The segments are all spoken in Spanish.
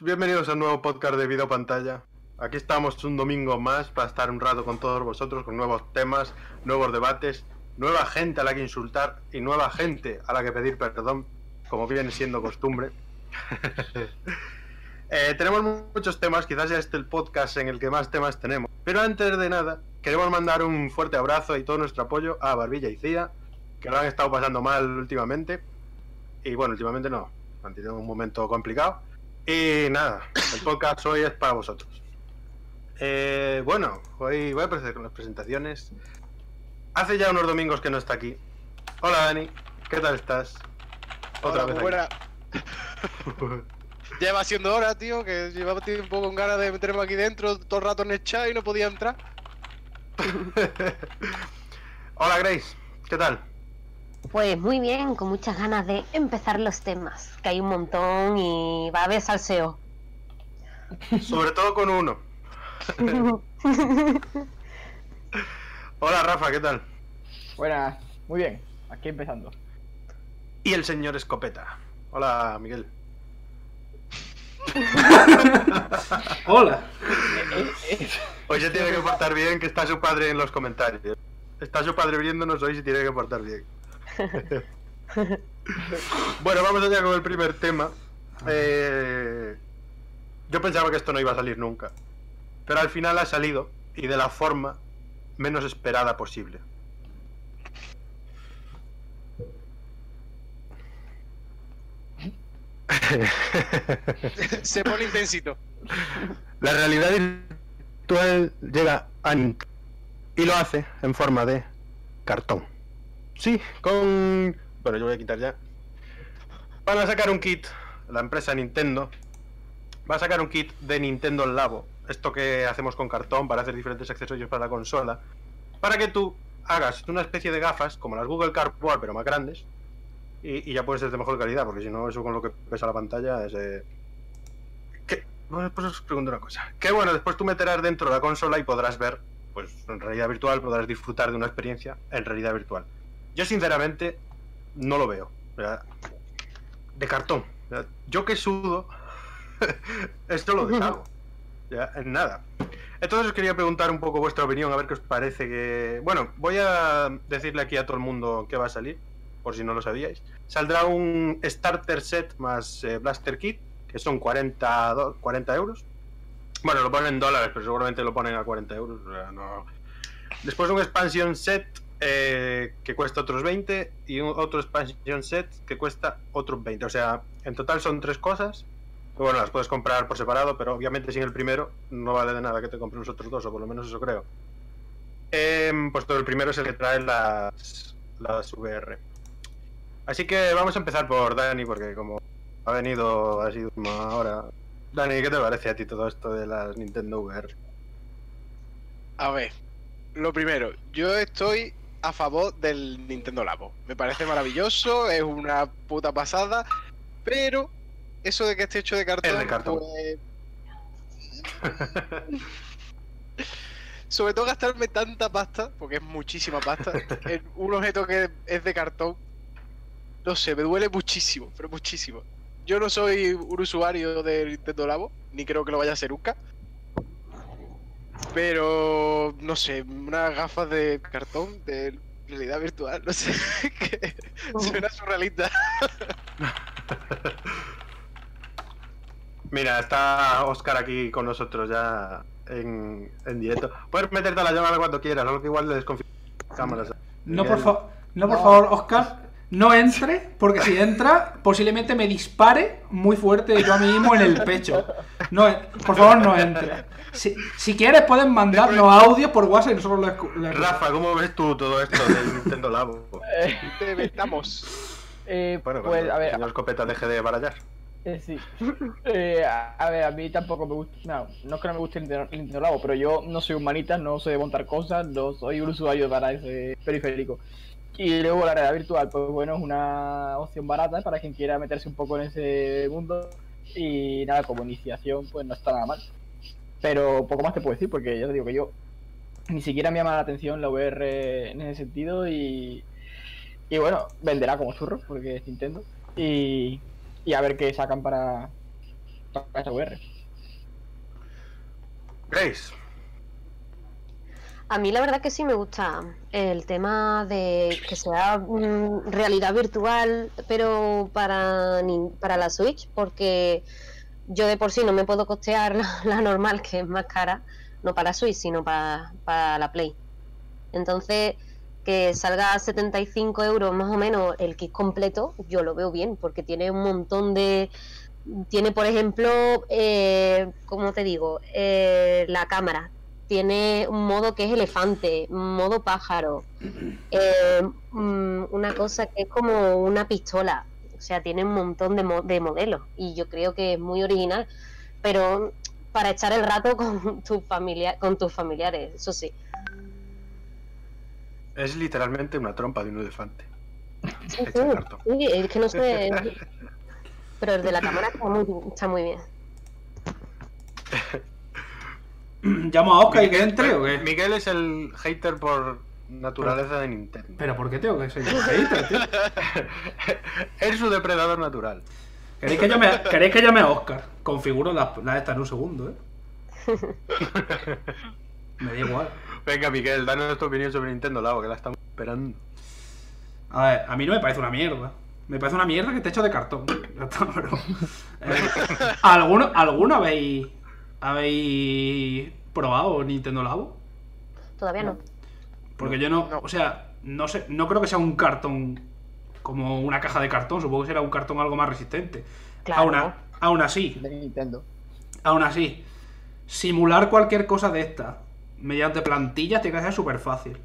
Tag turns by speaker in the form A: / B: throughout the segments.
A: bienvenidos a un nuevo podcast de Video Pantalla. Aquí estamos un domingo más para estar un rato con todos vosotros, con nuevos temas, nuevos debates, nueva gente a la que insultar y nueva gente a la que pedir perdón, como viene siendo costumbre. Eh, tenemos muchos temas, quizás ya este el podcast en el que más temas tenemos. Pero antes de nada, queremos mandar un fuerte abrazo y todo nuestro apoyo a Barbilla y Cía, que lo han estado pasando mal últimamente. Y bueno, últimamente no, han tenido un momento complicado. Y nada, el podcast hoy es para vosotros. Eh, bueno, hoy voy a proceder con las presentaciones. Hace ya unos domingos que no está aquí. Hola Dani, ¿qué tal estás?
B: Otra vez. Buena. Lleva siendo hora, tío, que llevaba tiempo con ganas de meterme aquí dentro todo el rato en el chat y no podía entrar.
A: Hola Grace, ¿qué tal?
C: Pues muy bien, con muchas ganas de empezar los temas, que hay un montón y va a haber salseo.
A: Sobre todo con uno. Hola Rafa, ¿qué tal?
D: Buenas, muy bien, aquí empezando.
A: Y el señor Escopeta. Hola Miguel.
E: Hola.
A: Hoy se tiene que portar bien, que está su padre en los comentarios. Está su padre viéndonos hoy y se tiene que portar bien. bueno, vamos allá con el primer tema. Eh, yo pensaba que esto no iba a salir nunca, pero al final ha salido y de la forma menos esperada posible.
B: Se pone intensito.
A: La realidad virtual llega a y lo hace en forma de cartón. Sí, con... Bueno, yo voy a quitar ya. Van a sacar un kit, la empresa Nintendo. Va a sacar un kit de Nintendo Labo. Esto que hacemos con cartón para hacer diferentes accesorios para la consola. Para que tú hagas una especie de gafas, como las Google Cardboard, pero más grandes. Y, ya puede ser de mejor calidad, porque si no, eso con lo que pesa la pantalla es... Eh... Bueno, pues os pregunto una cosa. Que bueno, después tú meterás dentro de la consola y podrás ver, pues en realidad virtual, podrás disfrutar de una experiencia en realidad virtual. Yo sinceramente no lo veo. De cartón. Yo que sudo, esto lo deshago. Ya, en nada. Entonces os quería preguntar un poco vuestra opinión, a ver qué os parece que... Bueno, voy a decirle aquí a todo el mundo que va a salir, por si no lo sabíais. Saldrá un Starter Set más eh, Blaster Kit, que son 40, 40 euros. Bueno, lo ponen en dólares, pero seguramente lo ponen a 40 euros. Después un Expansion Set eh, que cuesta otros 20 y un, otro expansion set que cuesta otros 20. O sea, en total son tres cosas. Bueno, las puedes comprar por separado, pero obviamente sin el primero no vale de nada que te compres los otros dos, o por lo menos eso creo. Eh, pues todo el primero es el que trae las, las VR. Así que vamos a empezar por Dani, porque como ha venido así una hora. Dani, ¿qué te parece a ti todo esto de las Nintendo VR?
B: A ver, lo primero, yo estoy a favor del Nintendo Labo. Me parece maravilloso, es una puta pasada, pero eso de que esté hecho de cartón, pues, Sobre todo gastarme tanta pasta, porque es muchísima pasta, en un objeto que es de cartón, no sé, me duele muchísimo, pero muchísimo. Yo no soy un usuario del Nintendo Labo, ni creo que lo vaya a ser nunca. Pero, no sé, unas gafas de cartón de realidad virtual, no sé, que suena surrealista.
A: Mira, está Oscar aquí con nosotros ya en, en directo. Puedes meterte a la llamada cuando quieras, algo que igual le cámaras.
E: No, por, no, por favor, Oscar, no entre, porque si entra, posiblemente me dispare muy fuerte yo a mí mismo en el pecho. No, por favor, no entre. Si, si quieres, pueden mandarnos audio por WhatsApp y nosotros lo
A: Rafa, ¿cómo ves tú todo esto del Nintendo Labo?
B: Te vetamos.
D: Eh, bueno, pues, a ver.
A: señor Escopeta deje de barallar.
D: Eh, sí. Eh, a, ver, a mí tampoco me gusta. No, no es que no me guste el Nintendo Labo, pero yo no soy un manita, no sé montar cosas, no soy un usuario para ese periférico. Y luego la realidad virtual, pues bueno, es una opción barata para quien quiera meterse un poco en ese mundo. Y nada, como iniciación, pues no está nada mal. Pero poco más te puedo decir, porque ya te digo que yo ni siquiera me llama la atención la VR en ese sentido. Y, y bueno, venderá como churros, porque es Nintendo. Y, y a ver qué sacan para, para esta VR.
A: Grace.
C: A mí la verdad que sí me gusta el tema de que sea mm, realidad virtual, pero para, para la Switch, porque yo de por sí no me puedo costear la, la normal, que es más cara, no para Switch, sino para, para la Play. Entonces, que salga a 75 euros más o menos el kit completo, yo lo veo bien, porque tiene un montón de... Tiene, por ejemplo, eh, ¿cómo te digo? Eh, la cámara, tiene un modo que es elefante, un modo pájaro, eh, mm, una cosa que es como una pistola, o sea, tiene un montón de, mo- de modelos y yo creo que es muy original, pero para echar el rato con, tu familia, con tus familiares, eso sí.
A: Es literalmente una trompa de un elefante.
C: Sí, sí, sí, es que no sé, pero el de la cámara está muy, está muy bien.
E: ¿Llamo a Oscar y que entre o qué?
A: Miguel es el hater por naturaleza de Nintendo.
E: Pero ¿por qué tengo que ser un hater, tío?
A: es su depredador natural.
E: ¿Queréis que llame, ¿Queréis que llame a Oscar? Configuro la, la esta en un segundo, ¿eh? Me da igual.
A: Venga, Miguel, danos tu opinión sobre Nintendo Labo, que la estamos esperando.
E: A ver, a mí no me parece una mierda. Me parece una mierda que esté hecho de cartón. Ya está, pero. eh, ¿alguno, ¿Alguno habéis. Habéis probado Nintendo Labo?
C: Todavía no.
E: Porque yo no,
B: No.
E: O sea, no sé. No creo que sea un cartón. Como una caja de cartón. Supongo que será un cartón algo más resistente.
C: Claro.
E: Aún, a- aún así.
D: De Nintendo.
E: Aún así. Simular cualquier cosa de esta. Mediante plantillas tiene que ser súper fácil.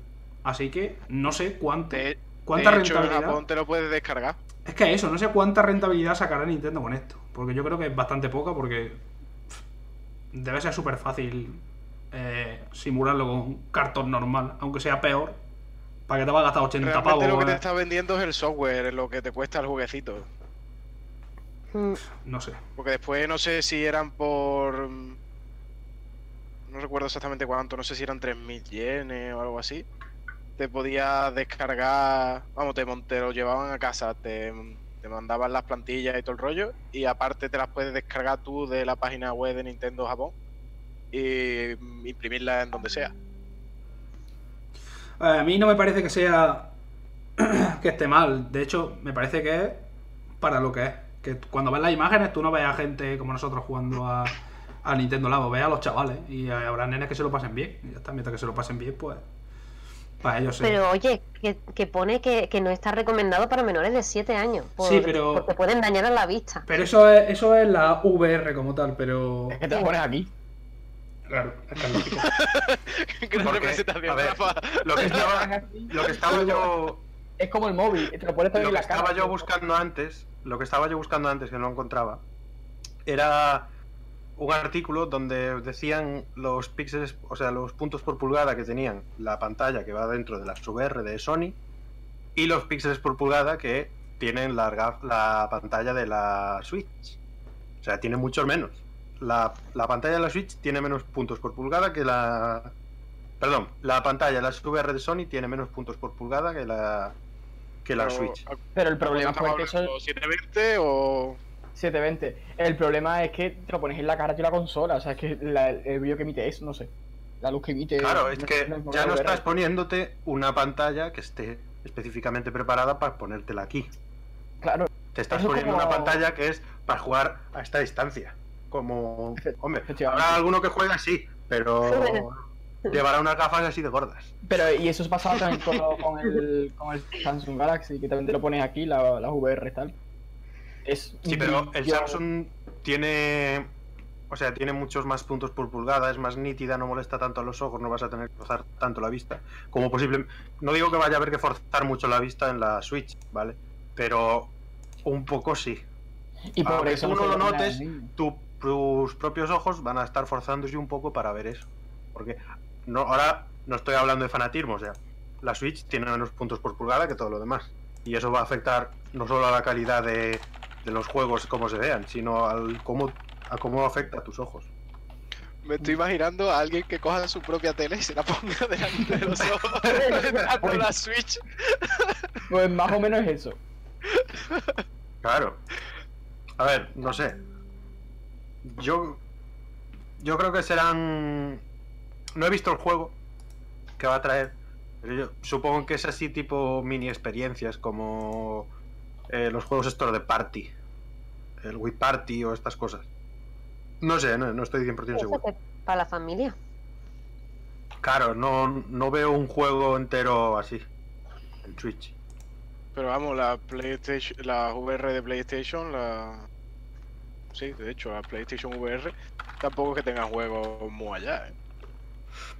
E: Así que no sé cuánto.
B: De,
E: ¿Cuánta
B: de hecho, en
E: rentabilidad?
B: Japón te lo puedes descargar.
E: Es que eso, no sé cuánta rentabilidad sacará Nintendo con esto. Porque yo creo que es bastante poca porque debe ser súper fácil eh, simularlo con cartón normal, aunque sea peor. Para que te va a gastar 80
B: Realmente
E: pavos.
B: lo que te
E: eh.
B: está vendiendo es el software, lo que te cuesta el jueguecito.
C: Mm,
E: No sé.
B: Porque después no sé si eran por. mm, No recuerdo exactamente cuánto, no sé si eran 3.000 yenes o algo así. Te podías descargar. Vamos, te, te lo llevaban a casa, te, te mandaban las plantillas y todo el rollo. Y aparte te las puedes descargar tú de la página web de Nintendo Japón y imprimirlas en donde sea.
E: Eh, A mí no me parece que sea que esté mal. De hecho, me parece que es para lo que es. Que cuando ves las imágenes, tú no ves a gente como nosotros jugando a, a Nintendo Labo, ves a los chavales. Y habrá nenes que se lo pasen bien. Y ya está, mientras que se lo pasen bien, pues. Para ellos sí.
C: Pero oye, que, que pone que, que no está recomendado para menores de 7 años. por-
E: Sí, pero-
C: Porque pueden dañar a la vista.
E: Pero eso es, eso es la VR como tal, pero.
D: Es que te la pones aquí.
E: Claro, es que es lógico.
B: Gran representación, Rafa.
A: Lo que estaba, lo que estaba yo
D: Es como el móvil, te lo pones también
A: Lo
D: en
A: que
D: la cara.
A: estaba yo buscando antes, lo que estaba yo buscando antes que no encontraba, era un artículo donde decían los píxeles, o sea, los puntos por pulgada que tenían la pantalla que va dentro de la VR de Sony y los píxeles por pulgada que tienen la, pantalla de la Switch. O sea, tiene muchos menos. La, la pantalla de la Switch tiene menos puntos por pulgada que la... Perdón, la pantalla de la VR de Sony tiene menos puntos por pulgada que la, que la
B: Pero,
A: Switch.
B: ¿a-
D: Pero el problema fue que eso
B: hablando? 720 o.?
D: 720. El problema es que te lo pones en la cara de la consola. O sea, es que la- el brillo que emite es, no sé. La luz que emite.
A: Claro, es
D: no-
A: que
D: no
A: ya no estás poniéndote una pantalla que esté específicamente preparada para ponértela aquí.
D: Claro,
A: Te estás poniendo
D: como-
A: una pantalla que es para jugar a esta distancia. Como, hombre, habrá alguno que juegue así, pero llevará unas gafas así de gordas.
D: pero y eso es pasado también con, el, con el Samsung Galaxy, que también te lo pones aquí, la, la VR y tal. Es
A: Sí, pero el Samsung tiene, o sea, tiene muchos más puntos por pulgada, es más nítida, no molesta tanto a los ojos, no vas a tener que forzar tanto la vista como posible. No digo que vaya a haber que forzar mucho la vista en la Switch, ¿vale? Pero un poco sí.
D: Y por
A: aunque
D: eso
A: tú
D: no
A: lo notes, tu- tus propios ojos van a estar forzándose un poco para ver eso. Porque no, ahora no estoy hablando de fanatismo, o sea, la Switch tiene menos puntos por pulgada que todo lo demás. Y eso va a afectar no solo a la calidad de, de los juegos como se vean, sino al cómo, a cómo afecta a tus ojos.
B: Me estoy imaginando a alguien que coja su propia tele y se la ponga delante de los ojos. Dando la Switch.
D: Pues más o menos es eso.
A: Claro. A ver, no sé. Yo. Yo creo que serán. No he visto el juego que va a traer. Pero yo supongo que es así tipo mini experiencias como eh, los juegos estos de party. El Wii Party o estas cosas. No sé, no, no estoy 100%
C: Eso
A: seguro.
C: para la familia.
A: Claro, no, no veo un juego entero así. En Twitch.
B: Pero vamos, la PlayStation, la VR de PlayStation, la. Sí, de hecho, la PlayStation VR tampoco es que tenga juegos muy allá, ¿eh?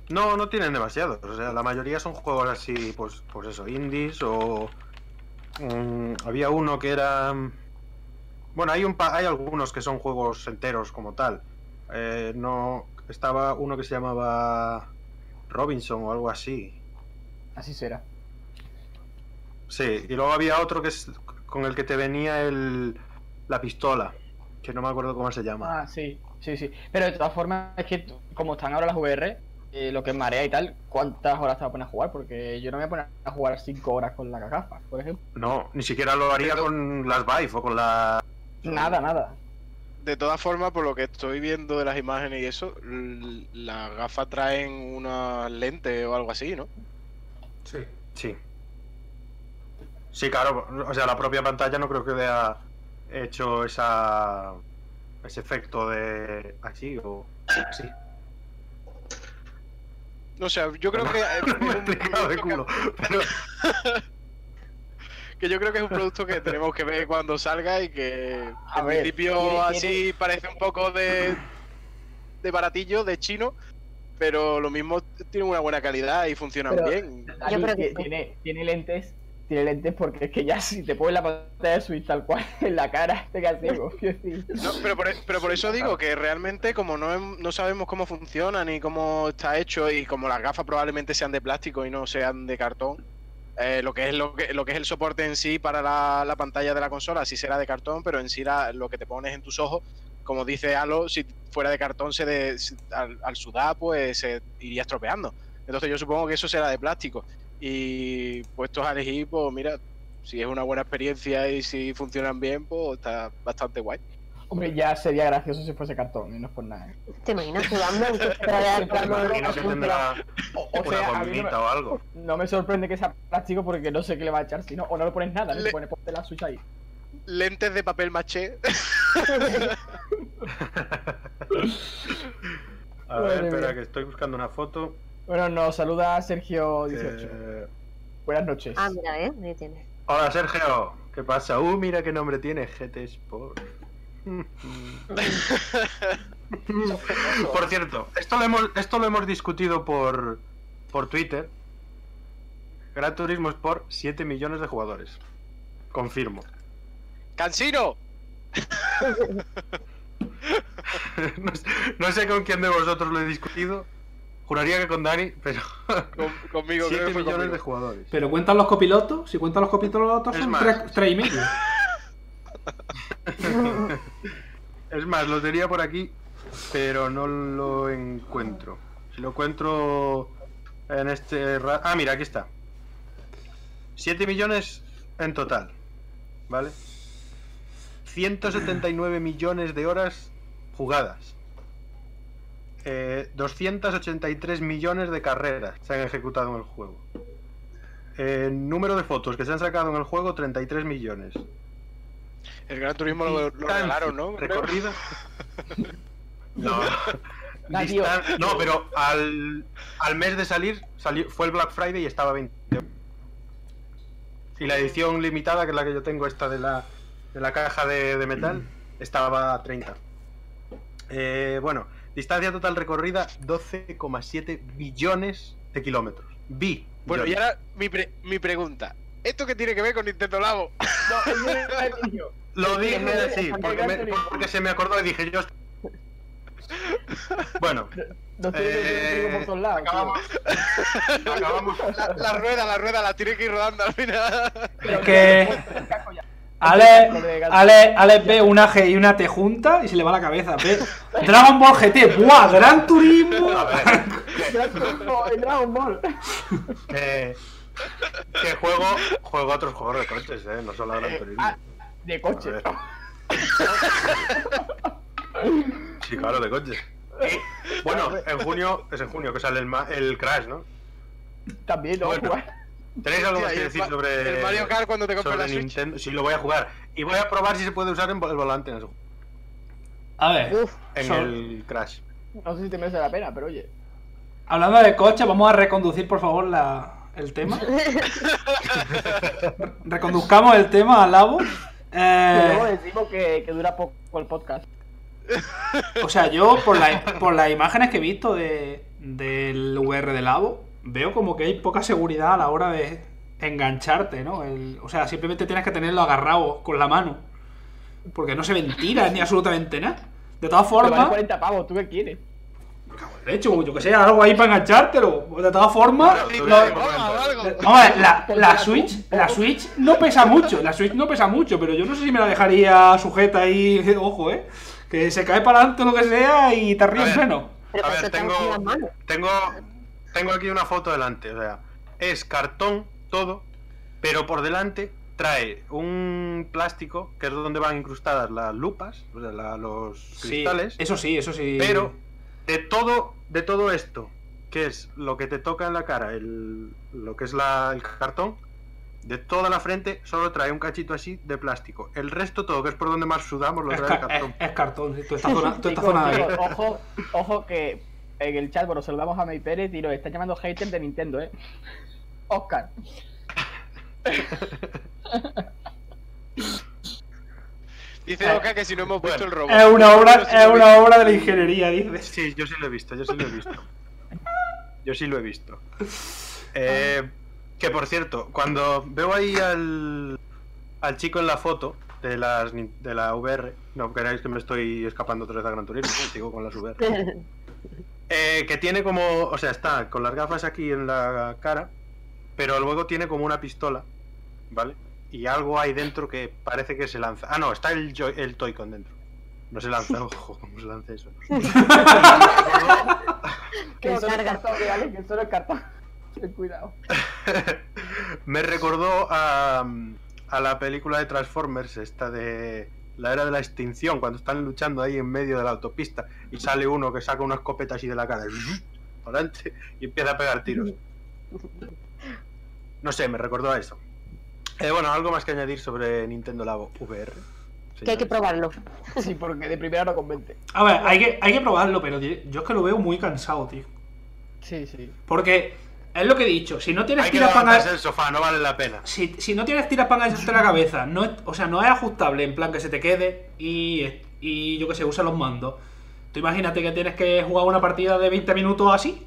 A: No, no tienen demasiados. O sea, la mayoría son juegos así, pues, pues eso, indies o. mm, había uno que era. mm, Bueno, hay un pa- hay algunos que son juegos enteros como tal. Eh, no. Estaba uno que se llamaba Robinson o algo así.
D: Así será.
A: Sí, y luego había otro que es con el que te venía el la pistola, que no me acuerdo cómo se llama.
D: Ah, sí, sí, sí. Pero de todas formas, es que como están ahora las VR, eh, lo que es marea y tal, ¿cuántas horas te vas a poner a jugar? Porque yo no me voy a poner a jugar 5 horas con las gafas, por ejemplo.
A: No, ni siquiera lo haría
B: Pero-
A: con las Vive o con la
D: Nada, nada.
B: De todas formas, por lo que estoy viendo de las imágenes y eso, las gafas traen una lente o algo así, ¿no?
E: Sí.
A: Sí. Sí, claro, o sea, la propia pantalla no creo que haya hecho esa ese efecto de así o así.
B: O sea, yo creo que
A: de culo, pero
B: que, yo creo que es un producto que tenemos que ver cuando salga y que
D: A
B: en
D: ver,
B: principio
D: tiene-
B: así parece un poco de de baratillo, de chino, pero lo mismo tiene una buena calidad y funcionan
D: Pero-
B: bien.
C: Creo que
D: tiene lentes, tiene lentes porque es que ya si te pones la pantalla de Switch tal cual en la cara, te quedas ciego. quiero decir.
B: No, pero, por, e- pero por eso digo que realmente como no, no sabemos cómo funciona ni cómo está hecho y como las gafas probablemente sean de plástico y no sean de cartón, eh, lo que es lo que, lo que es el soporte en sí para la, la pantalla de la consola sí será de cartón, pero en sí la- lo que te pones en tus ojos, como dice Halo, si fuera de cartón se de- al, al sudar pues se iría estropeando. Entonces yo supongo que eso será de plástico. Y puestos a elegir, pues mira, si es una buena experiencia y si funcionan bien, pues está bastante guay.
D: Hombre, ya sería gracioso si fuese cartón, y no es por nada. ¿eh?
C: ¿Te imaginas jugando?
D: O, o
A: una
D: sea, no
A: bombita
D: me,
A: o algo.
D: no me sorprende que sea plástico porque no sé qué le va a echar, si no, o no le pones nada, le
B: Le-
D: pones ponte la Switch ahí.
B: lentes de papel maché.
A: A ver, espera que estoy buscando una foto.
D: Bueno, nos saluda Sergio18.
A: Eh,
D: Buenas noches.
C: Ah, mira, ¿eh? Ahí tienes.
A: Hola Sergio, ¿qué pasa? Uh, mira qué nombre tiene, GT Sport. Por cierto, esto lo hemos, esto lo hemos discutido por, por Twitter. Gran Turismo Sport, 7 millones de jugadores. Confirmo.
B: ¡Cansino!
A: no, sé, no sé con quién de vosotros lo he discutido. Juraría que con Dani, pero
B: Con- conmigo, creo
A: 7
B: que fue
A: millones
B: conmigo.
A: de jugadores.
E: Pero cuentan los copilotos. Si cuentan los copilotos
A: Es
E: son
A: más.
E: tres, tres y medio.
A: Es más, lo tenía por aquí, pero no lo encuentro. Si lo encuentro en este... Ah, mira, aquí está. 7 millones en total, ¿vale? 179 millones de horas jugadas. Eh, 283 millones de carreras se han ejecutado en el juego. Eh, número de fotos que se han sacado en el juego, 33 millones.
B: El Gran Turismo lo, lo regalaron, ¿no? Creo.
A: Recorrida. No. Distan- No, pero al, al mes de salir, salió, fue el Black Friday y estaba a 20. Y la edición limitada, que es la que yo tengo, esta de la, de la caja de, de metal, estaba a 30. Eh, bueno, distancia total recorrida 12,7 billones de kilómetros. Bi.
B: Bueno, y ahora mi, pre- mi pregunta. ¿Esto qué tiene que ver con Nintendo Labo?
D: No.
A: Lo dije,
D: Gran
A: sí, porque, me-
D: Turismo.
A: porque se me acordó y dije yo. Bueno,
D: No tiene que ir por todos lados. tío.
A: acabamos, acabamos
B: La, la rueda, la rueda, la tiene que ir rodando al final.
E: Es que Ale, Ale, Ale ve una G y una T junta y se le va la cabeza. Ve Dragon Ball GT, ¡buah! Gran Turismo.
A: A
D: Gran Turismo Dragon Ball.
A: que, que juego, juego otros juegos de coches, eh, no solo Gran Turismo.
D: ah, De
A: A
D: coche.
A: ver. Sí, claro, de coches. Bueno, en junio, es en junio que sale el, ma- el Crash, ¿no?
D: También, ¿no?
A: Bueno. ¿Tenéis algo más que
B: el
A: decir
B: Ma-
A: sobre
B: el Mario Kart cuando te compras
A: sobre
B: la Switch?
A: Nintendo? Sí, lo voy a jugar. Y voy a probar si se puede usar en el volante en el,
E: A ver,
C: Uf,
A: en el Crash.
D: No sé si te merece la pena, pero oye.
E: hablando de coche, vamos a reconducir, por favor, la, el tema. Reconduzcamos el tema al labo.
D: Que luego
E: Eh,
D: decimos que, que dura poco el podcast.
E: o sea, yo por, la- por las imágenes que he visto de, del VR del Labo, veo como que hay poca seguridad a la hora de engancharte, ¿no? El- o sea, simplemente tienes que tenerlo agarrado con la mano. Porque no se ventila ni absolutamente nada. De todas
D: Te vale
E: formas,
D: 40 pavos, ¿tú qué quieres?
E: de hecho, yo que sé, algo ahí para enganchártelo. De todas formas, lo-. Vamos a ver, la, la Switch, la Switch no pesa mucho, la Switch no pesa mucho, pero yo no sé si me la dejaría sujeta ahí, ojo, eh, que se cae para adelante o lo que sea y te ríes en
A: ver.
E: pleno.
C: pero
A: A ver, tengo-. Tengo, tengo aquí una foto delante, o sea, es cartón todo, pero por delante trae un plástico que es donde van incrustadas las lupas, o sea, la- los cristales,
E: eso sí, eso sí.
A: pero de todo, de todo esto, que es lo que te toca en la cara, el, lo que es la- el cartón, de toda la frente solo trae un cachito así de plástico. El resto todo, que es por donde más sudamos, lo
E: es,
A: trae de
E: ca-
A: cartón.
E: es- es cartón, sí, toda esta zona, toda esta
D: Chicos,
E: zona de
D: chicos,
E: aquí.
D: ojo, ojo que en el chat, bueno, saludamos a May Pérez y nos está llamando hater de Nintendo, ¿eh? Oscar.
B: Dice Oka que si no hemos puesto el robot.
E: Es una obra, es una obra de la ingeniería, dices.
A: Sí, yo sí lo he visto, yo sí lo he visto. Yo sí lo he visto. Eh, que por cierto, cuando veo ahí al, al chico en la foto de, las, de la VR, no queráis que me estoy escapando otra vez a Gran Turismo, sigo con las VR. Eh, que tiene como, o sea, está con las gafas aquí en la cara, pero luego tiene como una pistola, ¿vale? Y algo hay dentro que parece que se lanza. Ah, no, está el, Joy- el Toy-Con dentro. No se lanza, ojo, ¿cómo se lanza eso?
D: Que
C: Lo
D: solo es
C: carga.
D: cartón, ¿vale? Que solo es cartón. Ten cuidado.
A: Me recordó a, a la película de Transformers, esta de la era de la extinción, cuando están luchando ahí en medio de la autopista y sale uno que saca una escopeta así de la cara adelante y empieza a pegar tiros. No sé, me recordó a eso. Eh, bueno, algo más que añadir sobre Nintendo Labo VR.
C: que hay que probarlo.
D: Sí, porque de primera no convence.
E: A ver, hay que, hay que probarlo, pero yo yo es que lo veo muy cansado, tío.
D: Sí, sí.
E: Porque es lo que he dicho, si no tienes
A: levantarse del sofá, no vale la pena.
E: si, si no tienes tiras para engancharte la cabeza, no es, o sea, no es ajustable, en plan que se te quede y, y yo que sé, usa los mandos. Tú imagínate que tienes que jugar una partida de 20 minutos así.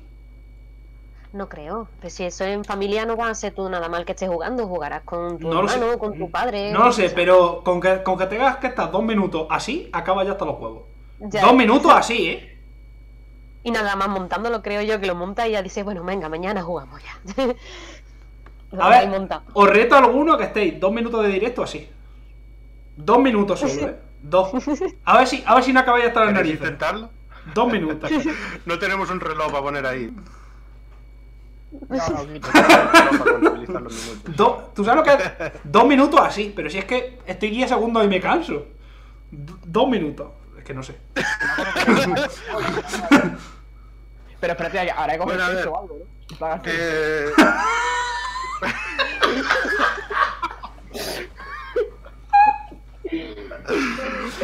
C: No creo. Pues si eso en familia no va a ser tú nada mal que estés jugando, jugarás con tu
E: No lo sé.
C: hermano, con tu padre.
E: No lo sé,
C: sea,
E: pero con que, con que tengas que estar dos minutos así, acaba ya hasta los juegos.
C: ya-
E: Dos minutos así, ¿eh?
C: Y nada más montándolo, creo yo que lo monta y ya dice, bueno, venga, mañana jugamos ya.
E: A ver, os reto a alguno que estéis dos minutos de directo así. Dos minutos solo, ¿eh? Dos. A ver si, a ver si no acabáis hasta las
A: ¿Queréis
E: narices.
A: intentarlo?
E: Dos minutos.
A: No tenemos un reloj para poner ahí.
D: No, no.
E: Do- ¿Tú sabes lo que es? Dos minutos así, pero si es que estoy 10 segundos y me canso. Dos minutos. Es que no sé.
D: Pero espérate, ahora hay que coger
A: Bueno,
D: peso o algo, ¿no?
A: Eh,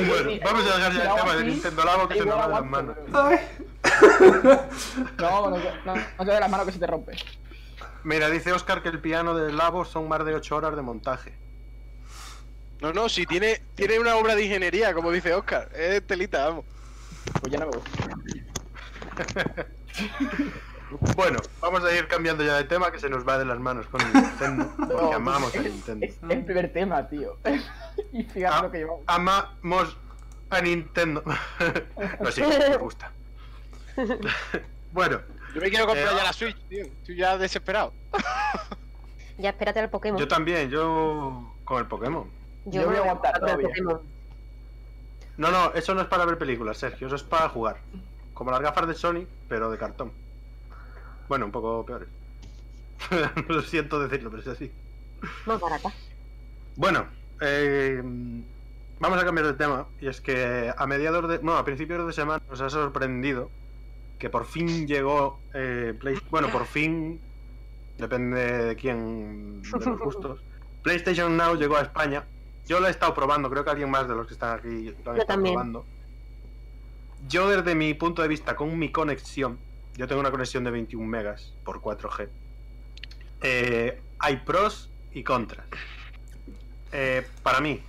A: bueno, vamos a dejar ya el tema de Nintendo Labo que se nos va de las manos.
D: No, no, no, no, te dé las manos que se te rompe.
A: Mira, dice Oscar que el piano del Labo son más de 8 horas de montaje.
B: No, no, si tiene, tiene una obra de ingeniería, como dice Oscar. Es telita, vamos.
D: Pues ya no me gusta.
A: Bueno, vamos a ir cambiando ya de tema que se nos va de las manos con Nintendo. Porque
D: No,
A: amamos a Nintendo.
D: Es el primer tema, tío. y fíjate
A: Ah,
D: lo que llevamos.
A: amamos a Nintendo. no, sí, me gusta. bueno,
B: Yo me quiero comprar
A: Eh,
B: ya la Switch, tío. Estoy ya desesperado.
C: Ya espérate al Pokémon.
A: yo también, yo con el Pokémon.
D: Yo voy a aguantar todavía.
A: No, no, eso no es para ver películas, Sergio, eso es para jugar. Como las gafas de Sony, pero de cartón. Bueno, un poco peores. Lo siento decirlo, pero es así.
C: Más barata.
A: Bueno, eh, vamos a cambiar de tema. Y es que a mediados de. No, a principios de semana nos ha sorprendido que por fin llegó. eh, Play- bueno, por fin. Depende de quién. de los gustos. PlayStation Now llegó a España. Yo lo he estado probando, creo que alguien más de los que están aquí lo han
C: Yo
A: estado probando. Yo desde mi punto de vista, con mi conexión, yo tengo una conexión de 21 megas por 4G. eh, hay pros y contras. Eh, para mí,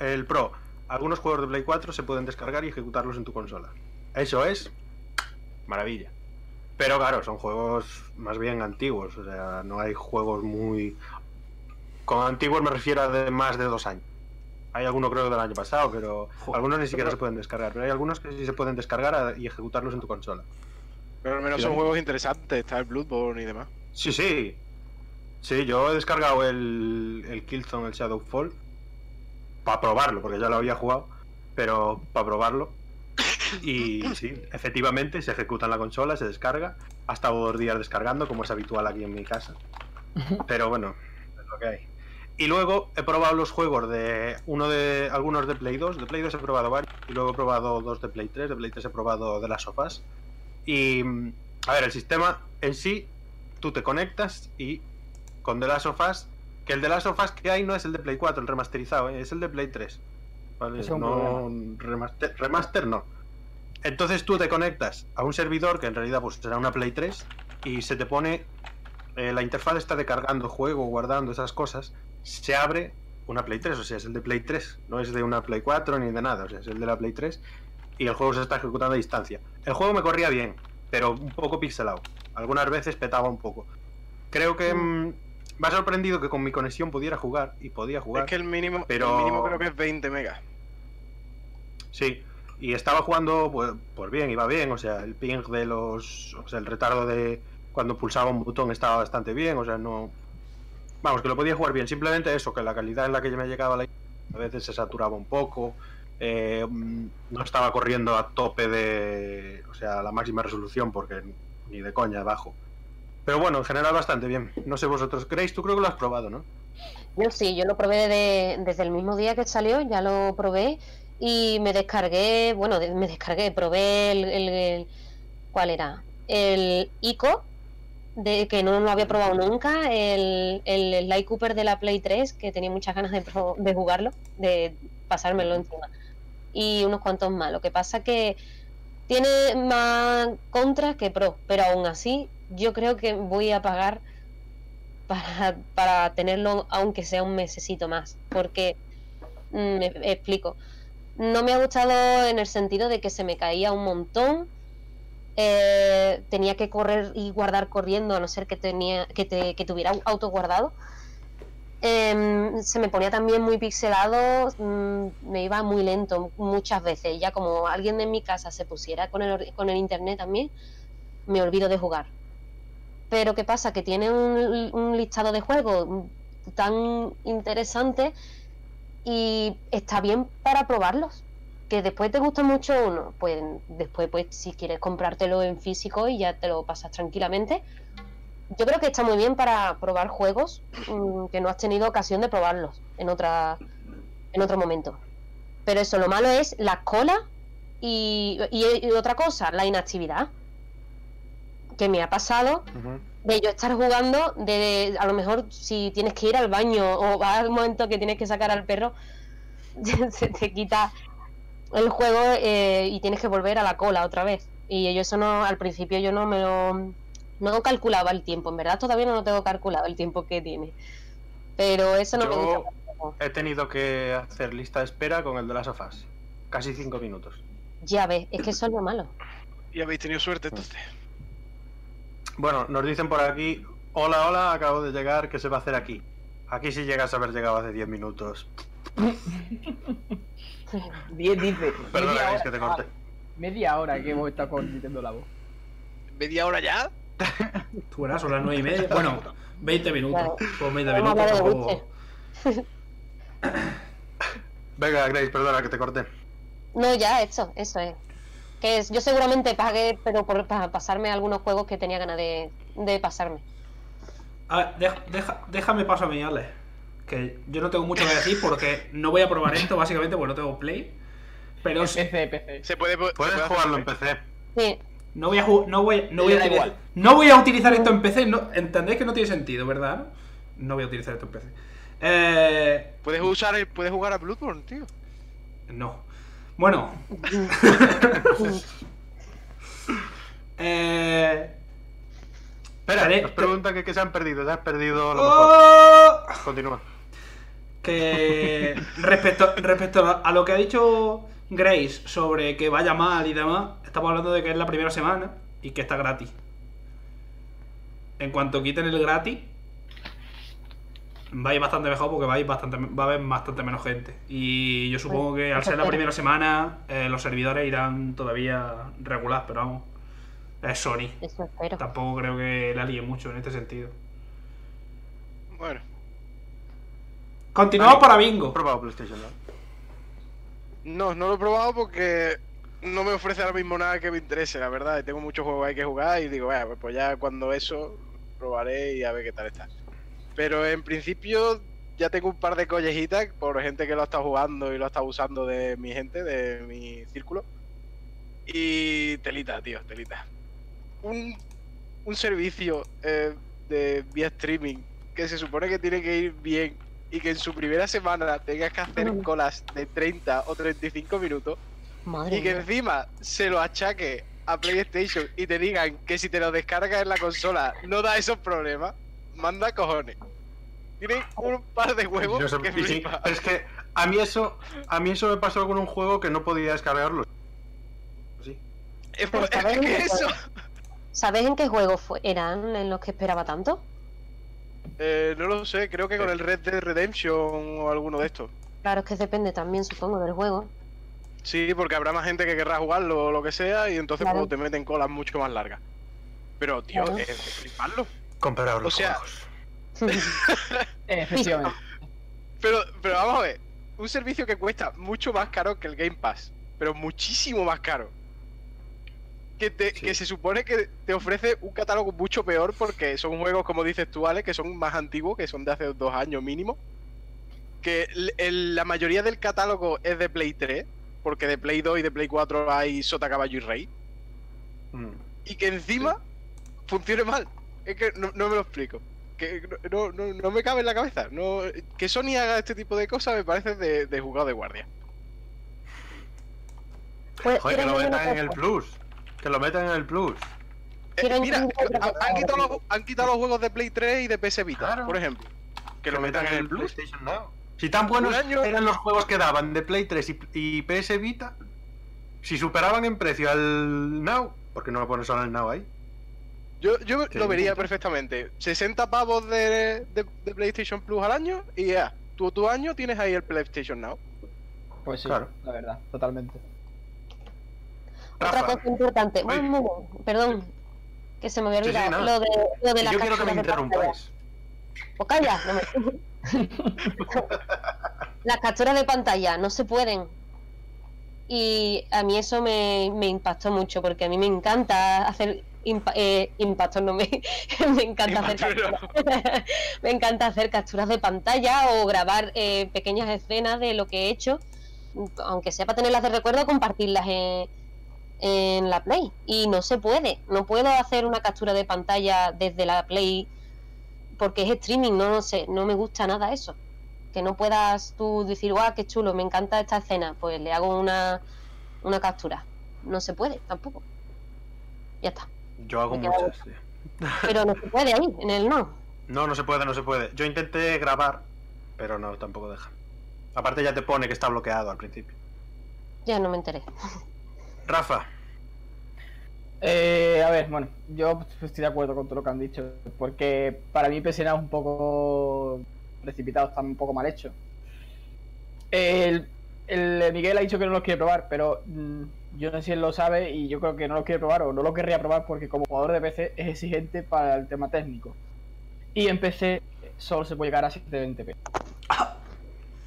A: el pro, algunos juegos de Play 4 se pueden descargar y ejecutarlos en tu consola. Eso es maravilla. Pero claro, son juegos más bien antiguos, o sea, no hay juegos muy... Con antiguos me refiero a de más de dos años. Hay algunos creo del año pasado, pero algunos ni siquiera se pueden descargar. Pero hay algunos que sí se pueden descargar a- y ejecutarlos en tu consola.
B: Pero al menos son juegos interesantes, está el Bloodborne y demás.
A: Sí, sí. Sí, yo he descargado el, el Killzone, el Shadowfall, para probarlo, porque ya lo había jugado, pero para probarlo. Y sí, efectivamente se ejecuta en la consola, se descarga. Ha estado dos días descargando, como es habitual aquí en mi casa. Pero bueno, es lo que hay. Y luego he probado los juegos de uno de algunos de Play 2. De Play 2 he probado varios. Y luego he probado dos de Play 3. De Play 3 he probado de las sofás. Y a ver, el sistema en sí, tú te conectas y con The Last of Us, que el The Last of Us que hay no es el de Play 4, el remasterizado, ¿eh? es el de Play 3. ¿vale?
D: Es
A: No, remaster, remaster no. Entonces tú te conectas a un servidor que en realidad pues será una Play 3 y se te pone eh, la interfaz está de cargando juego, guardando esas cosas, se abre una Play 3, o sea, es el de Play 3, no es de una Play 4 ni de nada, o sea, es el de la Play 3 y el juego se está ejecutando a distancia. El juego me corría bien, pero un poco pixelado. Algunas veces petaba un poco. Creo que mm, me ha sorprendido que con mi conexión pudiera jugar y podía jugar.
B: Es que el mínimo,
A: Pero-
B: el mínimo creo que es 20 megas.
A: Sí, y estaba jugando pues, pues bien, iba bien, o sea, el ping de los, o sea, el retardo de cuando pulsaba un botón estaba bastante bien, o sea, no vamos, que lo podía jugar bien, simplemente eso, que la calidad en la que yo me llegaba la a veces se saturaba un poco, eh, mm, no estaba corriendo a tope de, o sea, la máxima resolución porque ni de coña bajo. Pero bueno, en general bastante bien. No sé vosotros, ¿creéis? Tú creo que lo has probado, ¿no?
C: Yo sí, yo lo probé de- desde el mismo día que salió, ya lo probé y me descargué, bueno, me descargué, probé el- ¿cuál era? El ICO, de que no lo había probado nunca, el, el Sly Cooper de la Play 3, que tenía muchas ganas de, de jugarlo, de pasármelo encima, y unos cuantos más. Lo que pasa que tiene más contras que pros, pero aún así yo creo que voy a pagar para, para tenerlo aunque sea un mesecito más, porque mm, me explico. No me ha gustado en el sentido de que se me caía un montón. Eh, tenía que correr y guardar corriendo, a no ser que tenía que, tuviera auto guardado. Em, se me ponía también muy pixelado, mm, me iba muy lento muchas veces. Ya como alguien de mi casa se pusiera con el, con el internet también, me olvido de jugar. Pero ¿qué pasa? Que tiene un listado de juegos tan interesante y está bien para probarlos. Que después te gusta mucho uno, pues después pues si quieres comprártelo en físico y ya te lo pasas tranquilamente. Yo creo que está muy bien para probar juegos mm, que no has tenido ocasión de probarlos en otra en otro momento. Pero eso, lo malo es la cola y, y- y otra cosa, la inactividad. Que me ha pasado de yo estar jugando, de a lo mejor si tienes que ir al baño o va al momento que tienes que sacar al perro, se te quita el juego eh, y tienes que volver a la cola otra vez. Y yo eso no, al principio yo no me lo, no calculaba el tiempo, en verdad todavía no lo tengo calculado el tiempo que tiene. Pero eso no me
A: Yo-
C: gusta. tampoco.
A: He tenido que hacer lista de espera con el de las sofás. Casi cinco minutos.
C: Ya ves, es que eso es lo malo.
B: Y habéis tenido suerte entonces.
A: Bueno, nos dicen por aquí, hola, hola, acabo de llegar, ¿qué se va a hacer aquí? Aquí sí llegas a haber llegado hace 10 minutos.
D: 10 dice.
A: Perdona,
D: media
A: es que te corté.
D: Media hora que hemos estado con Nintendo Labo.
B: ¿Media hora ya?
E: Tú verás, son las 9 y media. Bueno, 20 minutos.
C: Claro.
E: Pues 20
C: Vamos a
E: minutos tampoco.
A: Venga, Grace, perdona que te corté.
C: No, ya, eso, eso es. Que es, yo seguramente pagué, pero por, para pasarme algunos juegos que tenía ganas de, de pasarme.
E: A ver, deja- deja- déjame paso a mí, Ale. Que yo no tengo mucho que decir porque no voy a probar esto, básicamente, porque no tengo Play. Pero s-
D: PC, PC.
B: Se puede, se
A: Puedes
B: puede
A: jugarlo en. PC.
C: Sí,
E: no voy a no voy, no voy a utilizar,
D: igual.
E: no voy a utilizar esto en PC. No, Entendéis que no tiene sentido, ¿verdad? No voy a utilizar esto en PC. Eh,
B: Puedes usar el, puedes jugar a Bloodborne, tío.
E: no. Bueno. eh,
A: Espera, nos
E: te-
A: pregunta que, que se han perdido. Se has perdido lo mejor.
E: ¡Oh!
A: Continúa.
E: Que respecto, respecto a lo que ha dicho Grace sobre que vaya mal y demás, estamos hablando de que es la primera semana y que está gratis. En cuanto quiten el gratis, va a ir bastante mejor porque va a, ir bastante, va a haber bastante menos gente. Y yo supongo que al ser la primera semana, eh, los servidores irán todavía regular, pero vamos. Es Sony.
C: eso espero.
E: Tampoco creo que la líe mucho en este sentido.
B: Bueno,
E: Continuamos
A: Vale.
E: para
A: ¿Has
E: Bingo.
A: probado PlayStation Now?
B: no, no lo he probado porque no me ofrece ahora mismo nada que me interese, la verdad. y Tengo muchos juegos ahí que jugar y digo, vaya, pues, ya cuando eso probaré y a ver qué tal está. Pero en principio ya tengo un par de collejitas por gente que lo ha estado jugando y lo ha estado usando de mi gente, de mi círculo. Y telita, tío, telita. Un, un servicio eh, de vía streaming que se supone que tiene que ir bien y que en su primera semana tengas que hacer colas de 30 o 35 minutos
C: Madre
B: y que
C: mía.
B: encima se lo achaque a PlayStation y te digan que si te lo descargas en la consola no da esos problemas, manda cojones. Tienen un par de huevos
A: Yo
B: que
A: sí, es que a mí eso a mí eso me pasó con un juego que no podía descargarlo. Sí.
B: Es,
C: Pero
B: es
C: ¿sabes
B: que
C: qué
B: eso.
C: ¿Sabes en qué juegos fue- eran en los que esperaba tanto?
B: Eh, no lo sé, creo que con el Red Dead Redemption o alguno de estos.
C: Claro, es que depende también, supongo, del juego.
B: Sí, porque habrá más gente que querrá jugarlo o lo que sea y entonces
C: Claro.
B: pues, te meten colas mucho más largas. Pero, tío,
C: Claro.
B: es de fliparlo.
A: Compraros
B: O
A: los
B: sea,
A: juegos.
D: Efectivamente.
B: Pero, pero vamos a ver, un servicio que cuesta mucho más caro que el Game Pass, pero muchísimo más caro. Que, te-
A: Sí.
B: que se supone que te ofrece un catálogo mucho peor porque son juegos, como dices tú, Ale, que son más antiguos, que son de hace dos años mínimo. Que el- el- la mayoría del catálogo es de Play 3, porque de Play 2 y de Play 4 hay Sota, Caballo y Rey.
A: Mm.
B: Y que encima funcione mal. Es que no, no me lo explico. Que no, no- no me cabe en la cabeza. No, que Sony haga este tipo de cosas me parece de, de jugado de guardia.
C: Pues,
A: Joder, que lo
C: una
A: en el. Plus. Que lo metan en el Plus.
B: Eh, mira, han, quitado los, han quitado los juegos de Play 3 y de PS Vita,
A: Claro.
B: por ejemplo. Que lo metan en el Plus.
A: Now. Si tan buenos
B: año-
A: eran los juegos que daban de Play 3 y, y PS Vita, si superaban en precio al Now, ¿por qué no lo pones ahora el Now ahí?
B: Yo, yo lo vería
A: punto.
B: perfectamente. 60 pavos de, de- de PlayStation Plus al año y ya. Tú tu año tienes ahí el PlayStation Now.
D: Pues sí,
A: Claro.
D: la verdad, totalmente.
C: Otra cosa importante. Momento, perdón, que se me había
A: Sí, sí,
C: olvidado. lo, de, lo de la
A: yo quiero que me interrumpáis.
C: O calla, no me... Las capturas de pantalla no se pueden. Y a mí eso me, me impactó mucho, porque a mí me encanta hacer impa- eh, impactos, no me, me encanta hacer capturas. me encanta hacer capturas de pantalla o grabar eh, pequeñas escenas de lo que he hecho, aunque sea para tenerlas de recuerdo, compartirlas en, en la Play. Y no se puede, no puedo hacer una captura de pantalla desde la Play porque es streaming, no, no sé, no me gusta nada eso. Que no puedas tú decir, guau, qué chulo, me encanta esta escena, pues le hago una, una captura. No se puede tampoco. Ya está.
A: Yo hago
C: Me
A: muchas, sí.
C: Pero no se puede ahí, en el no.
A: No, no se puede, no se puede. Yo intenté grabar, pero no, tampoco deja. Aparte ya te pone que está bloqueado al principio.
C: Ya no me enteré.
A: Rafa,
D: Eh, a ver, bueno, yo estoy de acuerdo con todo lo que han dicho, porque para mí PSN es un poco precipitado, está un poco mal hecho. El, el Miguel ha dicho que no lo quiere probar, pero mm, yo no sé si él lo sabe y yo creo que no lo quiere probar o no lo querría probar porque como jugador de PC es exigente para el tema técnico. Y en PC solo se puede llegar a 720p.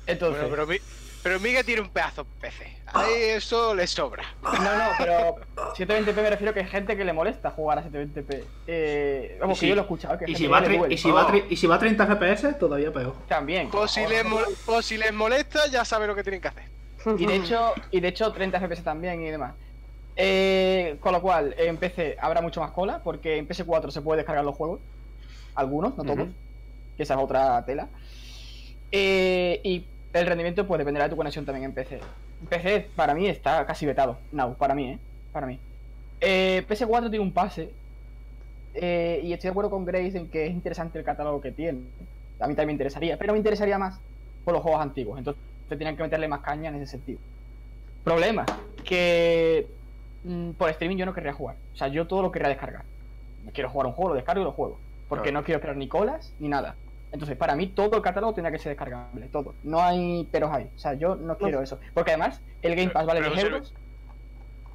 D: Entonces,
B: Bueno, pero mi- Pero Miguel tiene un pedazo de PC. Ahí eso le sobra.
D: No, no, pero 720p me refiero que hay gente que le molesta jugar a 720p. Eh, vamos,
E: Y
D: que
E: si-
D: yo lo he escuchado. Que hay
E: Y si, va a
D: duele.
E: y, si va a y si va a 30 FPS, todavía peor.
D: También.
B: Pues si, les, mo- pues si les molesta, ya saben lo que tienen que hacer.
D: Y de hecho, y de hecho 30 FPS también y demás. Eh, con lo cual, en PC habrá mucho más cola, porque en PS4 se puede descargar los juegos. Algunos, no todos. Que esa es otra tela. Eh, y el rendimiento pues dependerá de tu conexión también en PC. PC para mí está casi vetado. No, para mí, ¿eh? Para mí. Eh, PS4 tiene un pase. eh, y estoy de acuerdo con Grace en que es interesante el catálogo que tiene. A mí también me interesaría, pero me interesaría más por los juegos antiguos. Entonces tenían que meterle más caña en ese sentido. Problema, que mm, por streaming yo no querría jugar. O sea, yo todo lo querría descargar. Quiero jugar un juego, lo descargo y lo juego. Porque
A: Claro.
D: no quiero esperar ni colas ni nada. Entonces, para mí todo el catálogo tendría que ser descargable, todo. No hay peros ahí. O sea, yo no quiero eso. Porque además, el Game Pass vale
B: Pero
D: 10
B: un servi-
D: euros.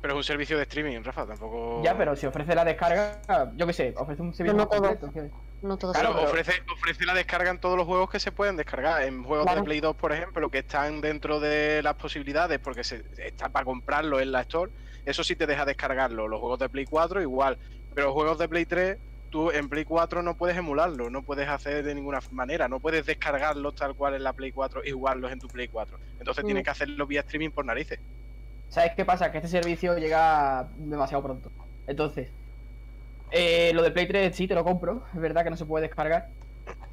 B: Pero es un servicio de streaming, Rafa, tampoco.
D: Ya, pero si ofrece la descarga, yo qué sé, ofrece un servicio
C: no todo.
D: completo.
C: No todo
B: Claro,
D: pero-
B: ofrece, ofrece la descarga en todos los juegos que se pueden descargar. En juegos
C: Claro.
B: de Play 2, por ejemplo, que están dentro de las posibilidades porque se, está para comprarlo en la Store, eso sí te deja descargarlo. Los juegos de Play 4 igual. Pero los juegos de Play 3, tú en Play 4 no puedes emularlo, no puedes hacer de ninguna manera, no puedes descargarlos tal cual en la Play 4 y jugarlos en tu Play 4. Entonces
C: Mm.
B: tienes que hacerlo vía streaming por narices.
D: ¿Sabes qué pasa? Que este servicio llega demasiado pronto. Entonces, eh, lo de Play 3 sí te lo compro. Es verdad que no se puede descargar.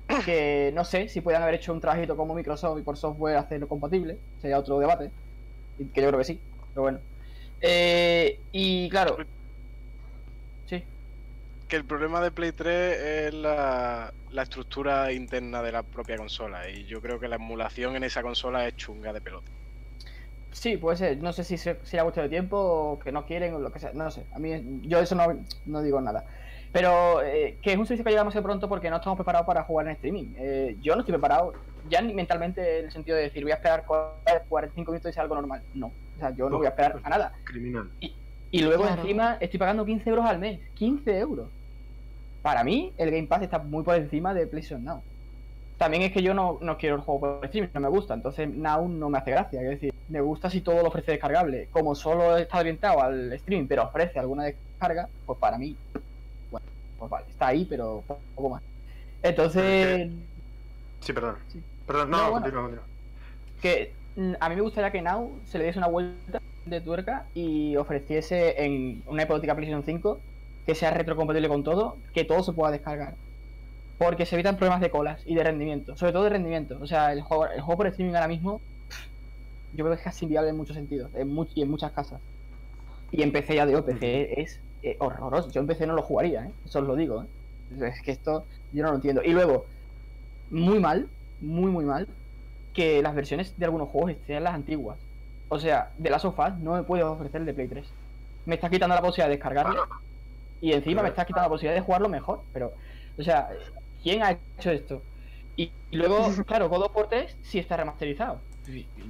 D: Que no sé si puedan haber hecho un trabajito como Microsoft y por software hacerlo compatible. Sería otro debate. Que yo creo que sí. Pero bueno. Eh, y claro.
B: Que el problema de Play 3 es la, la estructura interna de la propia consola. Y yo creo que la emulación en esa consola es chunga de pelota.
D: Sí, puede ser. No sé si se- si era cuestión de tiempo o que no quieren o lo que sea. No lo sé. A mí, yo eso no, no digo nada. Pero eh, que es un servicio que llega demasiado pronto porque no estamos preparados para jugar en streaming. Eh, yo no estoy preparado, ya ni mentalmente en el sentido de decir voy a esperar 45 minutos y sea algo normal. No. O sea, yo no voy a esperar a nada.
A: Criminal.
D: Y luego
C: Claro.
D: encima estoy pagando 15 euros al mes. 15 euros. Para mí, el Game Pass está muy por encima de PlayStation Now. También es que yo no, no quiero el juego por streaming, no me gusta. Entonces Now no me hace gracia. Es decir, me gusta si todo lo ofrece descargable. Como solo está orientado al streaming, pero ofrece alguna descarga, pues para mí, bueno, pues vale, está ahí, pero poco más. Entonces,
A: Sí, perdón.
D: Sí.
A: Perdón, no,
D: No, bueno.
A: continúa, continúa.
D: que mm, a mí me gustaría que Now se le diese una vuelta de tuerca y ofreciese en una hipotética PlayStation 5 que sea retrocompatible con todo, que todo se pueda descargar. Porque se evitan problemas de colas y de rendimiento, sobre todo de rendimiento. O sea, el juego, el juego por streaming ahora mismo, yo creo que es casi inviable en muchos sentidos, en much- y en muchas casas. Y en PC ya digo, PC es eh, horroroso. Yo en PC no lo jugaría, ¿eh? eso os lo digo. ¿eh? Es que esto yo no lo entiendo. Y luego, muy mal, muy, muy mal, que las versiones de algunos juegos estén las antiguas. O sea, de las sofás no me puedes ofrecer el de Play 3. Me estás quitando la posibilidad de descargarlo y encima me estás quitando la posibilidad de jugarlo mejor. Pero, o sea, ¿quién ha hecho esto? Y, y luego, claro, God of War 3 sí está remasterizado.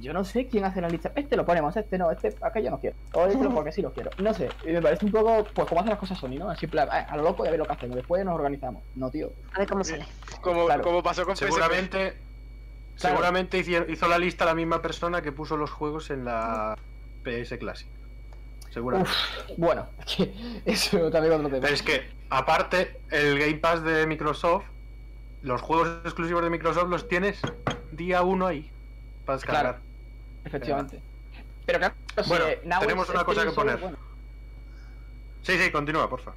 D: Yo no sé quién hace la lista. Este lo ponemos, este no, este aquello no quiero. O este porque sí lo quiero. No sé, y me parece un poco, pues, como hacen las cosas Sony, ¿no? Así, plan, "Ah, a lo loco y a ver lo que hacemos. Después nos organizamos. No, tío.
C: A ver cómo sale.
B: Como,
D: Claro.
B: como pasó con.
A: Seguramente. Seguramente hizo la lista la misma persona que puso los juegos en la PS Classic. Seguramente.
D: Bueno, es que eso también otro tema.
A: Pero es que, aparte, el Game Pass de Microsoft, los juegos exclusivos de Microsoft los tienes día uno ahí para descargar.
D: Claro. Efectivamente. Pero claro, si
A: Bueno, tenemos una cosa que poner.
D: bueno.
A: Sí, sí, continúa, porfa.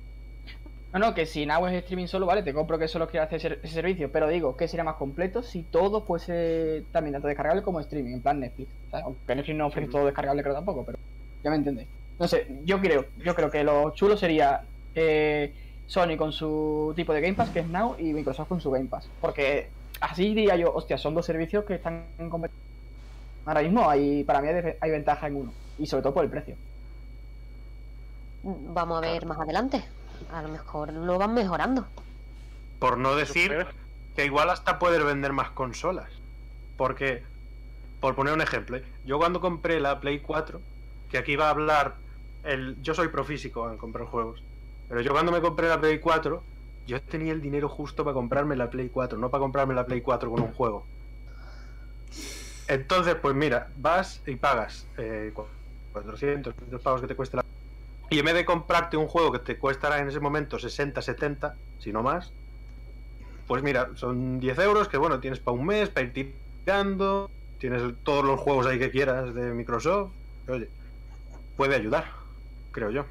D: No, no, que si Now es streaming solo, vale, te compro que solo quiere hacer ese- servicio, pero digo que sería más completo si todo fuese también tanto descargable como streaming, en plan Netflix. Aunque Netflix no ofrece todo descargable, creo tampoco, pero ya me entendéis. No sé, yo creo, yo creo que lo chulo sería eh, Sony con su tipo de Game Pass, que es Now, y Microsoft con su Game Pass. Porque así diría yo, hostia, son dos servicios que están en competencia. Ahora mismo hay, para mí hay, hay ventaja en uno, y sobre todo por el precio.
C: Vamos a ver más adelante. A lo mejor lo van mejorando.
A: Por no decir que igual hasta poder vender más consolas. Porque, por poner un ejemplo, ¿eh? yo cuando compré la Play 4, que aquí va a hablar el. Yo soy profísico en comprar juegos. Pero yo cuando me compré la Play 4, yo tenía el dinero justo para comprarme la Play 4, no para comprarme la Play 4 con un juego. Entonces, pues mira, vas y pagas eh, cu- 400, 500 pavos que te cuesta la... Y en vez de comprarte un juego que te cuestará en ese momento 60, 70, si no más, pues mira, son 10 euros que bueno, tienes para un mes, para ir tirando, tienes todos los juegos ahí que quieras de Microsoft. Oye, puede ayudar, creo yo.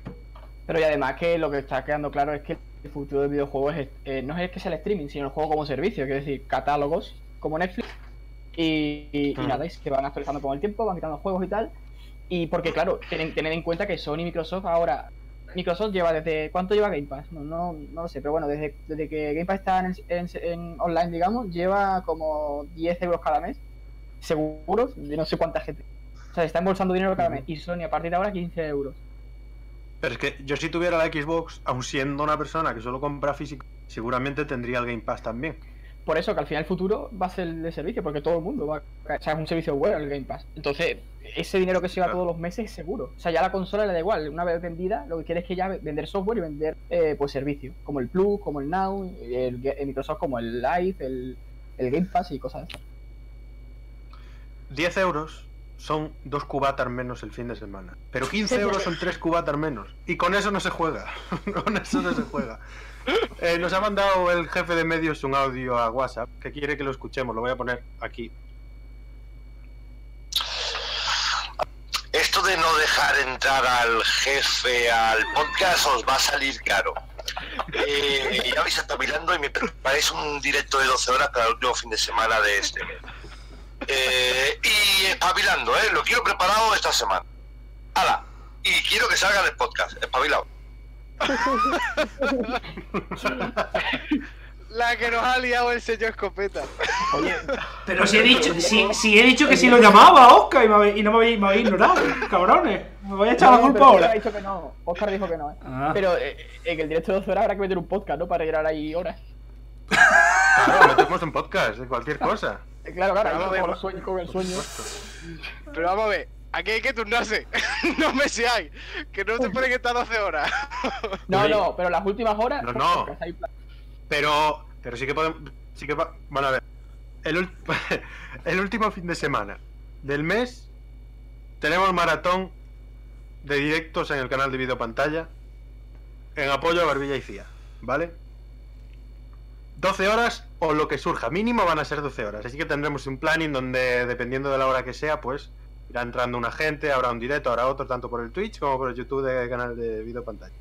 D: Pero y además que lo que está quedando claro es que el futuro del videojuego es, eh, no es que sea el streaming, sino el juego como servicio, es decir, catálogos como Netflix. Y, y- y
A: Mm.
D: nada, se van actualizando con el tiempo, van quitando juegos y tal. Y porque, claro, tienen, tened en cuenta que Sony y Microsoft ahora. Microsoft lleva desde. ¿Cuánto lleva Game Pass? No, no, no lo sé, pero bueno, desde, desde que Game Pass está en, en- en online, digamos, lleva como 10 euros cada mes, seguros, de no sé cuánta gente. O sea, está embolsando dinero cada mes. Y Sony a partir de ahora 15 euros.
A: Pero es que yo si tuviera la Xbox, aun siendo una persona que solo compra físico, seguramente tendría el Game Pass también.
D: Por eso que al final el futuro va a ser de servicio, porque todo el mundo va a... O sea, es un servicio bueno el Game Pass. Entonces, ese dinero que se va
A: Claro.
D: todos los meses es seguro. O sea, ya la consola le da igual. Una vez vendida, lo que quiere es que ya vender software y vender eh, pues servicios. Como el Plus, como el Now, el, el Microsoft como el Live, el, el Game Pass y cosas así.
A: 10 euros son dos cubatas menos el fin de semana. Pero 15 euros son tres cubatas menos. Y con eso no se juega. con eso no se juega. Eh, nos ha mandado el jefe de medios un audio a WhatsApp que quiere que lo escuchemos. Lo voy a poner aquí.
F: Esto de no dejar entrar al jefe al podcast os va a salir caro. Eh, ya vais espabilando y me preparáis un directo de 12 horas para el último fin de semana de este mes. Eh, y espabilando, ¿eh? Lo quiero preparado esta semana. ¡Hala! Y quiero que salga en el podcast, espabilado.
B: La que nos ha liado el señor Escopeta.
D: Oye,
E: Pero si he dicho, si, si he dicho que si lo llamaba Oscar y, me habéis- y no me habéis, me habéis ignorado, cabrones. Me voy a echar la culpa
D: pero Oscar ha
E: ahora.
D: dicho que no. Oscar dijo que no, ¿eh?
E: Ah.
D: Pero eh, en el directo de 12 horas habrá que meter un podcast, ¿no? Para llegar ahí horas.
A: Claro, metemos un podcast de cualquier cosa.
D: Eh, Claro, claro,
B: Vamos a
D: ahí
B: ver,
D: con
B: va-
D: el sueño, con el sueño.
B: Pero vamos a ver, aquí hay que turnarse. no me seáis. Que no se pueden estar 12 horas.
D: No, no, pero las últimas horas.
A: No, no. Pero, pero sí que podemos. Sí que Bueno, a ver. El, el último fin de semana del mes tenemos maratón de directos en el canal de video pantalla en apoyo a Barbilla y Cía, ¿vale? 12 horas o lo que surja, mínimo van a ser 12 horas, así que tendremos un planning donde dependiendo de la hora que sea, pues irá entrando una gente, habrá un directo, habrá otro, tanto por el Twitch como por el YouTube del canal de video pantalla.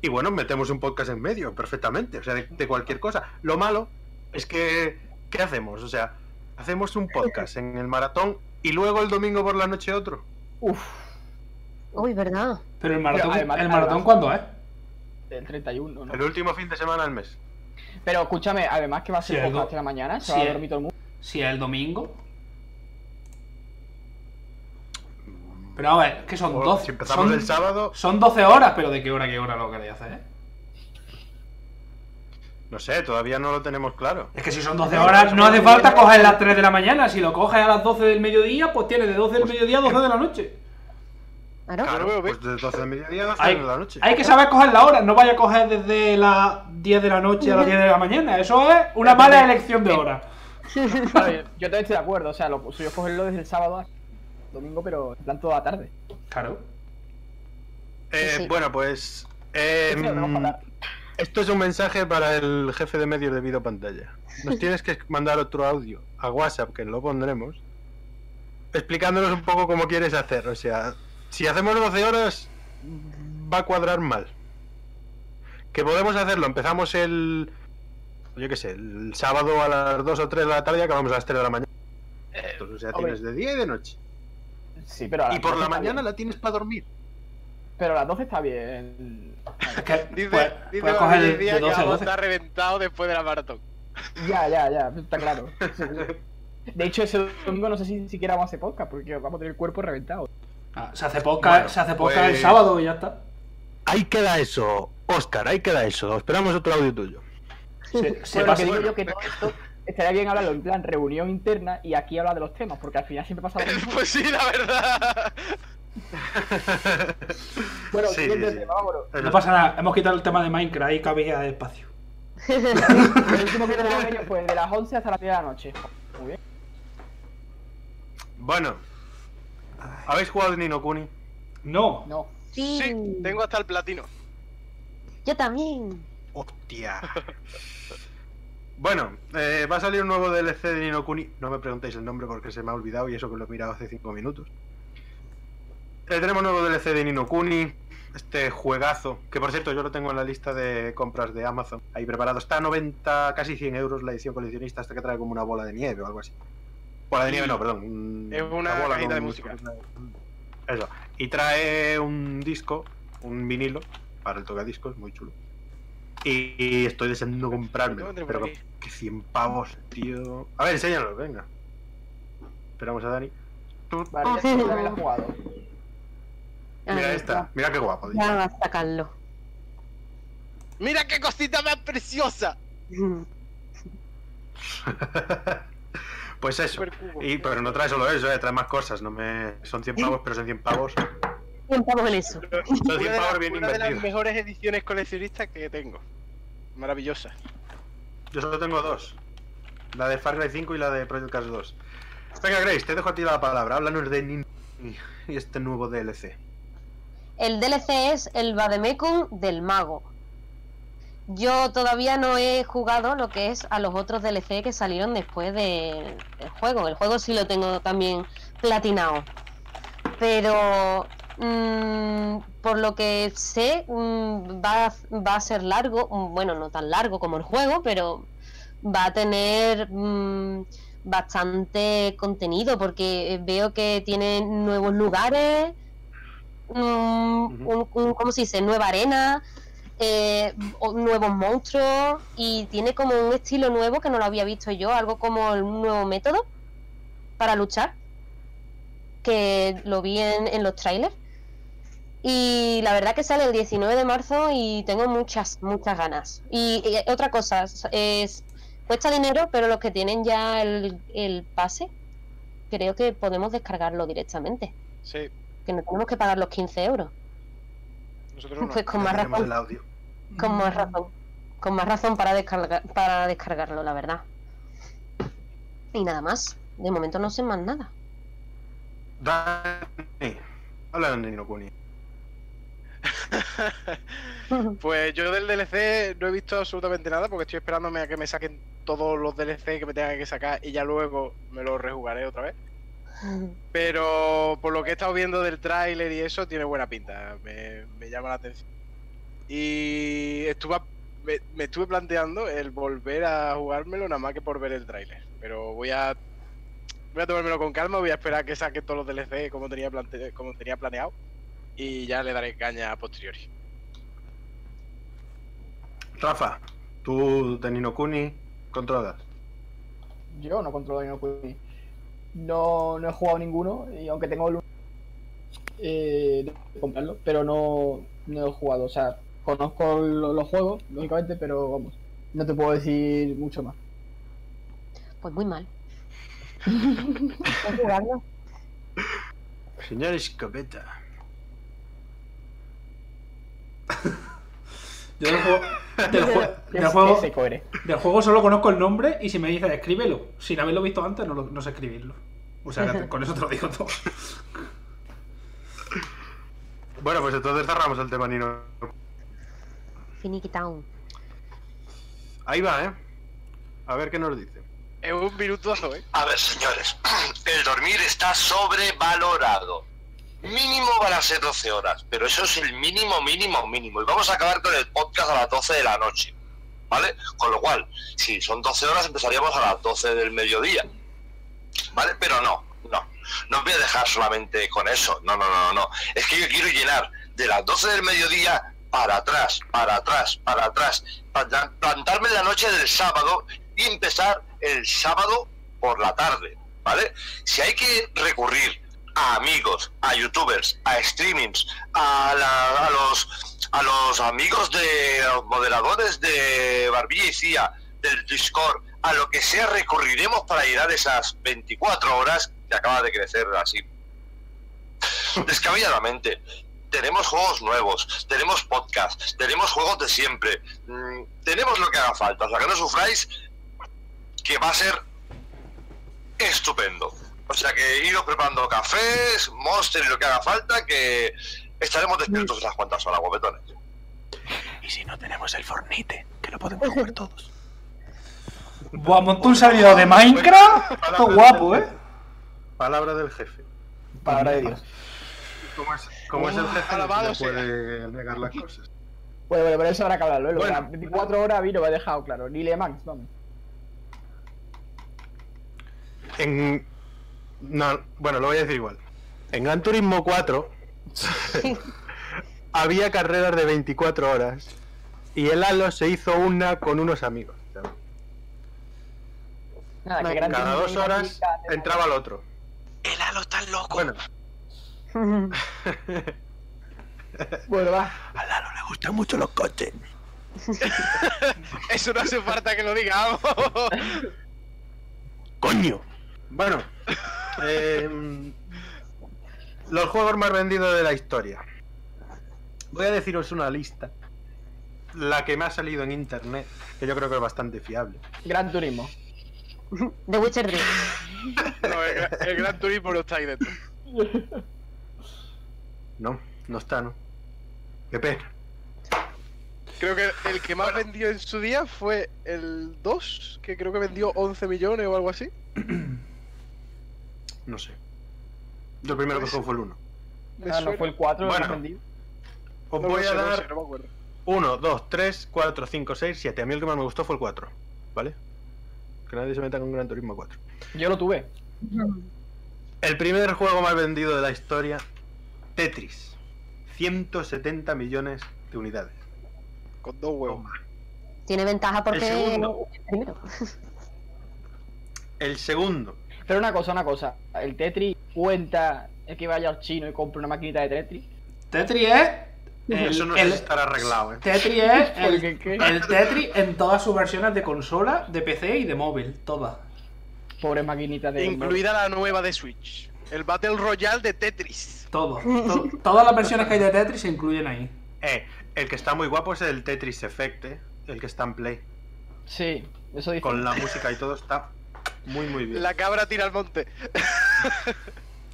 A: Y bueno, metemos un podcast en medio, perfectamente, o sea, de, de cualquier cosa. Lo malo es que, ¿qué hacemos? O sea, hacemos un podcast en el maratón y luego el domingo por la noche otro.
D: Uf,
C: Uy, ¿verdad?
E: Pero el maratón,
D: además-
E: ¿el maratón cuándo es?
D: el 31, ¿no?
A: El último fin de semana del mes.
D: Pero escúchame, además que va a ser
E: Sí,
D: podcast de la mañana, se
E: sí,
D: va a dormir todo el mundo.
E: Si es el domingo. Pero a ver, que son
A: O
E: 12.
A: si empezamos
E: son,
A: el sábado,
E: son 12 horas, pero ¿de qué hora qué hora lo queréis hacer? eh?
A: no sé, todavía no lo tenemos claro.
E: Es que si son 12 horas, no hace falta coger las 3 de la mañana. Si lo coges a las 12 del mediodía, pues tienes de 12 del mediodía a 12 de la noche.
C: Claro.
A: Claro, pues de 12 de mediodía a 12
E: Hay,
A: de la noche.
E: hay que saber coger la hora, no vaya a coger desde las 10 de la noche a las 10 de la mañana. Eso es una mala elección de hora.
D: Claro, yo, yo también estoy de acuerdo, o sea, lo suyo es cogerlo desde el sábado al domingo, pero en plan toda la tarde.
E: Claro.
A: Eh,
C: Sí, sí.
A: Bueno, pues. eh,
D: Sí, a hablar.
A: esto es un mensaje para el jefe de medios de video pantalla. Nos tienes que mandar otro audio a WhatsApp, que lo pondremos, explicándonos un poco cómo quieres hacer. O sea, si hacemos 12 horas, va a cuadrar mal. Que podemos hacerlo, empezamos el. Yo qué sé, el sábado a las 2 o 3 de la tarde y acabamos a las 3 de la mañana. o sea,
D: hombre.
A: tienes de día y de noche.
D: Sí, pero a las
A: Y por
D: 12
A: la
D: está
A: mañana
D: bien.
A: la tienes para dormir.
D: Pero a las 12 está bien.
B: Dice,
E: puedes,
B: dice
E: puedes coger
B: David
E: de,
B: Díaz
E: de
B: que
E: 12 a
B: vamos a
E: 12.
B: estar reventado después de la maratón.
D: Ya, ya, ya, está claro. De hecho, ese domingo no sé si siquiera vamos a hacer podcast, porque vamos a tener el cuerpo reventado.
E: Ah, se hace podcast,
A: Bueno,
E: se hace el
A: pues-
E: sábado y ya está.
A: Ahí queda eso, Oscar, ahí queda eso. Esperamos otro audio tuyo.
E: Se, se
D: Bueno,
E: pasa-
D: que digo yo que todo esto estaría bien hablarlo en plan reunión interna y aquí hablar de los temas, porque al final siempre pasa lo mismo.
B: Pues sí, la verdad.
D: Bueno,
A: Sí,
D: siguiente
A: sí,
D: tema, vámonos.
E: No pasa nada, hemos quitado el tema de Minecraft, ahí cabía espacio.
D: El último que tenemos fue de las 11 hasta las 10 de la noche. Muy bien.
A: Bueno, ¿habéis jugado en Nino Kuni?
E: No.
D: No.
C: Sí,
B: Sí, tengo hasta el platino.
C: yo también.
A: Hostia. Bueno, eh, va a salir un nuevo DLC de Nino Kuni. No me preguntéis el nombre porque se me ha olvidado y eso que lo he mirado hace 5 minutos. Eh, tenemos nuevo DLC de Nino Kuni. Este juegazo, que por cierto yo lo tengo en la lista de compras de Amazon. Ahí preparado. Está a 90, casi 100 euros la edición coleccionista, hasta que trae como una bola de nieve o algo así. Bola de nieve, no, perdón. un-
B: Es una
A: bola
B: cajita de música.
A: Eso. Y trae un disco, un vinilo, para el tocadiscos, muy chulo. Y, y estoy deseando comprarme. Pero que, que 100 pavos, tío. A ver, enséñalo, venga. Esperamos a Dani.
D: Vale, ya lo he jugado.
A: Mira
C: Ah,
A: esta, mira qué guapo.
C: Ya va a sacarlo.
B: ¡Mira qué cosita más preciosa!
A: pues eso. Y, pero no trae solo eso, eh, trae más cosas. No me... Son 100 pavos, pero son 100 pavos.
C: Estamos en eso.
A: Son 100
B: Una de,
A: pavos
B: las-
A: bien
B: una de las mejores ediciones coleccionistas que tengo. Maravillosa.
A: Yo solo tengo dos. La de Far Cry 5 y la de Project Cars 2. Venga, Grace, te dejo a ti la palabra. Háblanos de Nin y este nuevo DLC.
C: El DLC es el Vademecum del mago. Yo todavía no he jugado lo que es a los otros DLC que salieron después de- del juego. El juego sí lo tengo también platinado. Pero mm, por lo que sé, mm, va, a- va a ser largo. mm, Bueno, no tan largo como el juego, pero va a tener bastante contenido porque veo que tiene nuevos lugares mm, un, un- ¿cómo se dice? Nueva arena, eh, nuevos monstruos y tiene como un estilo nuevo que no lo había visto yo, algo como un nuevo método para luchar, que lo vi en, en los trailers. Y la verdad que sale el 19 de marzo y tengo muchas, muchas ganas. Y, y otra cosa, es, cuesta dinero, pero los que tienen ya el, el pase, creo que podemos descargarlo directamente.
B: Sí,
C: Que no tenemos que pagar los 15 euros.
B: Nosotros no.
C: Pues con más
A: Tenemos el
C: razón,
A: audio.
C: con más razón. Con más razón para descargar, para descargarlo, la verdad. Y nada más. De momento no sé más nada.
A: Dani, háblanos de Nino Kuni.
B: Pues yo del DLC no he visto absolutamente nada porque estoy esperándome a que me saquen todos los DLC que me tengan que sacar y ya luego me los rejugaré otra vez. Pero por lo que he estado viendo del tráiler y eso, tiene buena pinta. Me, me llama la atención. Y estuve, me, me estuve planteando el volver a jugármelo nada más que por ver el tráiler. Pero voy a voy a tomármelo con calma, voy a esperar a que saquen todos los DLC como tenía, plante- como tenía planeado. Y ya le daré caña a posteriori.
A: Rafa, tú de Nino Kuni controlas.
D: Yo no controlo Nino Kuni. No, no he jugado ninguno y aunque tengo el eh, de comprarlo, pero no, no he jugado. O sea, conozco lo- los juegos, lógicamente, pero vamos, no te puedo decir mucho más.
C: Pues muy mal. ¿Puedes jugarlo?
A: Señor Escopeta.
E: Yo del juego, del, juego, del juego solo conozco el nombre y si me dices escríbelo, sin haberlo visto antes, no, lo- no sé escribirlo. O sea, con eso te lo digo todo.
A: Bueno, pues entonces cerramos el tema Nino.
C: Finiquitown.
A: Ahí va, ¿eh? A ver qué nos dice.
B: Es un minutazo, ¿eh?
F: A ver, señores, el dormir está sobrevalorado. Mínimo van a ser 12 horas, pero eso es el mínimo, mínimo, mínimo. Y vamos a acabar con el podcast a las 12 de la noche, ¿vale? Con lo cual, si son 12 horas, empezaríamos a las 12 del mediodía, ¿vale? Pero no, no. No voy a dejar solamente con eso. No, no, no, no. Es que yo quiero llenar de las 12 del mediodía para atrás, para atrás, para atrás. Planta- Plantarme la noche del sábado y empezar el sábado por la tarde, ¿vale? Si hay que recurrir a amigos, a youtubers, a streamings, a, la- a los a los amigos de los moderadores de Barbilla y Cía, del Discord, a lo que sea recurriremos para llenar esas 24 horas que acaba de crecer así descabelladamente. Tenemos juegos nuevos, tenemos podcasts, tenemos juegos de siempre, mm, tenemos lo que haga falta, o sea que no sufráis que va a ser estupendo. O sea que iros preparando cafés, monster y lo que haga falta, que estaremos despiertos unas cuantas horas, guapetones.
A: Y si no tenemos el fornite, que lo podemos comer todos.
E: Buah, montó un servidor de Minecraft. Esto guapo, ¿eh?
A: Palabra del jefe.
D: Palabra de Dios.
A: ¿Cómo es, cómo es el jefe?
B: alabado
A: No
B: sea.
A: puede negar las cosas.
D: Bueno, bueno, pero eso habrá que hablarlo. ¿eh? Lo de
A: Bueno.
D: las 24 horas a mí no me ha dejado claro. Ni Le Mans, vamos.
A: En... No, bueno, lo voy a decir igual. En Gran Turismo 4 había carreras de 24 horas y el Halo se hizo una con unos amigos.
D: Nada, que gran
A: Cada
D: Turismo
A: dos horas
D: te-
A: entraba el otro.
F: El halo está loco.
A: Bueno,
D: Bueno, va.
A: al Halo le gustan mucho los coches.
B: Eso no hace falta que lo digamos.
A: ¡Coño! Bueno, em, los juegos más vendidos de la historia. Voy a deciros una lista. La que me ha salido en internet, que yo creo que es bastante fiable.
D: Gran Turismo.
C: The Witcher 3.
B: No, el, el Gran Turismo no está ahí dentro.
A: No, no está, ¿no? Qué pena.
B: Creo que el que más vendió en su día fue el 2, que creo que vendió 11 millones o algo así.
A: No sé. Yo el primero que jugué fue el 1.
B: Me
D: Ah, no fue el 4
A: Bueno.
D: el vendido.
A: Os voy a dar
B: sé, no me acuerdo.
A: 1, 2, 3, 4, 5, 6, 7. A mí el que más me gustó fue el 4. ¿Vale? Que nadie se meta con Gran Turismo 4.
D: Yo lo tuve.
A: El primer juego más vendido de la historia, Tetris. 170 millones de unidades.
B: Con dos huevos.
C: Tiene ventaja porque.
A: El segundo.
C: Primero.
A: El segundo,
D: Pero una cosa, una cosa. El Tetris cuenta el que vaya al chino y compre una maquinita de Tetris.
E: Tetris es. El,
A: eso no sé
E: el-
A: si estará arreglado, ¿eh?
E: Tetris es el, el Tetris en todas sus versiones de consola, de PC y de móvil, todas.
D: Pobre maquinita de.
B: Incluida la nueva de Switch. El Battle Royale de Tetris.
E: Todo. To- todas las versiones que hay de Tetris se incluyen ahí.
A: Eh, el que está muy guapo es el Tetris Effect, ¿eh? El que está en Play.
D: Sí, eso dice.
A: Con la música y todo está muy, muy bien.
B: La cabra tira al monte.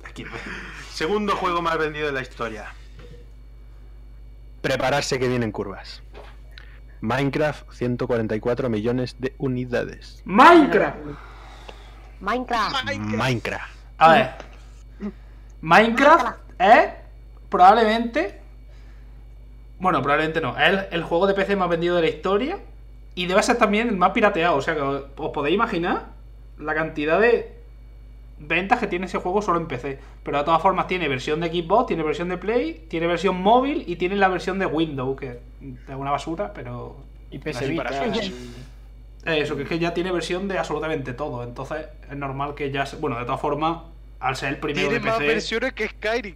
E: Aquí.
A: Segundo juego más vendido de la historia. Prepararse que vienen curvas. Minecraft, 144 millones de unidades.
E: Minecraft.
C: Minecraft.
A: Minecraft.
E: A ver. Minecraft es probablemente. Bueno, probablemente no. Es el, el juego de PC más vendido de la historia. Y debe ser también el más pirateado. O sea que os os podéis imaginar la cantidad de ventas que tiene ese juego solo en PC. Pero de todas formas tiene versión de Xbox, tiene versión de Play, tiene versión móvil y tiene la versión de Windows, que es una basura, pero
D: Y PC
B: Así
D: Vita.
B: para Switch.
D: y-
E: eso, que es que ya tiene versión de absolutamente todo. Entonces es normal que ya. se- Bueno, de todas formas, al ser el primero
B: Tiene
E: de
B: más
E: PC.
B: versiones que Skyrim.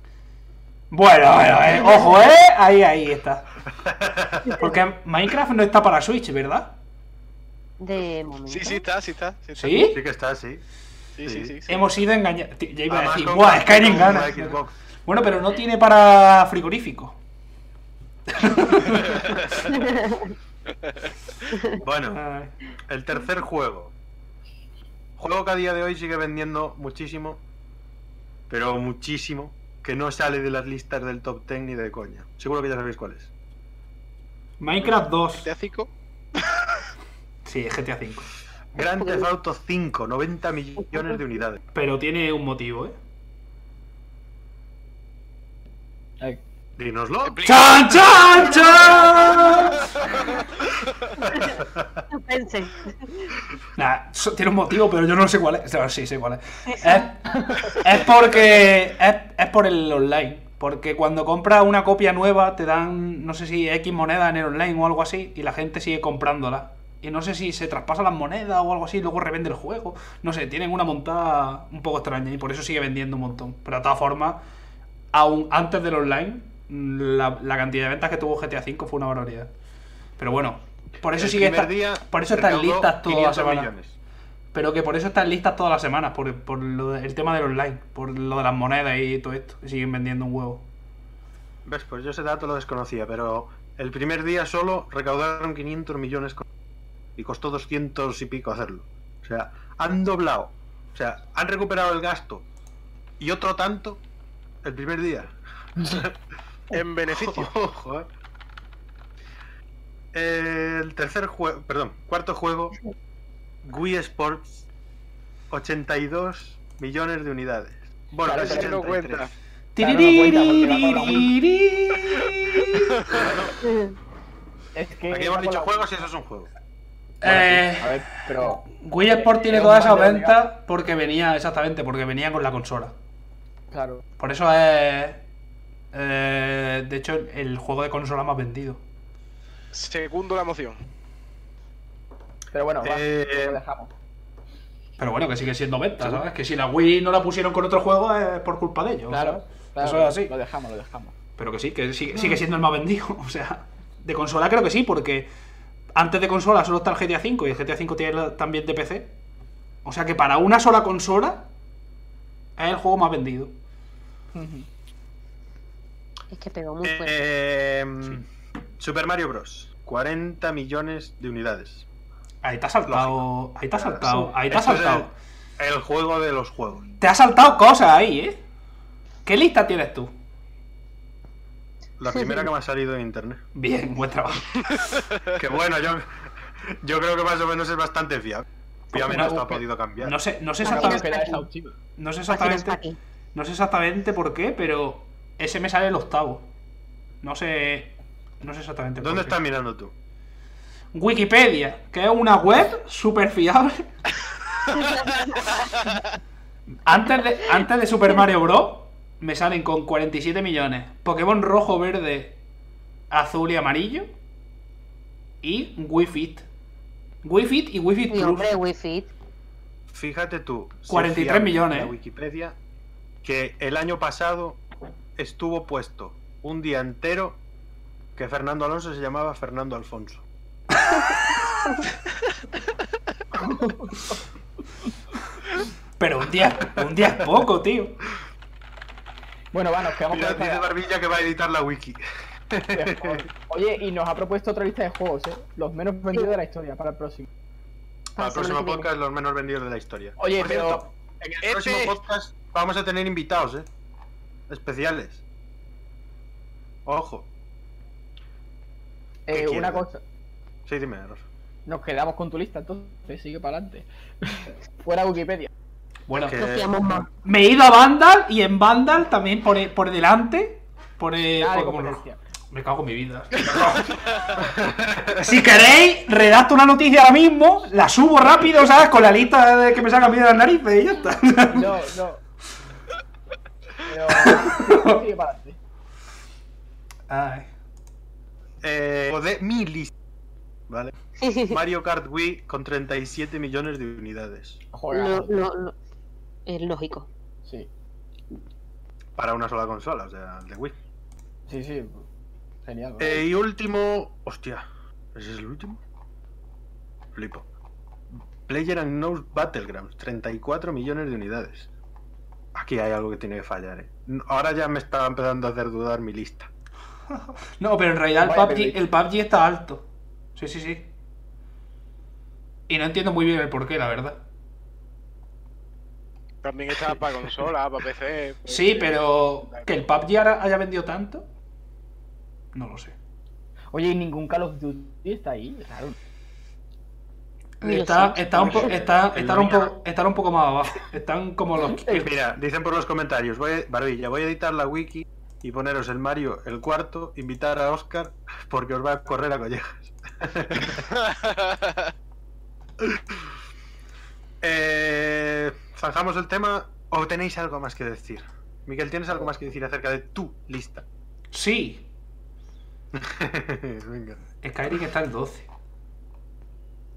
E: Bueno, bueno, eh, ojo, eh. Ahí, ahí está. Porque Minecraft no está para Switch, ¿verdad?
C: De momento.
B: Sí, sí está, sí está. Sí, está.
E: ¿Sí?
A: Sí que está, sí.
B: sí, sí, sí, sí.
E: Hemos sido engañados. Ya iba a decir, ¡buah! Skyrim gana. Bueno, pero no tiene para frigorífico.
A: Bueno, el tercer juego. Juego que a día de hoy sigue vendiendo muchísimo, pero muchísimo, que no sale de las listas del top 10 ni de coña. Seguro que ya sabéis cuál es.
E: Minecraft 2.
B: GTA 5.
E: Sí, es GTA 5.
A: Grand Theft Auto 5, 90 millones de unidades.
E: Pero tiene un motivo, ¿eh?
D: Ay,
A: Dínoslo.
E: ¡Chan, chan, chan!
C: Pensé.
E: Nah, so- tiene un motivo, pero yo no sé cuál es. No, sí, sé cuál es. Es, es porque. Es, es por el online. Porque cuando compras una copia nueva, te dan, no sé si X moneda en el online o algo así, y la gente sigue comprándola. Y no sé si se traspasan las monedas o algo así, y luego revende el juego. No sé, tienen una montada un poco extraña y por eso sigue vendiendo un montón. Pero de todas formas, aún antes del online, la, la cantidad de ventas que tuvo GTA V fue una barbaridad. Pero bueno, por eso
A: El
E: sigue esta-
A: día
E: por eso están listas todas las
A: 500
E: semanas.
A: millones.
E: Pero que por eso están listas todas las semanas, por, por lo de- el tema del online, por lo de las monedas y todo esto, que siguen vendiendo un huevo.
A: ¿Ves? Pues yo ese dato lo desconocía, pero el primer día solo recaudaron 500 millones con- y costó 200 y pico hacerlo. O sea, han doblado O sea, han recuperado el gasto y otro tanto el primer día.
B: En beneficio.
A: Ojo, eh. El tercer juego, perdón, cuarto juego, Wii Sports, 82 millones de unidades. Bueno,
D: Claro,
A: es
D: pero
B: no
A: 83.
B: cuenta.
D: Claro, no cuenta porque va con la Wii. Es que.
A: Aquí hemos dicho juegos y eso es un juego.
E: Eh,
D: A ver, pero.
E: Wii Sport tiene
D: Es
E: toda
D: un
E: esa
D: bundle,
E: venta porque venía, exactamente, porque venía con la consola.
D: Claro.
E: Por eso es. eh, de hecho, el juego de consola más vendido.
B: Segundo la moción.
D: Pero bueno, va,
A: Eh,
D: lo dejamos.
E: Pero bueno, que sigue siendo venta, ¿sabes? Que si la Wii no la pusieron con otro juego es por culpa de ellos.
D: Claro,
E: ¿sabes?
D: claro.
E: Eso es así.
D: Lo dejamos, lo dejamos.
E: Pero que sí, que sigue, sigue siendo el más vendido. O sea, de consola creo que sí, porque antes de consola solo está el GTA V y el GTA V tiene también de PC. O sea que para una sola consola es el juego más vendido.
C: Es que pegó muy fuerte.
A: Eh, Super Mario Bros. 40 millones de unidades.
E: Ahí te has saltado. Ahí te has saltado. Ahí te has saltado.
A: El, el juego de los juegos.
E: Te has saltado cosas ahí, ¿eh? ¿Qué lista tienes tú?
A: La primera que me ha salido en internet.
E: Bien, buen trabajo.
A: Que bueno, yo, yo creo que más o menos es bastante fiable. Obviamente
E: No,
A: esto ha podido cambiar.
E: No sé, no sé exactamente. No sé exactamente. No sé exactamente por qué, pero ese me sale el octavo. No sé. No sé exactamente por
A: ¿Dónde
E: qué.
A: estás mirando tú?
E: Wikipedia, que es una web súper fiable. antes, de, antes de Super Mario Bros. Me salen con 47 millones. Pokémon rojo, verde, azul y amarillo. Y Wii Fit. Wii Fit y Wii Fit Plus.
C: hombre, Wii Fit.
A: Fíjate tú. si
E: 43
A: fiable
E: millones,
A: La
E: eh.
A: Wikipedia que el año pasado estuvo puesto un día entero que Fernando Alonso se llamaba Fernando Alfonso.
E: Pero un día, un día es poco, tío.
D: Bueno, va, nos quedamos
A: Mira,
D: con
A: dice
D: esta.
A: Barbilla que va a editar la wiki.
D: Oye, y nos ha propuesto otra lista de juegos, ¿eh? Los menos vendidos de la historia para el próximo.
A: Para el
C: la
A: próximo podcast, los menos vendidos de la historia.
D: Oye,
A: Por
D: pero-
A: cierto, en el
B: Este-
A: próximo podcast vamos a tener invitados, ¿eh? Especiales. Ojo. ¿Qué
D: Eh, una cosa.
A: Sí, dime, Rosa.
D: Nos quedamos con tu lista, entonces sigue para adelante. Fuera Wikipedia.
E: Bueno,
A: Que-
E: me he ido a Vandal y en Vandal también por, por delante. Por, eh, rojo.
D: competencia.
E: Me cago en mi vida. si queréis, redacto una noticia ahora mismo, la subo rápido, ¿sabes? Con la lista de que me saca a mí de las narices y ya está.
D: No, no. Pero sigue para adelante.
E: Ay.
A: Eh, de mi lista. ¿Vale? Mario Kart Wii con 37 millones de unidades.
D: Joder.
C: Lo- lo- lo- Es lógico.
D: Sí,
A: Para una sola consola, o sea, el de Wii.
D: sí, sí. Genial. ¿no?
A: Eh, y último. Hostia, ¿ese es el último? Flipo. Player Unknown's Battlegrounds, 34 millones de unidades. Aquí hay algo que tiene que fallar, eh. Ahora ya me estaba empezando a hacer dudar mi lista.
E: No, pero en realidad el
D: Vaya
E: PUBG,
D: película.
E: el PUBG está alto. Sí, sí, sí. Y no entiendo muy bien el porqué, la verdad.
B: También está para consola, para PC. pues,
E: Sí,
B: eh,
E: pero que el PUBG ahora haya vendido tanto, no lo sé.
D: Oye, y ningún Call of Duty está ahí. Claro.
E: Está, está, un po- está, están, un están un poco más abajo. Están como los.
A: Mira, dicen por los comentarios, voy, Barbilla, voy a editar la wiki y poneros el Mario el cuarto, invitar a Oscar porque os va a correr a collejas. eh, ¿Zanjamos el tema o tenéis algo más que decir? Miguel, ¿tienes algo más que decir acerca de tu lista?
E: Sí,
A: Venga.
E: Skyrim está en 12.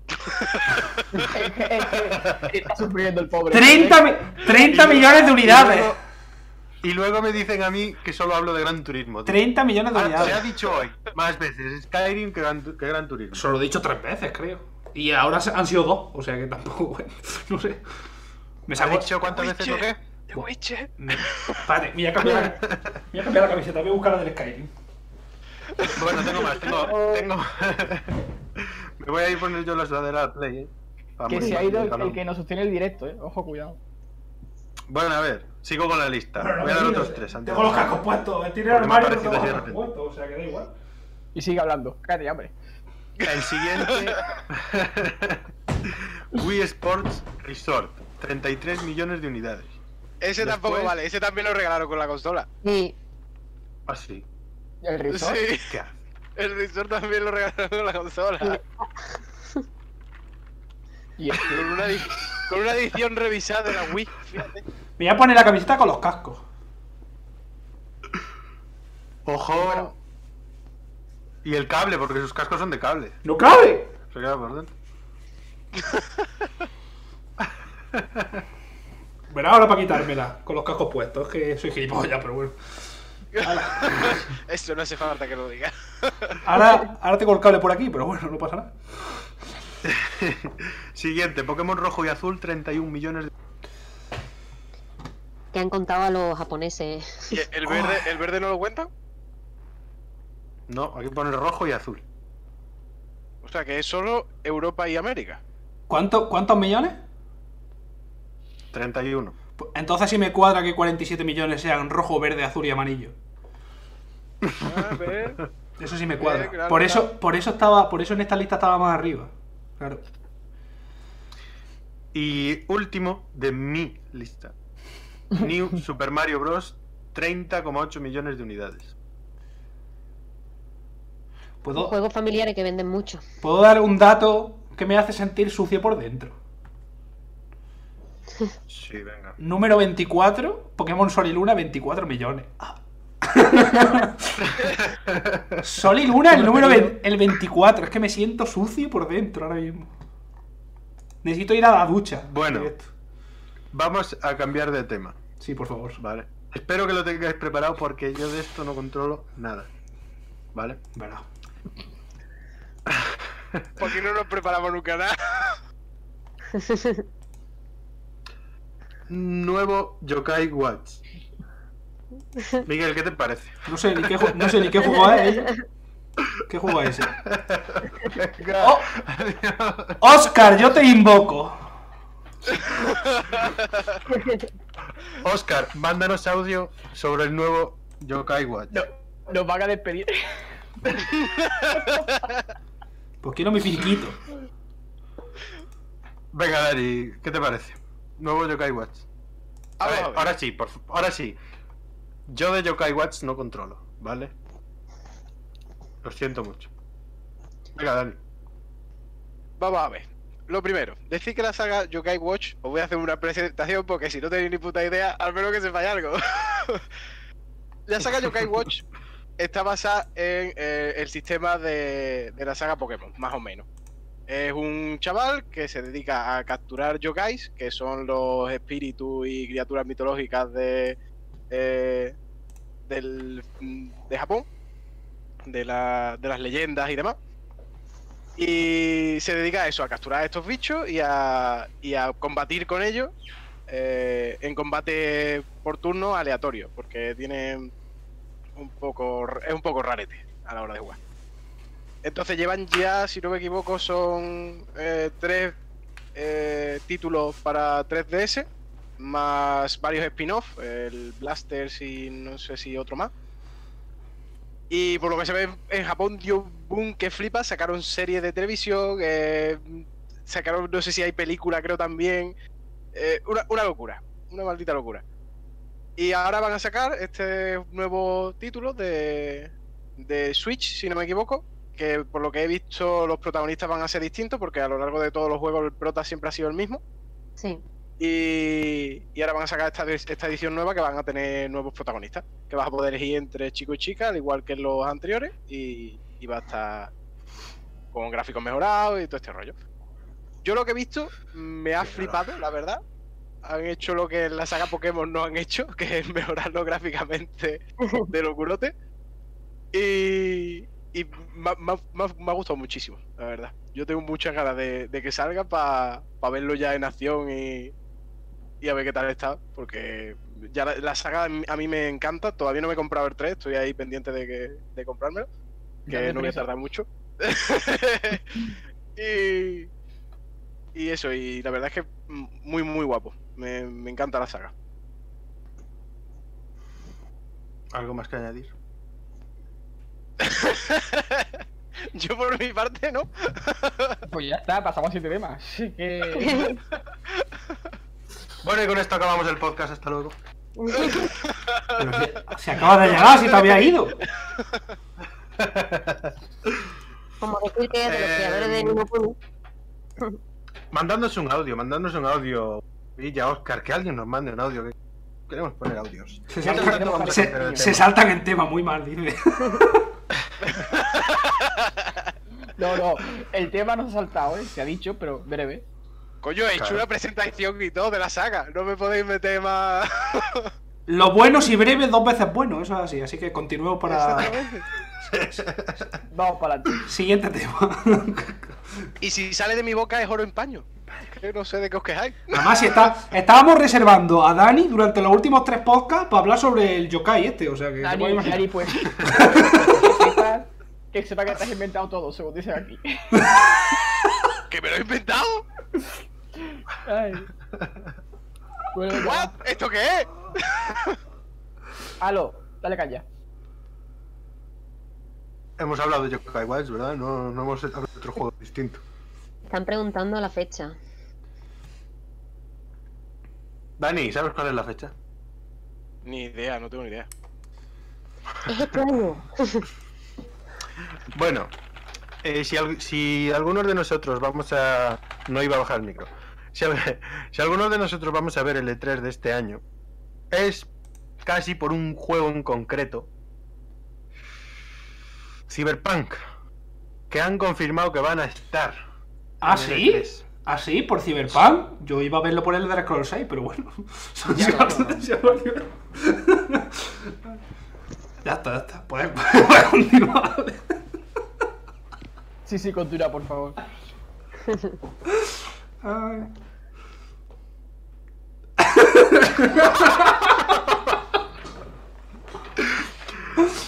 D: está sufriendo el pobre.
E: 30, mi- 30 millones de unidades.
A: y luego me dicen a mí que solo hablo de Gran Turismo. tío.
E: 30 millones de
A: Ah, se ha
E: unidades.
A: dicho hoy más veces Skyrim que Gran, que Gran Turismo.
E: Solo lo he dicho tres veces, creo. Y ahora han sido dos, o sea que tampoco, bueno, no sé. Me
A: ¿Se ha
E: saco...
A: dicho cuántas veces lo que?
B: The Witcher.
E: Espérate, voy a cambiar, voy a cambiar la camiseta, voy a buscar la del Skyrim.
A: Bueno, tengo más, tengo. tengo... Me voy a ir poner yo la sudadera al play, eh. Para
D: Que se ha ido el, el que nos sostiene el directo, eh. Ojo, cuidado.
A: Bueno, a ver, sigo con la lista. Voy a dar otros tres antes.
E: Tengo los cascos puestos. Me tiré
A: ha
E: armario y los
A: de
E: cascos puestos, o sea que da igual.
D: Y sigue hablando. Cállate, hombre.
A: El siguiente. Wii Sports Resort. 33 millones de unidades.
B: Ese tampoco vale, ese también lo regalaron con la consola.
C: Sí,
A: Ah, sí.
D: El resort.
B: Sí,
A: ¿Qué hace?
B: el Resort también lo regalaron con la consola.
D: Y.
B: Con una, edi- con una edición revisada de la Wii, fíjate.
E: Me voy a poner la camiseta con los cascos.
A: Ojo. Y el cable, porque sus cascos son de cable.
E: ¡No cabe!
A: Se queda por dentro.
E: Verá ahora para quitármela con los cascos puestos. Es que soy gilipollas, pero bueno.
B: Eso no hace falta que lo diga.
E: Ahora, ahora tengo el cable por aquí, pero bueno, no pasa nada.
A: Siguiente, Pokémon rojo y azul, 31 millones de.
C: que han contado a los japoneses.
B: ¿Y el verde, el verde no lo cuenta?
A: No, aquí pone rojo y azul.
B: O sea que es solo Europa y América.
E: ¿Cuánto, ¿Cuántos millones?
A: 31.
E: Pues Entonces sí me cuadra que 47 millones sean rojo, verde, azul y amarillo.
B: A ver.
E: Eso sí me
B: Eh,
E: cuadra.
B: claro,
E: Por
B: claro.
E: eso, por eso estaba, por eso en esta lista estaba más arriba. Claro.
A: Y último de mi lista. New Super Mario Bros. 30,8 millones de unidades.
E: ¿Puedo,
C: Juegos familiares que venden mucho.
E: puedo dar un dato que me hace sentir sucio por dentro.
A: Sí, venga.
E: Número 24, Pokémon Sol y Luna, 24 millones. Ah. Sol y Luna, el número el 24. Es que me siento sucio por dentro ahora mismo. Necesito ir a la ducha.
A: Bueno. Vamos a cambiar de tema,
E: Sí, por favor.
A: ¿vale? Espero que lo tengáis preparado porque yo de esto no controlo nada. ¿Vale?
E: Verá.
B: Porque no nos preparamos nunca nada.
A: Nuevo Yokai Watch. Miguel, ¿qué te parece?
E: No sé ni qué, no sé ni qué juego es. ¿Qué juego es ese? Oh. Oscar, yo te invoco.
A: Oscar, mándanos audio sobre el nuevo Yokai Watch.
D: No, nos van a despedir.
E: Pues quiero mi finiquito.
A: Venga, Dari, ¿qué te parece? Nuevo Yokai Watch. A ver,
B: a ver.
A: ahora sí, por, ahora sí. Yo de Yokai Watch no controlo, ¿vale? Lo siento mucho. Venga, Dani.
B: Vamos a ver. Lo primero, decir que la saga Yokai Watch, os voy a hacer una presentación porque si no tenéis ni puta idea, al menos que sepáis algo. la saga Yokai Watch está basada en eh, el sistema de, de la saga Pokémon, más o menos. Es un chaval que se dedica a capturar yokais, que son los espíritus y criaturas mitológicas de, eh, del, de Japón, de, la- de las leyendas y demás. Y se dedica a eso, a capturar a estos bichos y a, y a combatir con ellos eh, en combate por turno aleatorio, porque tiene un poco es un poco rarete a la hora de jugar. Entonces llevan ya, si no me equivoco, son eh, tres eh, títulos para 3DS, más varios spin-off, el Blasters y no sé si otro más. Y por lo que se ve en Japón dio boom que flipa, sacaron series de televisión, eh, sacaron, no sé si hay película, creo también. Una, una locura, una maldita locura. Y ahora van a sacar este nuevo título de, de Switch, si no me equivoco, que por lo que he visto los protagonistas van a ser distintos, porque a lo largo de todos los juegos el prota siempre ha sido el mismo.
C: Sí.
B: Y, y ahora van a sacar esta, esta edición nueva que van a tener nuevos protagonistas. Que vas a poder elegir entre chico y chica, al igual que en los anteriores. Y, y va a estar con gráficos mejorados y todo este rollo. Yo lo que he visto me ha flipado, la verdad. Han hecho lo que en la saga Pokémon no han hecho, que es mejorarlo gráficamente de locurote. Y, y me, me, me, ha gustado muchísimo, la verdad. Yo tengo muchas ganas de, de que salga para pa verlo ya en acción y, y, a ver qué tal está, porque ya la, saga a mí me encanta. Todavía no me he comprado el 3, estoy ahí pendiente de, que, de comprármelo, que no voy a tardar mucho. y, y, eso, y la verdad es que muy, muy guapo. Me, me encanta la saga.
A: ¿Algo más que añadir?
B: Yo por mi parte no.
D: Pues ya está, pasamos siete temas. Así que.
A: Bueno, y con esto acabamos el podcast. Hasta luego.
E: Pero se, se acaba de llegar, si te había ido.
C: Como decir que es de los
A: Eh,
C: creadores de Kuni.
A: Mandándonos un audio, mandándonos un audio. Villa, Oscar, que alguien nos mande un audio. que Queremos poner audios.
E: Se, saltan- se- se
A: tema.
E: saltan en tema muy mal, dice.
D: No, no, el tema no se ha saltado, ¿eh? Se ha dicho, pero breve.
B: Coño, he hecho
A: Claro.
B: una presentación y todo de la saga. No me podéis meter más.
E: Lo bueno si breve, dos veces bueno, eso es así. Así que continuemos para.
D: Vamos para adelante.
E: siguiente tema.
B: Y si sale de mi boca es oro en paño. Que no sé de qué os quejáis.
E: Además, si está, estábamos reservando a Dani durante los últimos tres podcasts para hablar sobre el yokai este, o sea que...
D: Dani, pues. que, sepa, que te has inventado todo, según dicen aquí.
B: ¿Que me lo he inventado?
D: Ay. Bueno,
B: ¿What? ¿Esto qué es?
D: Aló, dale calla.
A: Hemos hablado de Yokai Watch, ¿verdad? No, no hemos hablado de otro juego distinto.
C: Están preguntando la fecha.
A: Dani, ¿sabes cuál es la fecha?
B: Ni idea, no tengo ni idea.
C: Es este año.
A: Bueno, eh, si, si algunos de nosotros vamos a... No iba a bajar el micro. Si, si algunos de nosotros vamos a ver el E3 de este año, es casi por un juego en concreto. Cyberpunk. Que han confirmado que van a estar.
E: ¿Ah, sí?
A: E3.
E: ¿Ah, sí? ¿Por Cyberpunk? Yo iba a verlo por el Dark Scrolls 6, pero bueno.
D: Ya,
E: Se-
D: no, no.
E: ya está, ya está. Puedes, puedes continuar.
D: Sí, sí, continúa, por favor.
E: Ay.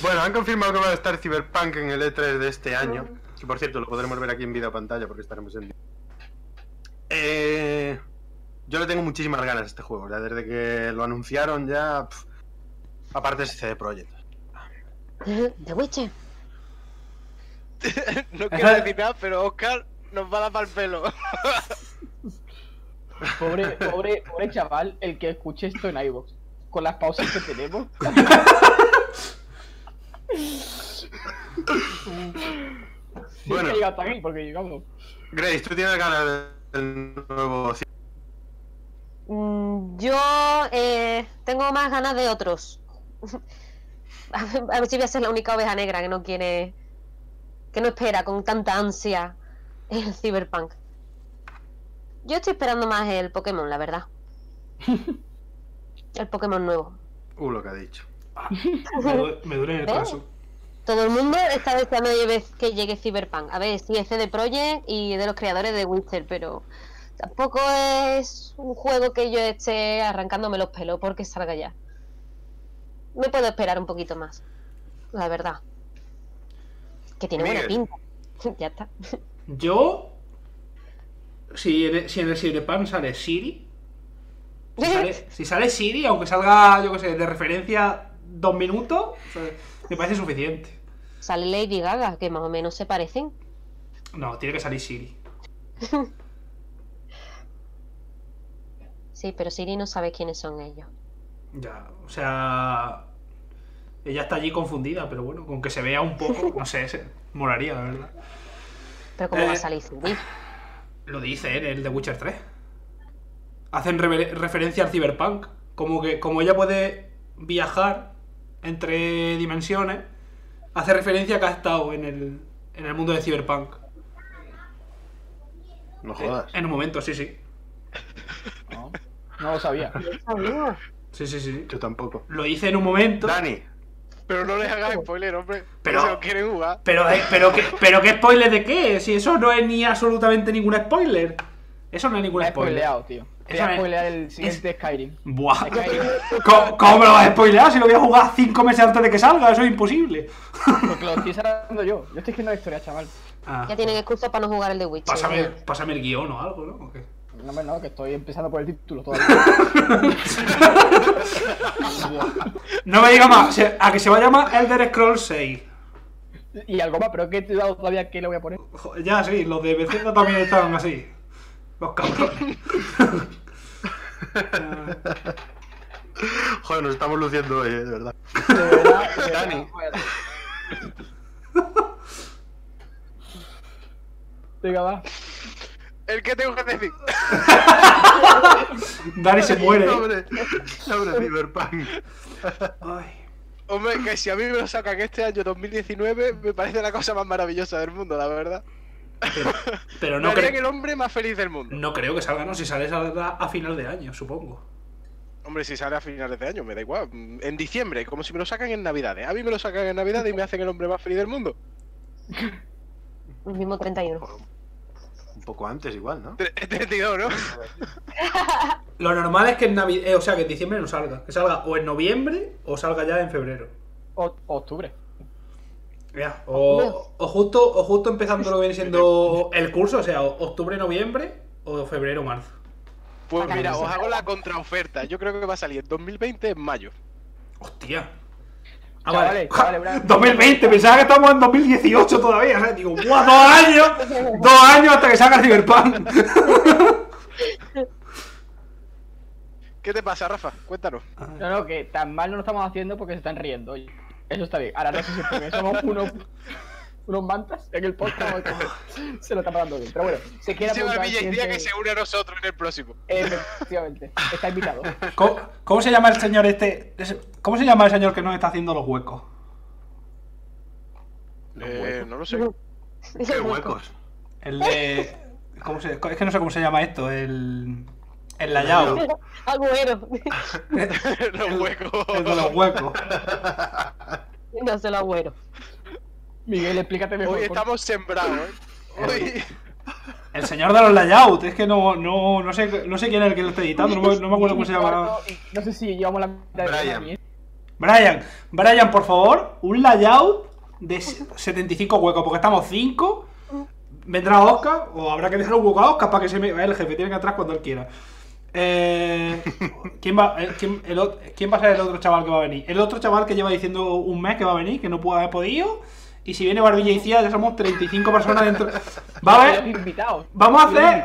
A: Bueno, han confirmado que va a estar Cyberpunk en el E3 de este año. Que por cierto, lo podremos ver aquí en video pantalla porque estaremos en. Eh, yo le tengo muchísimas ganas a este juego. Ya desde que lo anunciaron, ya. pf, aparte es CD Projekt.
C: The Witcher.
B: no quiero decir nada, pero Oscar nos va a dar para el pelo.
D: Pobre, pobre, pobre chaval, el que escuche esto en iVoox. Con las pausas que tenemos. Sí,
A: Bueno.
D: que llega hasta aquí, porque llegamos.
A: Grace, ¿tú tienes ganas de- del nuevo
C: Mm, Yo eh, tengo más ganas de otros. A ver, si voy a ser la única oveja negra que no quiere. que no espera con tanta ansia el Cyberpunk. Yo estoy esperando más el Pokémon, la verdad. El Pokémon nuevo.
A: Uh, lo que ha dicho.
E: Me, du- me duele el corazón.
C: Todo el mundo está deseando que llegue- que llegue Cyberpunk. A ver, sí es de Projekt y de los creadores de Witcher, pero tampoco es un juego que yo esté arrancándome los pelos porque salga ya. Me puedo esperar un poquito más, la verdad. Que tiene buena pinta. ya está.
E: Yo. Si en, el- si en el Cyberpunk sale Siri. Si sale, si sale Siri, aunque salga, yo qué sé, de referencia dos minutos, o sea, me parece suficiente.
C: Sale Lady Gaga, que más o menos se parecen.
E: No, tiene que salir Siri.
C: Sí, pero Siri no sabe quiénes son ellos.
E: Ya, o sea. Ella está allí confundida, pero bueno, con que se vea un poco, no sé, se, molaría, la verdad.
C: Pero ¿cómo va a
E: Eh.
C: salir Siri?
E: Lo dice en el The Witcher 3. Hacen referencia al Cyberpunk. Como que como ella puede viajar entre dimensiones, hace referencia a que ha estado en el, en el mundo de Cyberpunk.
A: No jodas.
E: En un momento, sí, sí.
D: No, no lo sabía.
C: Sabía.
E: Sí, sí, sí.
A: Yo tampoco.
E: Lo hice en un momento.
A: Dani,
B: Pero no les hagas spoiler, hombre.
E: Pero-
B: lo quieren jugar.
E: Pero, eh, pero, ¿qué, pero ¿qué spoiler de qué? Si eso no es ni absolutamente ningún spoiler. Eso no es ningún spoiler.
D: spoileado, tío. Te
E: Eso
D: voy a
E: es-
D: spoilear el siguiente Skyrim.
E: Buah.
D: Skyrim,
E: ¿Cómo, cómo me lo vas a spoilear si lo voy a jugar cinco meses antes de que salga? Eso es imposible.
D: porque lo estoy hablando yo. Yo estoy escribiendo la historia, chaval.
E: Ah,
C: Ya tienen excusa para no jugar el de Witcher.
E: pásame, pásame el guion o algo, ¿no? ¿O qué?
D: No, no, que estoy empezando por el título todavía.
E: No me diga más, a que se va a llamar Elder Scrolls 6.
D: y algo más, pero que he dado todavía que le voy a poner.
E: Ya, sí, los de Bethesda también estaban así. Los cabrones.
A: Joder, nos estamos luciendo hoy, eh, de verdad.
D: De verdad, de verdad,
A: Dani.
D: joder. Venga, va.
B: ¿El que tengo que decir?
E: Dani se muere.
A: Sobre, sobre Cyberpunk.
E: Ay.
B: Hombre, que si a mí me lo sacan este año 2019, me parece la cosa más maravillosa del mundo, la verdad.
E: Pero, pero
B: Me
E: no, creo,
B: el hombre más feliz del mundo.
E: no creo que salga, no, si sale saldrá a final de año, supongo.
B: Hombre, si sale a finales de año, me da igual. En diciembre, como si me lo sacan en Navidades. A mí me lo sacan en Navidades y me hacen el hombre más feliz del mundo.
C: El mismo 31.
A: Poco antes igual, ¿no?
B: Tre- 32, ¿no?
E: Lo normal es que en Navidad, o sea, que en diciembre no salga. Que salga o en noviembre o salga ya en febrero.
D: O- octubre.
E: Ya, o, o justo, o justo empezando lo que viene siendo el curso, o sea, octubre, noviembre o febrero, marzo.
B: Pues
C: Bacán,
B: mira, os hago la contraoferta. Yo creo que va a salir en 2020 en mayo.
E: Hostia. Ah,
D: Chavales,
E: vale.
D: chavales, Bran.
E: 2020, pensaba que estamos en 2018 todavía. ¿sabes? Digo, ¡buah! Dos años. Dos años hasta que salga Cyberpunk.
B: ¿Qué te pasa, Rafa? Cuéntanos.
D: No, no, que tan mal no lo estamos haciendo porque se están riendo. Eso está bien. Ahora no sé si es porque somos unos, unos mantas en el podcast se lo está pasando bien. Pero bueno, se
B: Barbilla y Cía
D: siguiente-
B: que se une a nosotros en el próximo.
D: Efectivamente, está invitado.
E: ¿Cómo, cómo se llama el señor este? ¿Cómo se llama el señor que nos está haciendo los huecos?
B: Eh, no lo sé.
A: Qué huecos.
E: El de. ¿cómo se- es que no sé cómo se llama esto. El. El layao.
C: Agüero.
B: Los huecos.
E: El de los huecos.
C: No se lo agüero.
D: Miguel, explícate mejor.
B: Hoy
D: por-
B: estamos sembrados, ¿eh? Hoy...
E: El señor de los layouts. Es que no, no, no, sé, no sé quién es el que lo está editando. No me, no me acuerdo cómo se llama.
D: No sé si llevamos la mitad de
A: Brian.
D: bien.
E: Brian, Brian, por favor, un layout de 75 huecos, porque estamos 5. Vendrá Oscar, o habrá que dejar un hueco a Oscar para que se me. El jefe tiene que atrás cuando él quiera. Eh, ¿quién, va, eh, quién, el ¿Quién va a ser el otro chaval que va a venir? El otro chaval que lleva diciendo un mes que va a venir, que no puede haber podido. Y si viene Barbilla y Cía, ya somos 35 personas dentro. Va a
D: Los
E: haber.
D: invitados.
E: Vamos a hacer.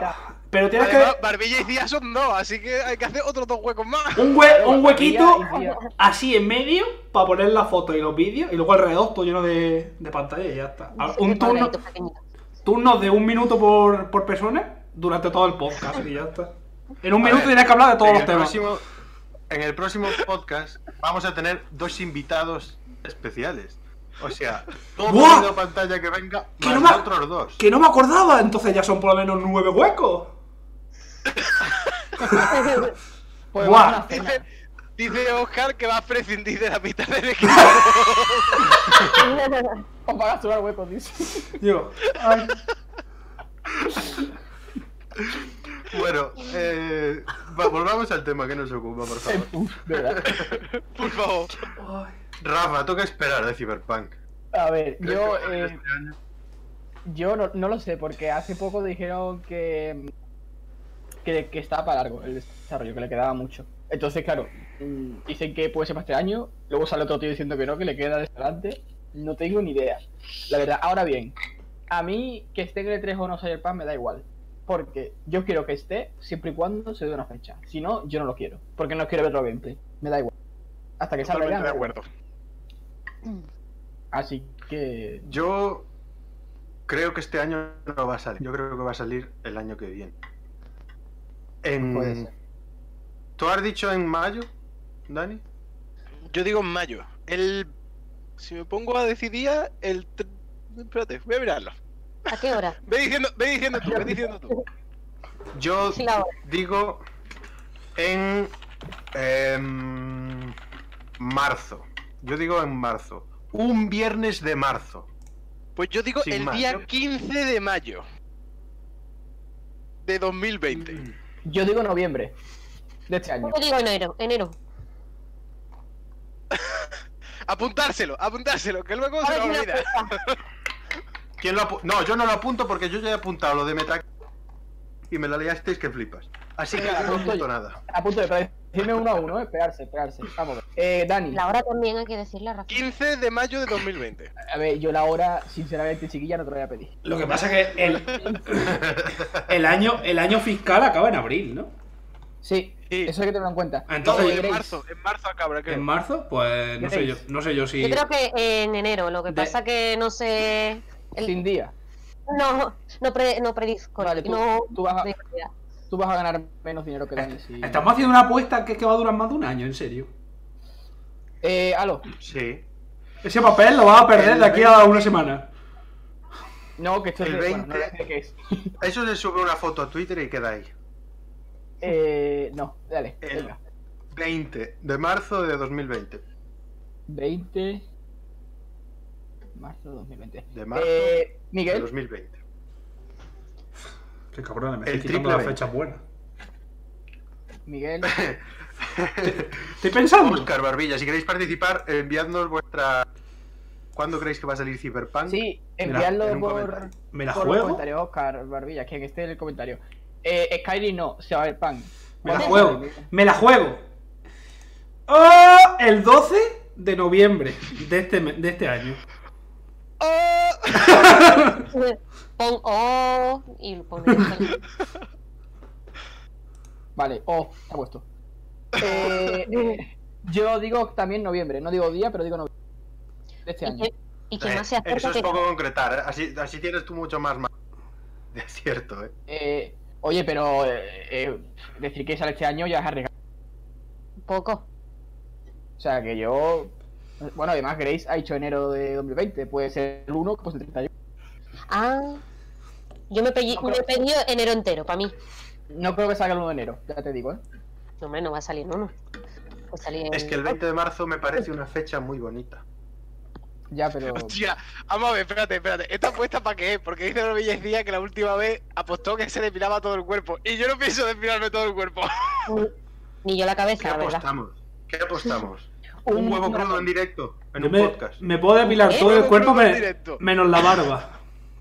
E: Pero tienes que.
B: Barbilla y Cía son dos, así que hay que hacer otros dos huecos más.
E: Un, hue- un huequito así en medio para poner las fotos y los vídeos y luego alrededor todo lleno de, de pantalla y ya está. Un turno, turnos de un minuto por, por persona durante todo el podcast y ya está. En un minuto tienes que hablar de todos los temas.
A: próximo, en el próximo podcast vamos a tener dos invitados especiales. O sea, todo
E: ¡Buah!
A: la pantalla que venga,
E: Que
A: más
E: no me-
A: otros dos.
E: Que no me acordaba, entonces ya son por lo menos nueve huecos.
D: Pues
E: Buah.
B: Dice, dice Oscar que va a prescindir de la mitad del equipo.
D: Os van a sobrar huecos, dice.
E: Digo, ay,
A: Bueno, eh, va- volvamos al tema que nos ocupa, por favor.
B: Por favor.
A: Rafa, toca esperar de Cyberpunk.
D: A ver,
A: ¿Crees
D: yo, eh,
A: este año?
D: yo no, no lo sé, porque hace poco dijeron que, que, que estaba para largo el desarrollo, que le quedaba mucho. Entonces, claro, mm, dicen que puede ser para este año, luego sale otro tío diciendo que no, que le queda de adelante. No tengo ni idea. La verdad, ahora bien, a mí que esté en el 3 o no Cyberpunk me da igual. Porque yo quiero que esté siempre y cuando se dé una fecha. Si no, yo no lo quiero. Porque no quiero verlo gameplay. Me da igual. Hasta que salga ya.
B: De
D: da igual.
B: acuerdo.
D: Así que.
A: Yo creo que este año no va a salir. Yo creo que va a salir el año que viene. En...
D: Puede ser.
A: ¿Tú has dicho en mayo, Dani?
B: Yo digo en mayo. El. Si me pongo a decidir, el. Espérate, voy a mirarlo.
C: ¿A qué hora?
B: Ve diciendo, ve diciendo tú, ve diciendo tú.
A: Yo digo en em, marzo. Yo digo en marzo. Un viernes de marzo.
B: Pues yo digo
A: Sin
B: el
A: más,
B: día
A: yo-
B: 15 de mayo. De 2020.
D: Yo digo noviembre. De este año.
C: Yo digo enero, enero.
B: Apuntárselo, apuntárselo, que luego se
C: ver,
B: olvida.
A: ¿Quién lo apu- No, yo no lo apunto porque yo ya he apuntado lo de Meta. y me la liasteis que flipas. Así que no
D: apunto
A: apunto nada.
D: A punto de decirme uno a uno, eh. Pegarse, pegarse. Vamos. Eh, Dani.
C: La hora también hay que decirle Rafa.
B: 15 de mayo de 2020.
D: A ver, yo la hora, sinceramente, chiquilla, no te lo voy a pedir.
E: Lo que pasa es que el, el, año, el año fiscal acaba en abril, ¿no?
D: Sí,
B: Sí.
D: eso hay que tenerlo en cuenta.
B: No,
E: Entonces,
B: en marzo, en marzo acaba.
E: ¿en marzo? Pues no sé yo, no sé yo si...
C: Yo creo que en enero, lo que
E: De-
C: pasa que no sé. el-
D: Sin día.
C: No, no, pre, no predisco.
D: Vale, tú-
C: no,
D: tú vas a-
C: de-
D: Tú vas a ganar menos dinero que Dani. Si...
E: Estamos haciendo una apuesta que, que va a durar más de un año, en serio.
D: Eh, Alo.
A: Sí.
E: Ese papel lo vas a perder
A: El
E: de aquí a
A: 20.
E: una semana.
D: No, que esto es
A: El
D: de... Bueno, no
A: 20.
D: voy a decir qué es.
A: Eso se sube una foto a Twitter y queda ahí.
D: Eh, no, dale,
A: El
D: venga.
A: 20 de marzo de 2020.
D: 20... Marzo de 2020.
A: De marzo
D: Eh,
A: de
D: Miguel.
A: 2020.
E: Qué cabrón, me
A: El
E: estoy quitando
A: veinte.
E: fechas buenas.
D: Miguel.
E: Estoy pensando.
A: Oscar Barbilla, si queréis participar, enviadnos vuestra. ¿Cuándo creéis que va a salir Cyberpunk?
D: Sí,
A: en
D: enviadlo
A: un
D: por,
A: comentario.
E: Me la
D: por
E: juego.
D: comentarios, Oscar Barbilla, quien esté en el comentario. Eh, Skyrim no, se va a ver pan.
E: Me la
D: ¿Cuándo
E: juego. Me la juego. ¡Oh! El 12 de noviembre de este, de este año.
C: Pon O y pon.
D: Vale, oh, está puesto. Eh, eh, yo digo también noviembre, no digo día, pero digo noviembre. De este
C: ¿Y
D: año.
C: que, y que
A: Eh,
C: más se acerca
A: eso es
C: que-
A: poco concretar, ¿eh? así, así tienes tú mucho más ma- de cierto, ¿eh?
D: Eh, oye, pero eh, eh, decir que sale este año ya es arriesgado.
C: poco.
D: O sea, que yo. Bueno, además, Grace ha dicho enero de 2020. Puede ser el 1, pues el 31.
C: Ah, yo me, pedí,
D: No,
C: me enero entero, para mí.
D: No creo que salga el 1 de enero, ya te digo, ¿eh?
C: No, hombre, no va a salir. Pues salir
A: Es que el 20 de marzo me parece una fecha muy bonita.
D: Ya, pero.
B: Hostia, vamos a ver, espérate, espérate. ¿Esta apuesta para qué? Porque dice Norbilla decía que la última vez apostó que se depilaba todo el cuerpo. Y yo no pienso depilarme todo el cuerpo.
C: Ni yo la
A: ¿Qué
C: cabeza, verdad.
A: apostamos? ¿Qué apostamos?
D: Un-
A: ¿Un huevo crudo en directo? En
E: Yo
A: un
E: me,
A: podcast.
E: me puedo depilar
C: ¿Eh?
E: todo el cuerpo me- menos la barba.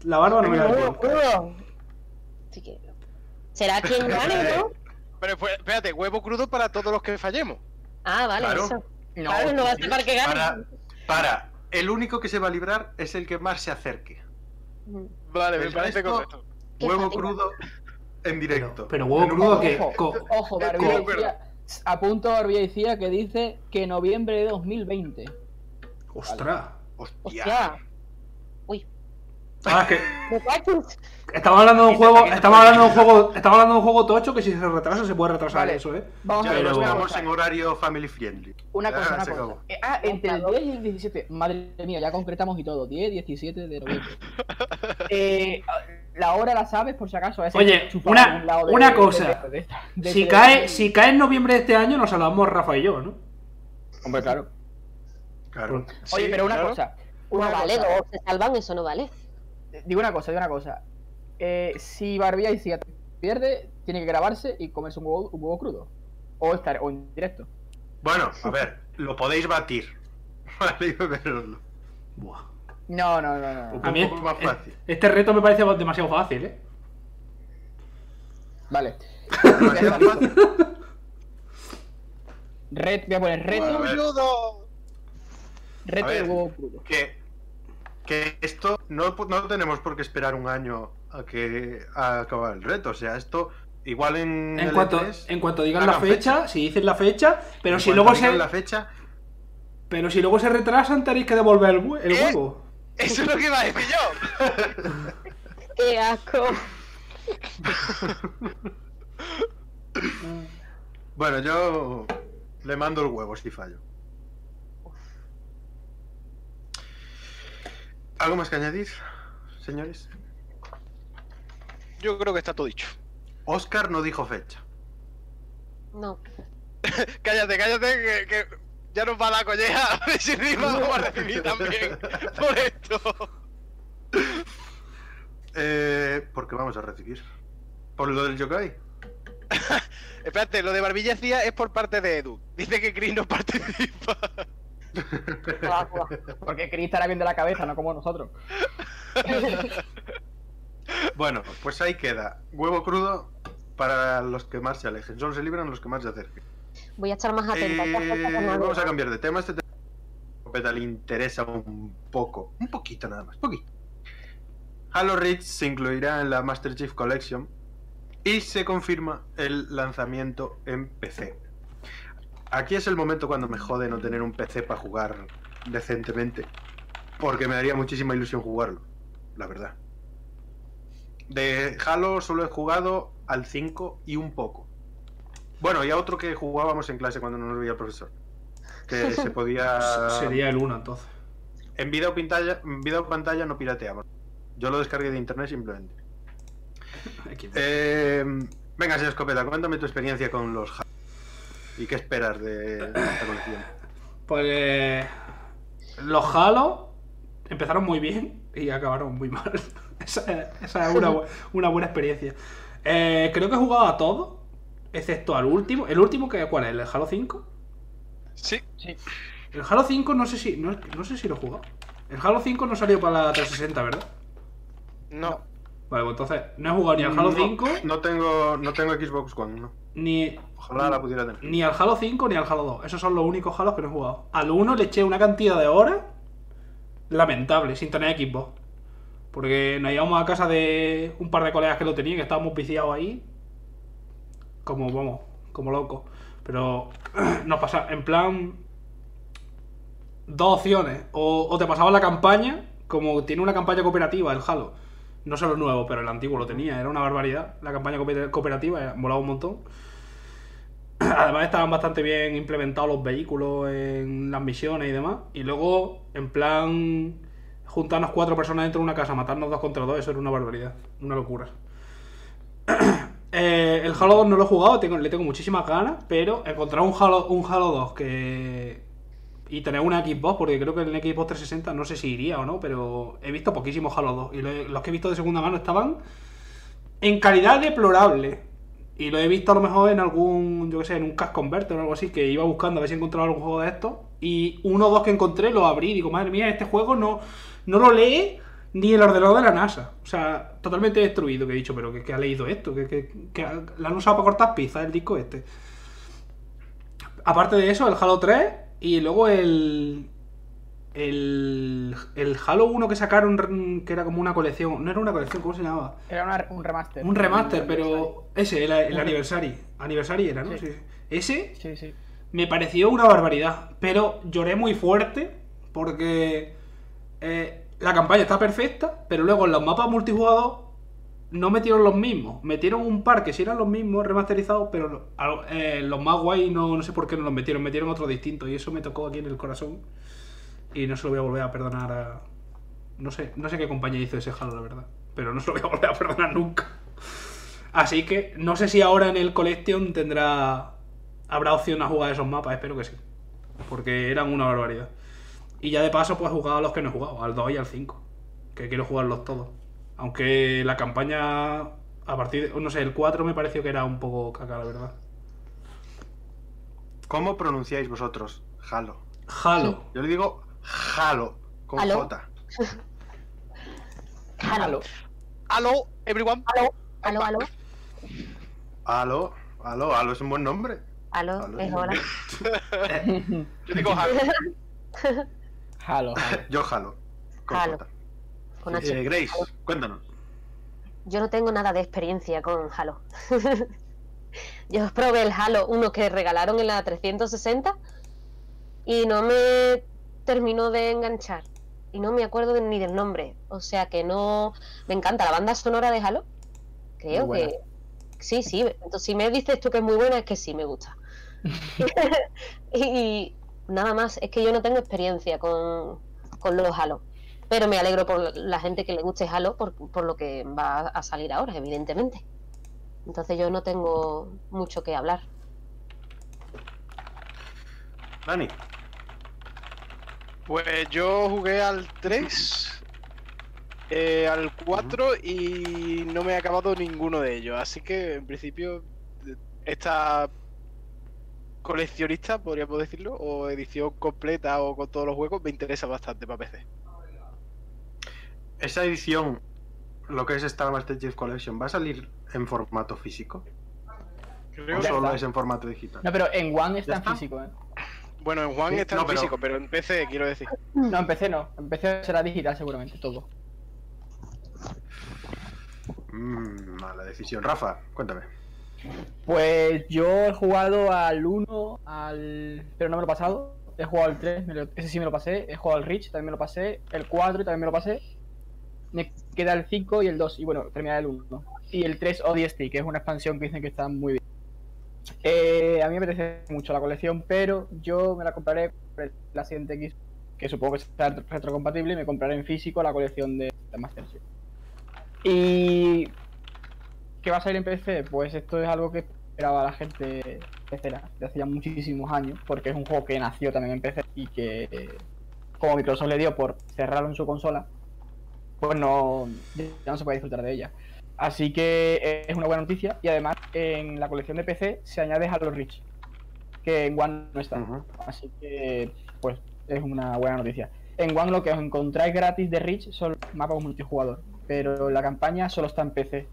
E: La barba no me la
C: Crudo,
E: dejo.
C: crudo. Así que- Será quien gane, ¿no?
B: Pero pues, espérate, huevo crudo para todos los que fallemos.
C: Ah, vale,
A: Claro.
C: eso.
D: No,
C: claro, no va a ser para que gane.
A: Para, para, el único que se va a librar es el que más se acerque.
B: Vale, me parece correcto.
A: Huevo crudo en directo.
E: Pero, pero huevo crudo que.
D: Ojo, ojo, decía. A decía que dice que noviembre de 2020.
E: ostras.
A: Hostia.
C: Hostia.
E: Ah, es que estamos hablando de un juego. Estamos hablando de un juego. Estamos hablando de un juego tocho que si se retrasa se puede retrasar
D: Vale.
E: eso, eh.
D: Vamos
A: Ya
D: a ver,
A: estamos
D: cosa.
A: en horario family friendly.
D: Una
A: Ya
D: cosa, una
A: se
D: cosa.
A: acabó.
D: Eh, ah, entre el 10 y el 17. Madre mía, ya concretamos y todo. 10, 17 de noviembre. eh, la hora la sabes, por si acaso.
E: Oye, una-
D: a un lado
E: una cosa.
D: de- de- de-
E: Si
D: de-
E: cae, si cae en noviembre de este año, nos hablamos Rafa y yo, ¿no?
D: Hombre, claro.
A: Claro.
D: Oye,
B: Sí,
D: pero una
B: claro.
D: cosa.
C: No
D: Una
C: vale,
D: cosa.
C: dos se salvan, eso no vale.
D: Digo una cosa, digo una cosa. Eh, si Barbilla y Cia pierde, tiene que grabarse y comerse un huevo, un huevo crudo. O estar o en directo.
A: Bueno, a ver, lo podéis batir. Vale, pero
E: Buah.
D: No, no, no, no. no.
E: A mí
A: poco más
E: es-
A: fácil.
E: este reto me parece demasiado fácil, ¿eh?
D: Vale.
A: demasiado fácil.
D: Red, voy a poner reto, reto
A: a ver.
D: del huevo crudo.
A: que, que esto no, no tenemos por qué esperar un año a que a acabar el reto. O sea, esto igual en.
E: En cuanto,
A: E3,
E: en cuanto digan la fecha, si dicen la fecha, pero
A: en
E: si luego
A: digan
E: se.
A: la fecha,
E: Pero si luego se retrasan, tenéis que devolver el
B: ¿Eh?
E: huevo.
B: Eso es lo que iba a decir yo.
C: Qué asco.
A: bueno, yo le mando el huevo si fallo. ¿Algo más que añadir, señores?
B: Yo creo que está todo dicho.
A: Oscar no dijo fecha.
C: No.
B: Cállate, cállate, que, que ya nos va la colleja. A ver si vamos a recibir también por esto.
A: Eh, ¿Por qué vamos a recibir? ¿Por lo del yokai?
B: Espérate, lo de Barbilla es por parte de Edu. Dice que Chris no participa.
D: Porque Chris estará bien de la cabeza, no como nosotros.
A: Bueno, pues ahí queda. Huevo crudo para los que más se alejen, solo se libran los que más se acerquen.
C: Voy a estar más atenta.
A: Eh, vamos a cambiar de tema. Este tema le interesa un poco, un poquito nada más, poquito. Halo Reach se incluirá en la Master Chief Collection y se confirma el lanzamiento en PC. Aquí es el momento cuando me jode no tener un PC para jugar decentemente, porque me daría muchísima ilusión jugarlo, la verdad. De Halo solo he jugado al 5 y un poco. Bueno, y a otro que jugábamos en clase cuando no nos veía el profesor. Que se podía.
E: Sería el 1 entonces.
A: En vida o, pantalla, en vida o pantalla no pirateamos. Yo lo descargué de internet simplemente. Eh, venga, señor Escopeta, cuéntame tu experiencia con los Halo. ¿Y qué esperas de, de esta colección?
E: Pues los Halo empezaron muy bien y acabaron muy mal. esa, esa es una, bu- una buena experiencia. Eh, creo que he jugado a todos, excepto al último. ¿El último que cuál es? ¿El Halo 5?
B: Sí,
D: Sí.
E: El Halo 5 no sé si no, no sé si lo he jugado. El Halo 5 no salió para la 360, ¿verdad?
B: no.
E: Vale, pues entonces no he jugado ni al Halo
A: No,
E: 5
A: No tengo, no tengo Xbox One, no.
E: ni,
A: Ojalá la pudiera tener.
E: ni al Halo 5 ni al Halo 2. Esos son los únicos Halos que no he jugado. Al 1 le eché una cantidad de horas lamentable, sin tener Xbox. Porque nos íbamos a casa de un par de colegas que lo tenían, que estábamos viciados ahí. Como, vamos, como locos. Pero nos pasa, en plan, dos opciones. O, o te pasaba la campaña, como tiene una campaña cooperativa el Halo. No solo el nuevo, pero el antiguo lo tenía. Era una barbaridad. La campaña cooper- cooperativa eh, molaba un montón. Además estaban bastante bien implementados los vehículos en las misiones y demás. Y luego, en plan, juntarnos cuatro personas dentro de una casa, matarnos dos contra dos, eso era una barbaridad. Una locura. Eh, el Halo 2 no lo he jugado, tengo- le tengo muchísimas ganas, pero encontrar un Halo, un Halo 2 que... Y tener una Xbox, porque creo que el Xbox 360 no sé si iría o no, pero he visto poquísimos Halo 2. Y los que he visto de segunda mano estaban en calidad deplorable. Y lo he visto a lo mejor en algún, yo que sé, en un Cash Converter o algo así, que iba buscando a ver si encontraba algún juego de estos. Y uno o dos que encontré lo abrí y digo, madre mía, este juego no, no lo lee ni el ordenador de la NASA. O sea, totalmente destruido, que he dicho, pero que, que ha leído esto, que, que, que la han usado para cortar pizza el disco este. Aparte de eso, el Halo 3 y luego el. El, el Halo 1 que sacaron, que era como una colección. No era una colección, ¿cómo se llamaba?
D: Era una- un remaster.
E: Un remaster, pero ese, el, el aniversario. Aniversario era, ¿no?
D: Sí.
E: Sí. Ese
D: Sí, sí.
E: me pareció una barbaridad, pero lloré muy fuerte porque eh, la campaña está perfecta, pero luego en los mapas multijugador no metieron los mismos. Metieron un par que sí eran los mismos remasterizados, pero eh, los más guay no, no sé por qué no los metieron, metieron otros distintos y eso me tocó aquí en el corazón y no se lo voy a volver a perdonar a... No sé, no sé qué compañía hizo ese Halo, la verdad, pero no se lo voy a volver a perdonar nunca. Así que no sé si ahora en el Collection tendrá. Habrá opción a jugar esos mapas, espero que sí. Porque eran una barbaridad. Y ya de paso, pues he jugado a los que no he jugado, al 2 y al 5. Que quiero jugarlos todos. Aunque la campaña, a partir de. No sé, el 4 me pareció que era un poco caca, la verdad.
A: ¿Cómo pronunciáis vosotros Halo?
E: Halo.
A: Yo le digo Halo, con
C: ¿Aló?
A: J.
C: Halo.
B: Aló, everyone.
C: Aló, aló, aló.
A: Halo, halo, halo es un buen nombre.
C: Aló,
A: Aló.
C: es hora.
B: Yo digo Halo.
D: Halo, Halo.
A: Yo Halo. Con
C: Halo.
A: J.
C: Con H.
A: Eh, Grace, cuéntanos.
C: Yo no tengo nada de experiencia con Halo. Yo probé el Halo 1 que regalaron en la 360 y no me terminó de enganchar. Y no me acuerdo de- ni del nombre. O sea que no. Me encanta la banda sonora de Halo. Creo que. Sí, sí. Entonces, si me dices tú que es muy buena, es que sí me gusta. y nada más. Es que yo no tengo experiencia con, con los Halo. Pero me alegro por la gente que le guste Halo por, por lo que va a salir ahora, evidentemente. Entonces yo no tengo mucho que hablar.
A: Dani,
B: Pues yo jugué al 3, eh, al 4 y no me he acabado ninguno de ellos. Así que en principio esta coleccionista, podríamos decirlo, o edición completa o con todos los juegos, me interesa bastante para PC.
A: Esa edición, lo que es esta Master Chief Collection, ¿va a salir en formato físico?
B: Creo
A: O solo
D: está.
A: es en formato digital.
D: No, pero en One está
A: ¿Ya
D: en
A: está?
D: físico, ¿eh?
B: Bueno, en Juan
A: Sí,
B: está
A: no,
B: en
A: pero-
B: físico, pero en PC, quiero decir.
D: No, en PC no. En PC será digital seguramente, todo.
A: Mm, mala decisión. Rafa, cuéntame.
D: Pues yo he jugado al 1, al... pero no me lo he pasado. He jugado al 3, me lo- ese sí me lo pasé. He jugado al Reach, también me lo pasé. El 4 también me lo pasé. Me queda el 5 y el 2. Y bueno, terminar el 1. Y el 3 ODST, que es una expansión que dicen que está muy bien. Eh, a mí me apetece mucho la colección, pero yo me la compraré la siguiente X, que supongo que será retrocompatible, y me compraré en físico la colección de, Master Chief. Y ¿Qué va a salir en PC? Pues esto es algo que esperaba la gente pecera de hace ya muchísimos años, porque es un juego que nació también en PC y que, eh, como Microsoft le dio por cerrarlo en su consola, pues no, ya no se puede disfrutar de ella. Así que eh, es una buena noticia y además en la colección de PC se añade Halo Reach, que en One no está. Así que, pues, es una buena noticia. En One lo que os encontráis gratis de Reach son mapas multijugador, pero la campaña solo está en PC.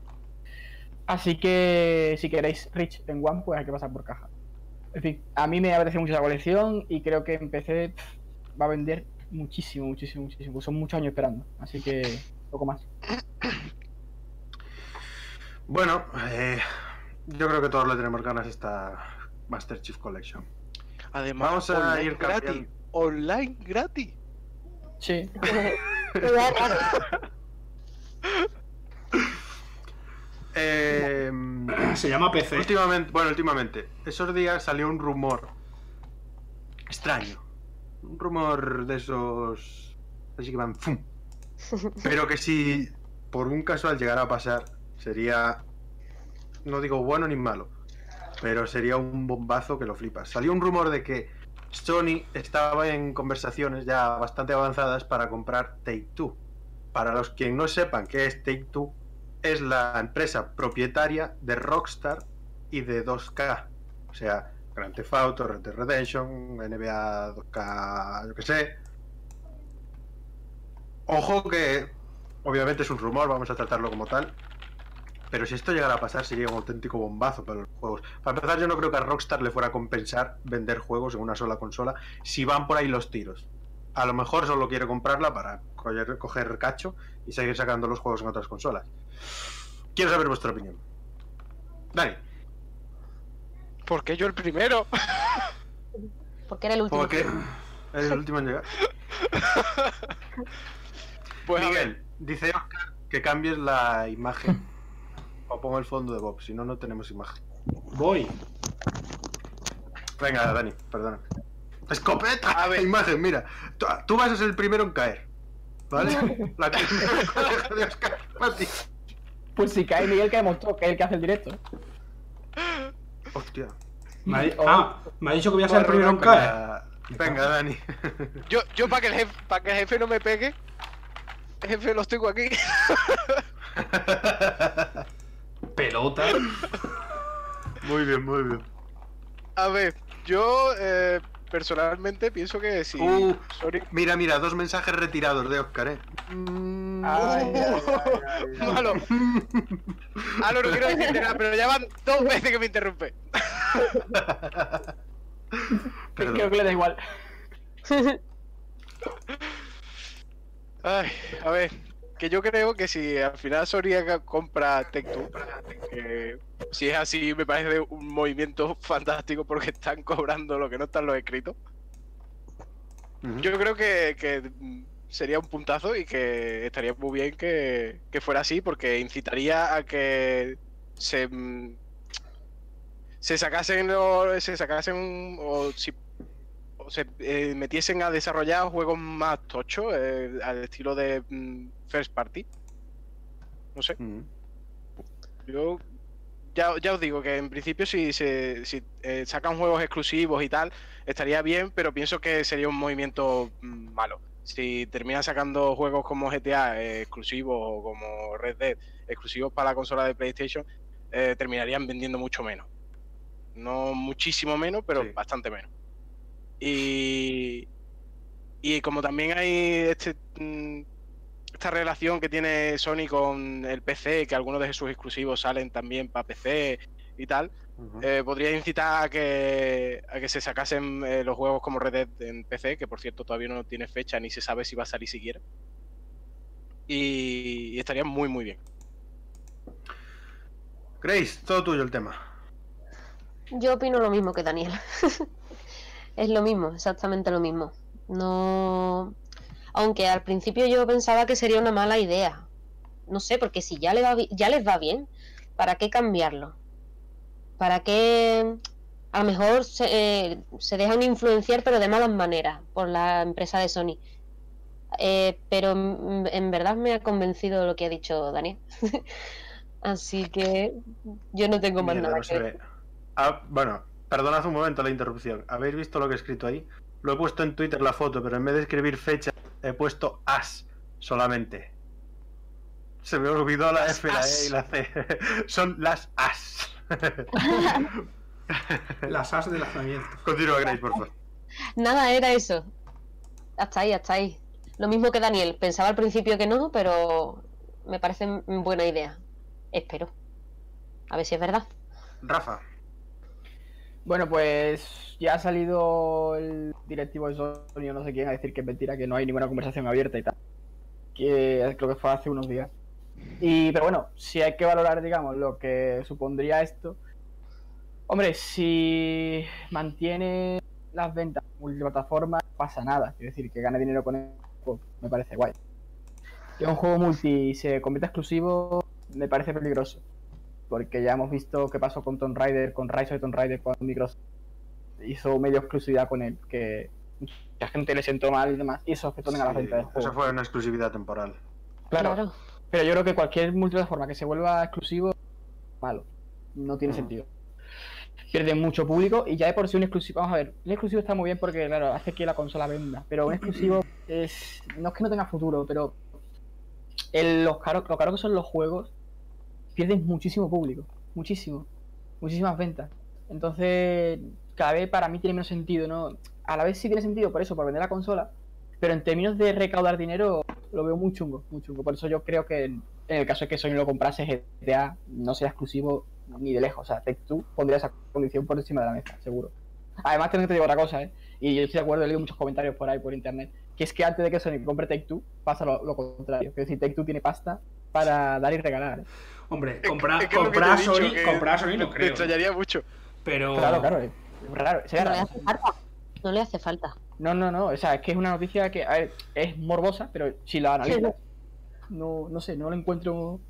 D: Así que si queréis Reach en One, pues hay que pasar por caja. En fin, a mí me apetece mucho la colección y creo que en PC pff, va a vender muchísimo, muchísimo, muchísimo. Son muchos años esperando, así que poco más.
A: Bueno, eh, yo creo que todos le tenemos ganas a esta Master Chief Collection.
B: Además,
A: Vamos a
B: online
A: ir
B: gratis.
A: cambiando.
B: Online gratis.
D: Sí,
A: Eh,
E: Se llama PC.
A: últimamente, bueno, últimamente, esos días salió un rumor extraño. Un rumor de esos. Así que van. ¡fum! Pero que si por un casual llegara a pasar, sería. No digo bueno ni malo, pero sería un bombazo que lo flipas. Salió un rumor de que Sony estaba en conversaciones ya bastante avanzadas para comprar Take Two. Para los que no sepan qué es Take Two, es la empresa propietaria de Rockstar y de 2K. O sea, Grand Theft Auto, Red Dead Redemption, NBA 2K, yo que sé. Ojo que obviamente es un rumor, vamos a tratarlo como tal. Pero si esto llegara a pasar sería un auténtico bombazo para los juegos. Para empezar, yo no creo que a Rockstar le fuera a compensar vender juegos en una sola consola si van por ahí los tiros. A lo mejor solo quiere comprarla para coger, coger cacho y seguir sacando los juegos en otras consolas. Quiero saber vuestra opinión. Dani,
B: ¿Por qué yo el primero?
C: Porque era el último.
A: porque eres el último en llegar.
B: Pues
A: Miguel, dice Oscar que cambies la imagen. O pongo el fondo de Bob, si no, no tenemos imagen.
E: Voy.
A: Venga, Dani, perdona. ¡Escopeta!
B: A ver.
A: Imagen, mira. Tú, tú vas a ser el primero en caer. ¿Vale? La que de Oscar. para ti.
D: pues si cae Miguel caemos todos, que es el que hace el directo.
A: Hostia.
E: Me ha, di-
D: Oh.
E: ah, me ha dicho que voy a ser el primero en caer.
A: Venga, Dani.
B: yo, yo para que, el jefe, para que el jefe no me pegue, jefe, los tengo aquí.
E: Pelota.
A: muy bien, muy bien.
B: A ver, yo eh, personalmente pienso que si
A: Uh. Mira, mira, dos mensajes retirados de Oscar, ¿eh? Mm.
D: Ay, ay, ay, ay, ay.
B: Malo. Ah, no, no quiero decirte nada, pero ya van dos veces que me interrumpe.
A: Perdón.
D: Creo que le da igual.
B: Ay, a ver, que yo creo que si al final Sony haga- compra Tech2, que si es así me parece un movimiento fantástico porque están cobrando lo que no están los escritos. Yo creo que, que, sería un puntazo y que estaría muy bien que, que fuera así porque incitaría a que se mm, se sacasen los- se sacasen o si o se eh, metiesen a desarrollar juegos más tochos eh, al estilo de mm, first party. No sé.
A: Ujú.
B: Yo ya, ya os digo que en principio si, se, si eh, sacan juegos exclusivos y tal, estaría bien, pero pienso que sería un movimiento mm, malo. Si terminan sacando juegos como GTA eh, exclusivos o como Red Dead exclusivos para la consola de PlayStation, eh, terminarían vendiendo mucho menos. No muchísimo menos, pero
A: Sí.
B: bastante menos. Y, y como también hay este, mm, esta relación que tiene Sony con el PC, que algunos de sus exclusivos salen también para PC y tal, Eh, podría incitar a que, a que se sacasen eh, los juegos como Red Dead en PC, que por cierto todavía no tiene fecha ni se sabe si va a salir siquiera. Y, y estaría muy, muy bien.
A: Grace, todo tuyo el tema.
C: Yo opino lo mismo que Daniel. es lo mismo, exactamente lo mismo. No. Aunque al principio yo pensaba que sería una mala idea. No sé, porque si ya, le va ya les va bien, ¿para qué cambiarlo? ¿Para qué a lo mejor se, eh, se dejan influenciar, pero de malas maneras, por la empresa de Sony? Eh, pero mm, en verdad me ha convencido lo que ha dicho Daniel. Así que yo no tengo más
A: Mierda,
C: nada que.
A: Ah, bueno, perdonad un momento la interrupción. ¿Habéis visto lo que he escrito ahí? Lo he puesto en Twitter la foto, pero en vez de escribir fecha, he puesto as solamente. Se me olvidó la F, la. E y la C. Son las as.
E: Las as del lanzamiento.
A: Continúa, Grace, por favor.
C: Nada, era eso. Hasta ahí, hasta ahí. Lo mismo que Daniel. Pensaba al principio que no, pero me parece buena idea. Espero. A ver si es verdad.
A: Rafa,
D: Bueno, pues ya ha salido el directivo de Sony o no sé quién a decir que es mentira, que no hay ninguna conversación abierta y tal. Que creo que fue hace unos días. Y, pero bueno, si hay que valorar, digamos, lo que supondría esto. Hombre, si mantiene las ventas multiplataforma, no pasa nada. Quiero decir, que gane dinero con eso, pues, me parece guay. Que un juego multi se convierta exclusivo, me parece peligroso. Porque ya hemos visto qué pasó con Tomb Raider, con Rise of Tomb Raider, cuando Microsoft hizo medio exclusividad con él, que mucha gente le sentó mal y demás, y eso afectó también a la venta del juego.
A: esa fue una exclusividad temporal.
D: Claro, pero yo creo que cualquier multiplataforma que se vuelva exclusivo, malo. No tiene sentido. Pierde mucho público y ya de por sí un exclusivo. Vamos a ver, un exclusivo está muy bien porque, claro, hace que la consola venda. Pero un exclusivo es. No es que no tenga futuro, pero. el- los caro, lo caro que son los juegos, pierden muchísimo público. Muchísimo. Muchísimas ventas. Entonces, cada vez para mí tiene menos sentido, ¿no? A la vez sí tiene sentido por eso, por vender la consola. Pero en términos de recaudar dinero, lo veo muy chungo, muy chungo. Por eso yo creo que en en el caso de que Sony lo comprase, GTA no sea exclusivo ni de lejos. O sea, Take Two pondría esa condición por encima de la mesa, seguro. Además, también te digo otra cosa, ¿eh? Y yo estoy de acuerdo, he leído muchos comentarios por ahí, por internet, que es que antes de que Sony compre Take Two, pasa lo, lo contrario. Es decir, Take Two tiene pasta para dar y regalar. ¿eh?
E: Hombre, comprar
B: es que es lo que
E: comprar
B: te
E: a
B: he dicho,
E: Sony, comprar Sony no
B: Me
E: creo.
B: extrañaría mucho.
E: Pero.
D: Claro, claro, es raro. sería raro.
C: No le hace falta.
D: No, no, no. O sea, es que es una noticia que a ver, es morbosa, pero si la analizas, no, no sé, no lo encuentro.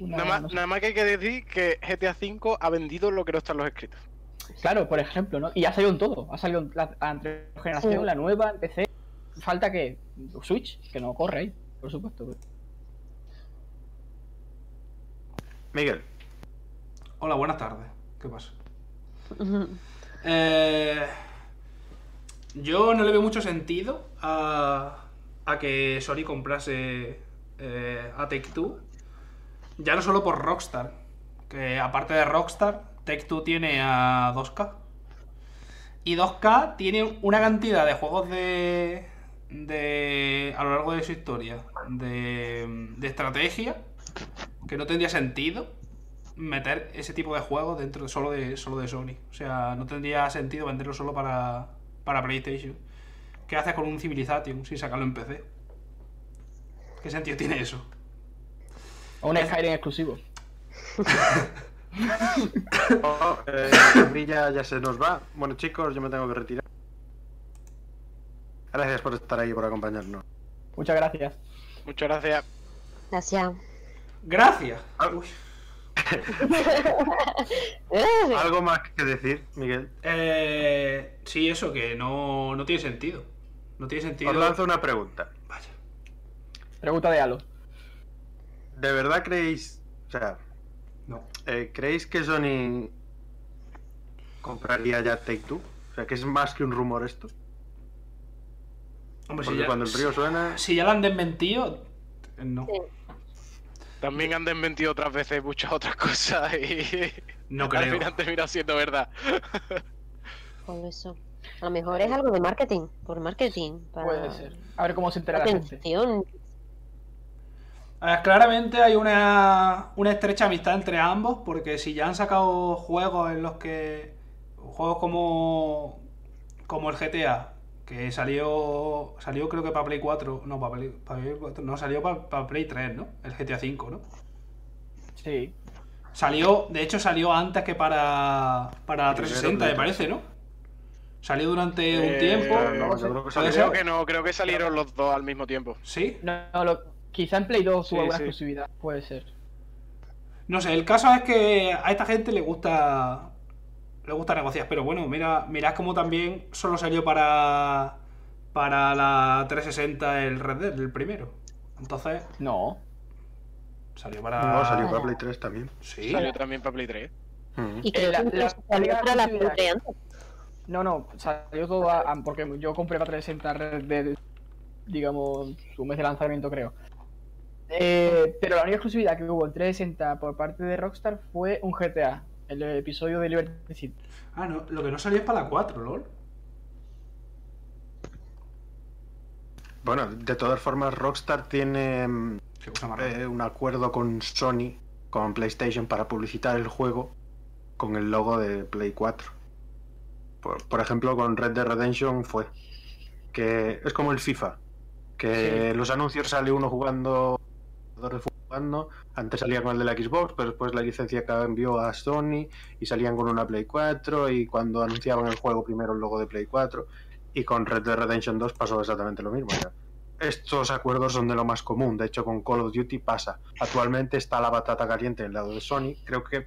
D: Una,
B: Nada más,
D: no sé.
B: nada más que hay que decir que GTA V ha vendido lo que no está en los escritos.
D: Claro, por ejemplo, ¿no? Y ha salido en todo. Ha salido en la la anterior generación,
C: Sí.
D: la nueva, en PC. Falta que Switch, que no corre ahí, por supuesto.
A: Miguel,
E: Hola, buenas tardes. ¿Qué pasa? Eh, yo no le veo mucho sentido a, a que Sony comprase eh, a Take Two. Ya no solo por Rockstar. Que aparte de Rockstar, Take Two tiene a 2K. Y 2K tiene una cantidad de juegos de. de. a lo largo de su historia. de. de estrategia. que no tendría sentido meter ese tipo de juegos dentro de solo de solo de Sony. O sea, no tendría sentido venderlo solo para, para PlayStation. ¿Qué haces con un Civilization sin sacarlo en PC? ¿Qué sentido tiene eso?
D: O un Skyrim exclusivo.
A: Oh, eh, Brilla ya se nos va. Bueno, chicos, yo me tengo que retirar. Gracias por estar ahí y por acompañarnos.
D: Muchas gracias.
B: Muchas gracias.
C: Gracias.
E: Gracias.
A: Ah.
E: Uy.
A: ¿Algo más que decir, Miguel?
E: Eh, sí, eso, que no, no tiene sentido. No tiene sentido.
A: Os lanzo una pregunta.
E: Vaya.
D: Pregunta de Halo.
A: ¿De verdad creéis, o sea,
E: No.
A: eh, creéis que Sony compraría ya Take Two? O sea, que es más que un rumor esto.
E: Hombre, si
A: Porque
E: ya,
A: cuando el río suena,
E: si ya lo han desmentido, no.
C: Sí.
B: También han desmentido otras veces muchas otras cosas y
E: No
B: al
E: creo.
B: final termina siendo verdad.
C: Por eso. A lo mejor es algo de marketing. Por marketing. Para...
D: Puede ser. A ver cómo se entera la gente.
C: Atención.
E: A ver, claramente hay una, una estrecha amistad entre ambos, porque si ya han sacado juegos en los que. Juegos como. como el GTA, que salió. salió creo que para Play 4. No, para Play, para Play 4, no, salió para, para Play 3, ¿no? El GTA 5, ¿no?
D: Sí.
E: Salió, de hecho salió antes que para, para la
A: Primero
E: 360, me parece, ¿no? Salió durante un
B: Eh,
E: tiempo.
A: Claro,
D: no
A: yo creo que salió-.
B: Creo que no, creo que salieron los dos al mismo tiempo.
E: ¿Sí?
D: No, no, lo- quizá en Play 2
B: Sí,
D: tuvo alguna
B: sí.
D: exclusividad, puede ser.
E: No sé, el caso es que a esta gente le gusta. Le gusta negociar, pero bueno, mira, mirad como también solo salió para. Para la 360 el Red Dead, el primero. Entonces,
D: No.
E: salió para.
A: No, salió para Play 3 también.
E: Sí.
B: Salió también para Play 3.
A: Mm.
C: Y creo
D: la-
C: que
D: la-
C: salió
D: la
C: para la. Play antes.
D: No, no, salió todo a, a- porque yo compré para 360 Red Dead, digamos, su mes de lanzamiento creo. Eh, pero la única exclusividad que hubo en 360 por parte de Rockstar fue un GTA, el episodio de Liberty City.
E: Ah, no, lo que no salió es para la 4, LOL.
A: Bueno, de todas formas, Rockstar tiene mm, eh, un acuerdo con Sony, con PlayStation, para publicitar el juego con el logo de Play 4. Por, por ejemplo, con Red Dead Redemption fue. Que es como el FIFA. Que los anuncios sale uno jugando. Jugando. Antes salía con el de la Xbox, pero después la licencia cambió a Sony y salían con una Play 4. Y cuando anunciaban el juego, primero el logo de Play 4. Y con Red Dead Redemption 2 pasó exactamente lo mismo. ya. Estos acuerdos son de lo más común. De hecho, con Call of Duty pasa. Actualmente está la batata caliente en el lado de Sony. Creo que.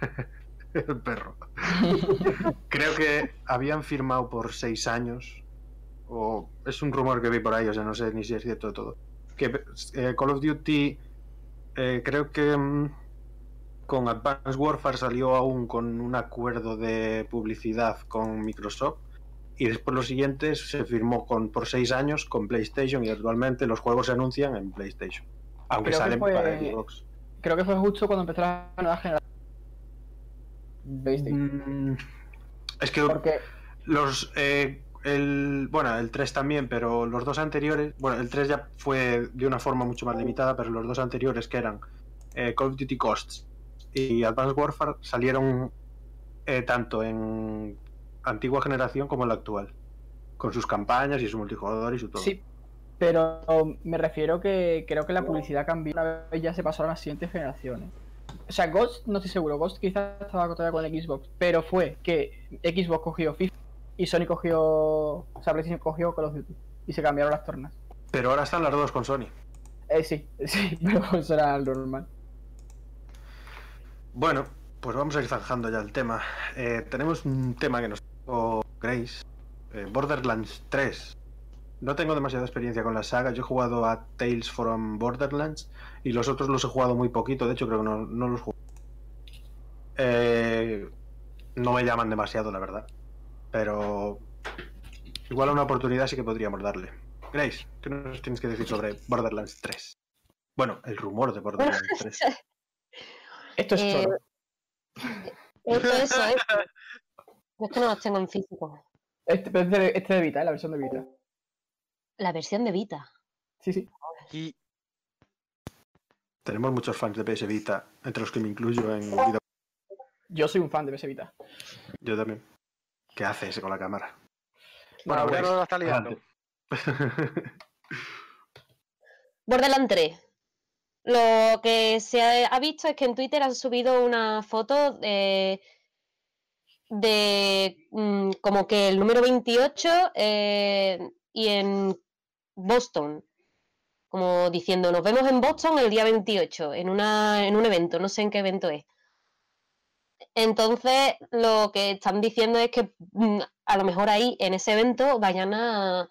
A: el perro. Creo que habían firmado por seis años. O es un rumor que vi por ahí, o sea, no sé ni si es cierto de todo. Que eh, Call of Duty. eh, creo que. mm, con Advanced Warfare salió aún con un acuerdo de publicidad con Microsoft y después los siguientes se firmó con por seis años con PlayStation y actualmente los juegos se anuncian en PlayStation aunque
D: Creo
A: salen
D: fue-
A: para Xbox
D: Creo que fue justo cuando empezó la nueva generación. PlayStation.
A: Mm, es que
D: Porque
A: los eh, el bueno el 3 también pero los dos anteriores bueno el 3 ya fue de una forma mucho más limitada pero los dos anteriores que eran eh, Call of Duty Costs y Advanced Warfare salieron eh, tanto en antigua generación como en la actual con sus campañas y su multijugador y su todo
D: sí, pero me refiero que creo que la publicidad cambió una vez ya se pasó a las siguientes generaciones. O sea, Ghost no estoy seguro, Ghost quizás estaba todavía con Xbox, pero fue que Xbox cogió FIFA y Sony cogió, o sea, PlayStation cogió Call of Duty y se cambiaron las tornas.
A: pero ahora están las dos con Sony
D: Eh, sí, sí, pero eso era lo normal.
A: Bueno, pues vamos a ir zanjando ya el tema. Eh, tenemos un tema que nos trajo Grace, eh, Borderlands 3. No tengo demasiada experiencia con la saga, yo he jugado a Tales from Borderlands y los otros los he jugado muy poquito, de hecho creo que no, no los juego. Eh, no me llaman demasiado, la verdad. Pero igual una oportunidad sí que podríamos darle. Grace, ¿qué nos tienes que decir sobre Borderlands 3? Bueno, el rumor de Borderlands 3.
D: Esto es
C: Eh, eso, eso. Yo es que no los tengo en físico.
D: Este, este, de- este de Vita, eh, la versión de Vita.
C: La versión de Vita.
D: Sí, sí.
B: Y
A: Tenemos muchos fans de PS Vita, entre los que me incluyo en video.
D: Yo soy un fan de PS Vita.
A: Yo también. ¿Qué hace ese con la cámara?
B: bueno,
A: Bueno,
B: no la está liando.
A: adelante.
C: Borderlands 3. Lo que se ha, ha visto es que en Twitter han subido una foto de, de mm, como que el número 28 eh, y en Boston. Como diciendo, nos vemos en Boston el día 28, en, una, en un evento, no sé en qué evento es. Entonces, lo que están diciendo es que mm, a lo mejor ahí, en ese evento, vayan a,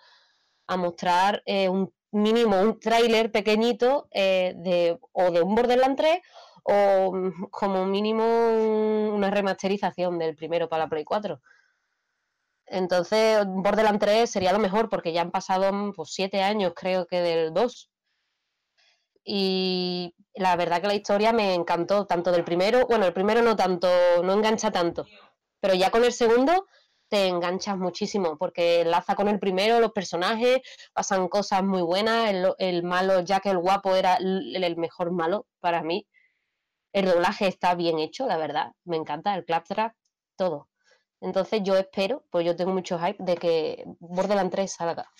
C: a mostrar eh, un mínimo un tráiler pequeñito eh, de o de un Borderlands 3 o mm, como mínimo un- una remasterización del primero para la Play 4. Entonces, Borderlands 3 sería lo mejor porque ya han pasado mm, pues, siete años, creo que del 2. Y la verdad que la historia me encantó, tanto del primero, bueno, el primero no tanto, no engancha tanto, pero ya con el segundo te enganchas muchísimo porque enlaza con el primero, los personajes, pasan cosas muy buenas, el, el malo, ya que el guapo era el, mejor malo para mí. El doblaje está bien hecho, la verdad, me encanta, el claptrap, todo. Entonces yo espero, pues yo tengo mucho hype de que Borderlands 3 salga.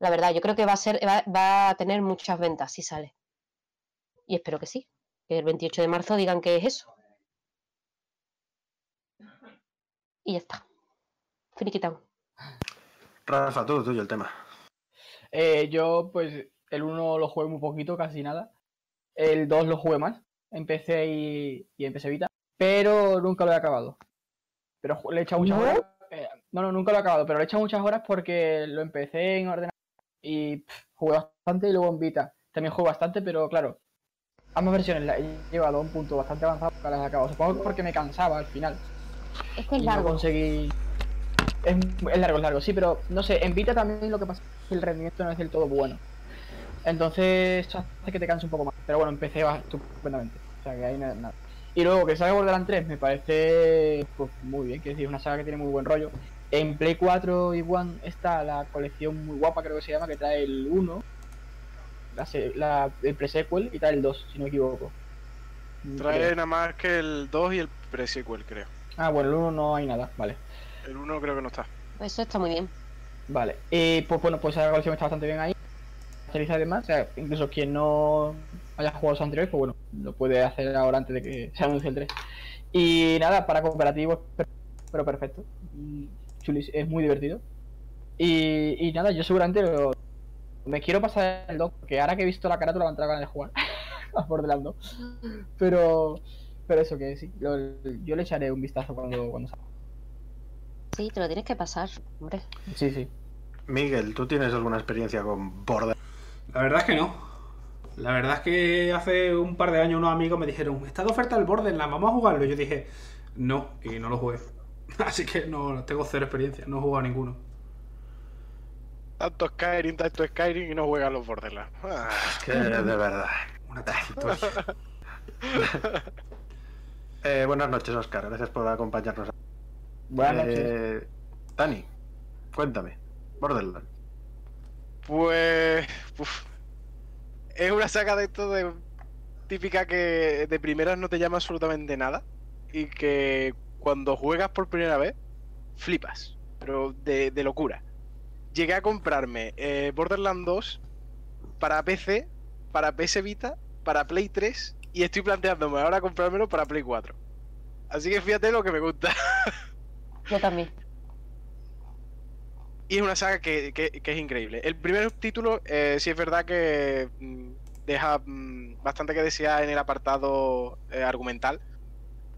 C: La verdad, yo creo que va a ser, va, va a tener muchas ventas si sale. Y espero que sí. Que el 28 de marzo digan que es eso. Y ya está. Finiquitado.
A: Rafa, todo tuyo el tema.
D: Eh, yo, pues, el 1 lo jugué muy poquito, casi nada. El 2 lo jugué más. Empecé y, y empecé Vita. Pero nunca lo he acabado. Pero le he echado muchas
C: ¿No?
D: horas. eh, no, no, nunca lo he acabado, pero le he echado muchas horas porque lo empecé en ordenador y pff, jugué bastante y luego en Vita. También jugué bastante, pero claro, ambas versiones las he llevado a un punto bastante avanzado para las he acabado. Supongo que porque me cansaba al final.
C: Es que es
D: y no
C: largo.
D: conseguí. Es, es largo, es largo, sí, pero no sé, en Vita también lo que pasa es que el rendimiento no es del todo bueno. Entonces hace que te canse un poco más. Pero bueno, empecé estupendamente. O sea que ahí nada. nada. Y luego que salga Borderlands 3 me parece pues, muy bien, que es una saga que tiene muy buen rollo. En Play 4 y One está la colección muy guapa, creo que se llama, que trae el 1, la, la- el pre-sequel y trae el 2, si no me equivoco.
B: Trae
D: Creo.
B: nada más que el 2 y el pre-sequel, creo.
D: Ah, bueno, el 1 no hay nada, vale.
B: El 1 creo que no está.
C: Eso está muy bien.
D: Vale, y pues bueno, pues esa colección está bastante bien ahí. Además, o sea, incluso quien no haya jugado los anteriores, pues bueno, lo puede hacer ahora antes de que se anuncie el 3. Y nada, para cooperativo, per- pero perfecto. Chulis, es muy divertido. Y, y nada, yo seguramente lo- me quiero pasar el 2, porque ahora que he visto la carátula me entrado ganas de jugar a Borderlands 2. Pero, pero eso que sí, lo- yo le echaré un vistazo cuando, cuando salga.
C: Sí, te lo tienes que pasar, hombre.
D: Sí, sí.
A: Miguel, ¿tú tienes alguna experiencia con Borderlands?
E: La verdad es que no. La verdad es que hace un par de años unos amigos me dijeron, está de oferta el Borderlands, vamos a jugarlo. Y yo dije, no, y no lo jugué. Así que no tengo cero experiencia, no he jugado a ninguno.
B: Tanto Skyrim, tanto Skyrim y no juegan los Borderlands. Ah,
A: Que de verdad.
E: Una tacitos.
A: Eh, buenas noches, Oscar. Gracias por acompañarnos.
D: Buenas noches.
A: Eh, Dani, cuéntame. Borderlands.
B: Pues. uf. Es una saga de esto de. típica que de primeras no te llama absolutamente nada. Y que cuando juegas por primera vez, flipas. Pero de, de locura. Llegué a comprarme eh, Borderlands 2 para PC, para PS Vita, para Play 3 y estoy planteándome ahora comprármelo para Play 4. Así que fíjate lo que me gusta.
C: Yo también.
B: Y es una saga que, que- que es increíble. El primer título, eh, sí es verdad que mm, deja mm, bastante que desear en el apartado eh, argumental.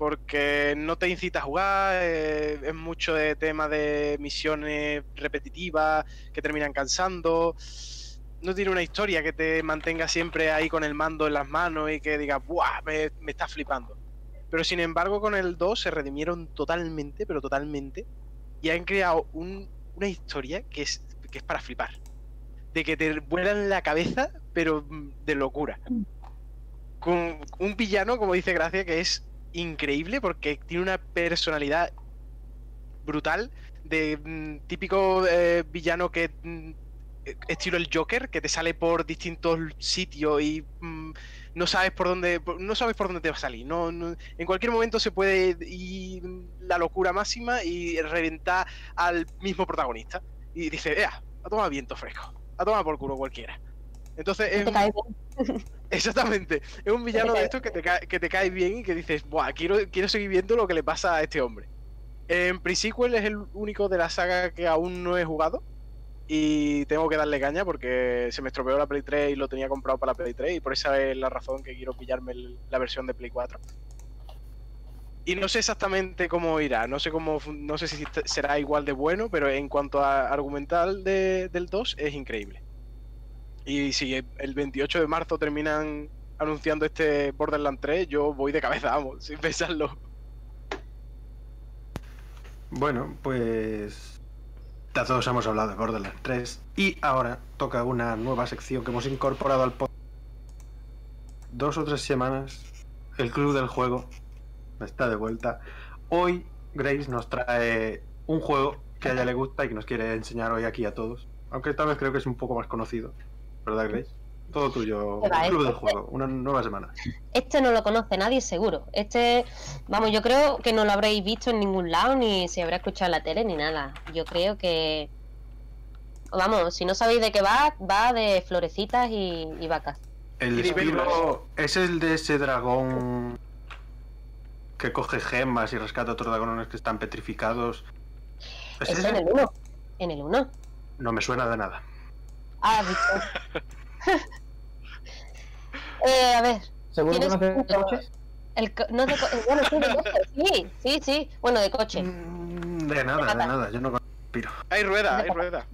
B: Porque no te incita a jugar, eh, es mucho de tema de misiones repetitivas que terminan cansando. No tiene una historia que te mantenga siempre ahí con el mando en las manos y que digas, ¡buah! Me, me está flipando. Pero sin embargo, con el 2 se redimieron totalmente, pero totalmente. Y han creado un, una historia que es, que es para flipar. De que te vuelan la cabeza, pero mm, de locura. Con un villano, como dice Gracia, que es increíble porque tiene una personalidad brutal. De mm, típico eh, villano que. mm, eh, estilo el Joker, que te sale por distintos sitios y mm, no sabes por dónde. No sabes por dónde te va a salir. No, en cualquier momento se puede ir la locura máxima y reventar al mismo protagonista. Y dice, ea, a tomar viento fresco, a tomar por culo cualquiera. Entonces es
C: Te
B: un-
C: cae bien.
B: exactamente, es un villano de estos que te, cae, que te cae bien y que dices, Buah, quiero, quiero seguir viendo lo que le pasa a este hombre. En Pre-Sequel es el único de la saga que aún no he jugado. Y tengo que darle caña porque se me estropeó la Play 3 y lo tenía comprado para la Play 3 y por esa es la razón que quiero pillarme el- la versión de Play 4. Y no sé exactamente cómo irá, no sé cómo no sé si será igual de bueno, pero en cuanto a argumental de- del 2 es increíble. Y si el 28 de marzo terminan anunciando este Borderlands 3, yo voy de cabeza, vamos, sin pensarlo.
A: Bueno, pues. Ya todos hemos hablado de Borderlands 3. Y ahora toca una nueva sección que hemos incorporado al podcast. Dos o tres semanas, el Club del Juego está de vuelta. Hoy Grace nos trae un juego que a ella le gusta y que nos quiere enseñar hoy aquí a todos. Aunque esta vez creo que es un poco más conocido. ¿Verdad, Grace? Todo tuyo,
C: va,
A: Club del
C: este-
A: Juego, una nueva semana.
C: Este no lo conoce nadie seguro. Este, vamos, yo creo que no lo habréis visto en ningún lado, ni se habrá escuchado en la tele, ni nada. Yo creo que... Vamos, si no sabéis de qué va, va de florecitas y, y vacas.
A: El. Spiro es el de ese dragón que coge gemas y rescata otros dragones que están petrificados. ¿Es
C: Eso en
A: ese?
C: el 1. En el 1.
A: No me suena de nada.
C: Ah, visto. eh, a ver,
D: ¿Seguro que no hace
C: punto.
D: coches?
C: el co- no de co- eh, bueno, sí, de coche, sí, sí, sí. Bueno, de coche.
A: Mm, De nada, de nada. Yo no conozco Spiro.
B: Hay rueda, hay rueda.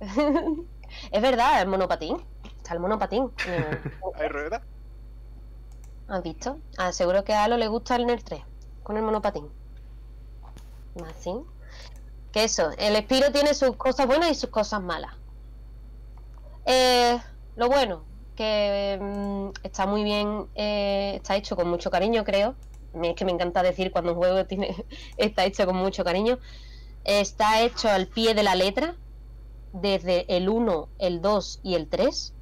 C: es verdad, el monopatín. Está el monopatín. el-
B: Hay rueda.
C: ¿Has visto? Ah, seguro que a Alo le gusta el NER 3 con el monopatín. Así. Que eso, el Spiro tiene sus cosas buenas y sus cosas malas. Eh, lo bueno, que mm, está muy bien, eh, está hecho con mucho cariño, creo. Es que me encanta decir cuando un juego tiene, está hecho con mucho cariño. Está hecho al pie de la letra, desde el 1, el 2 y el 3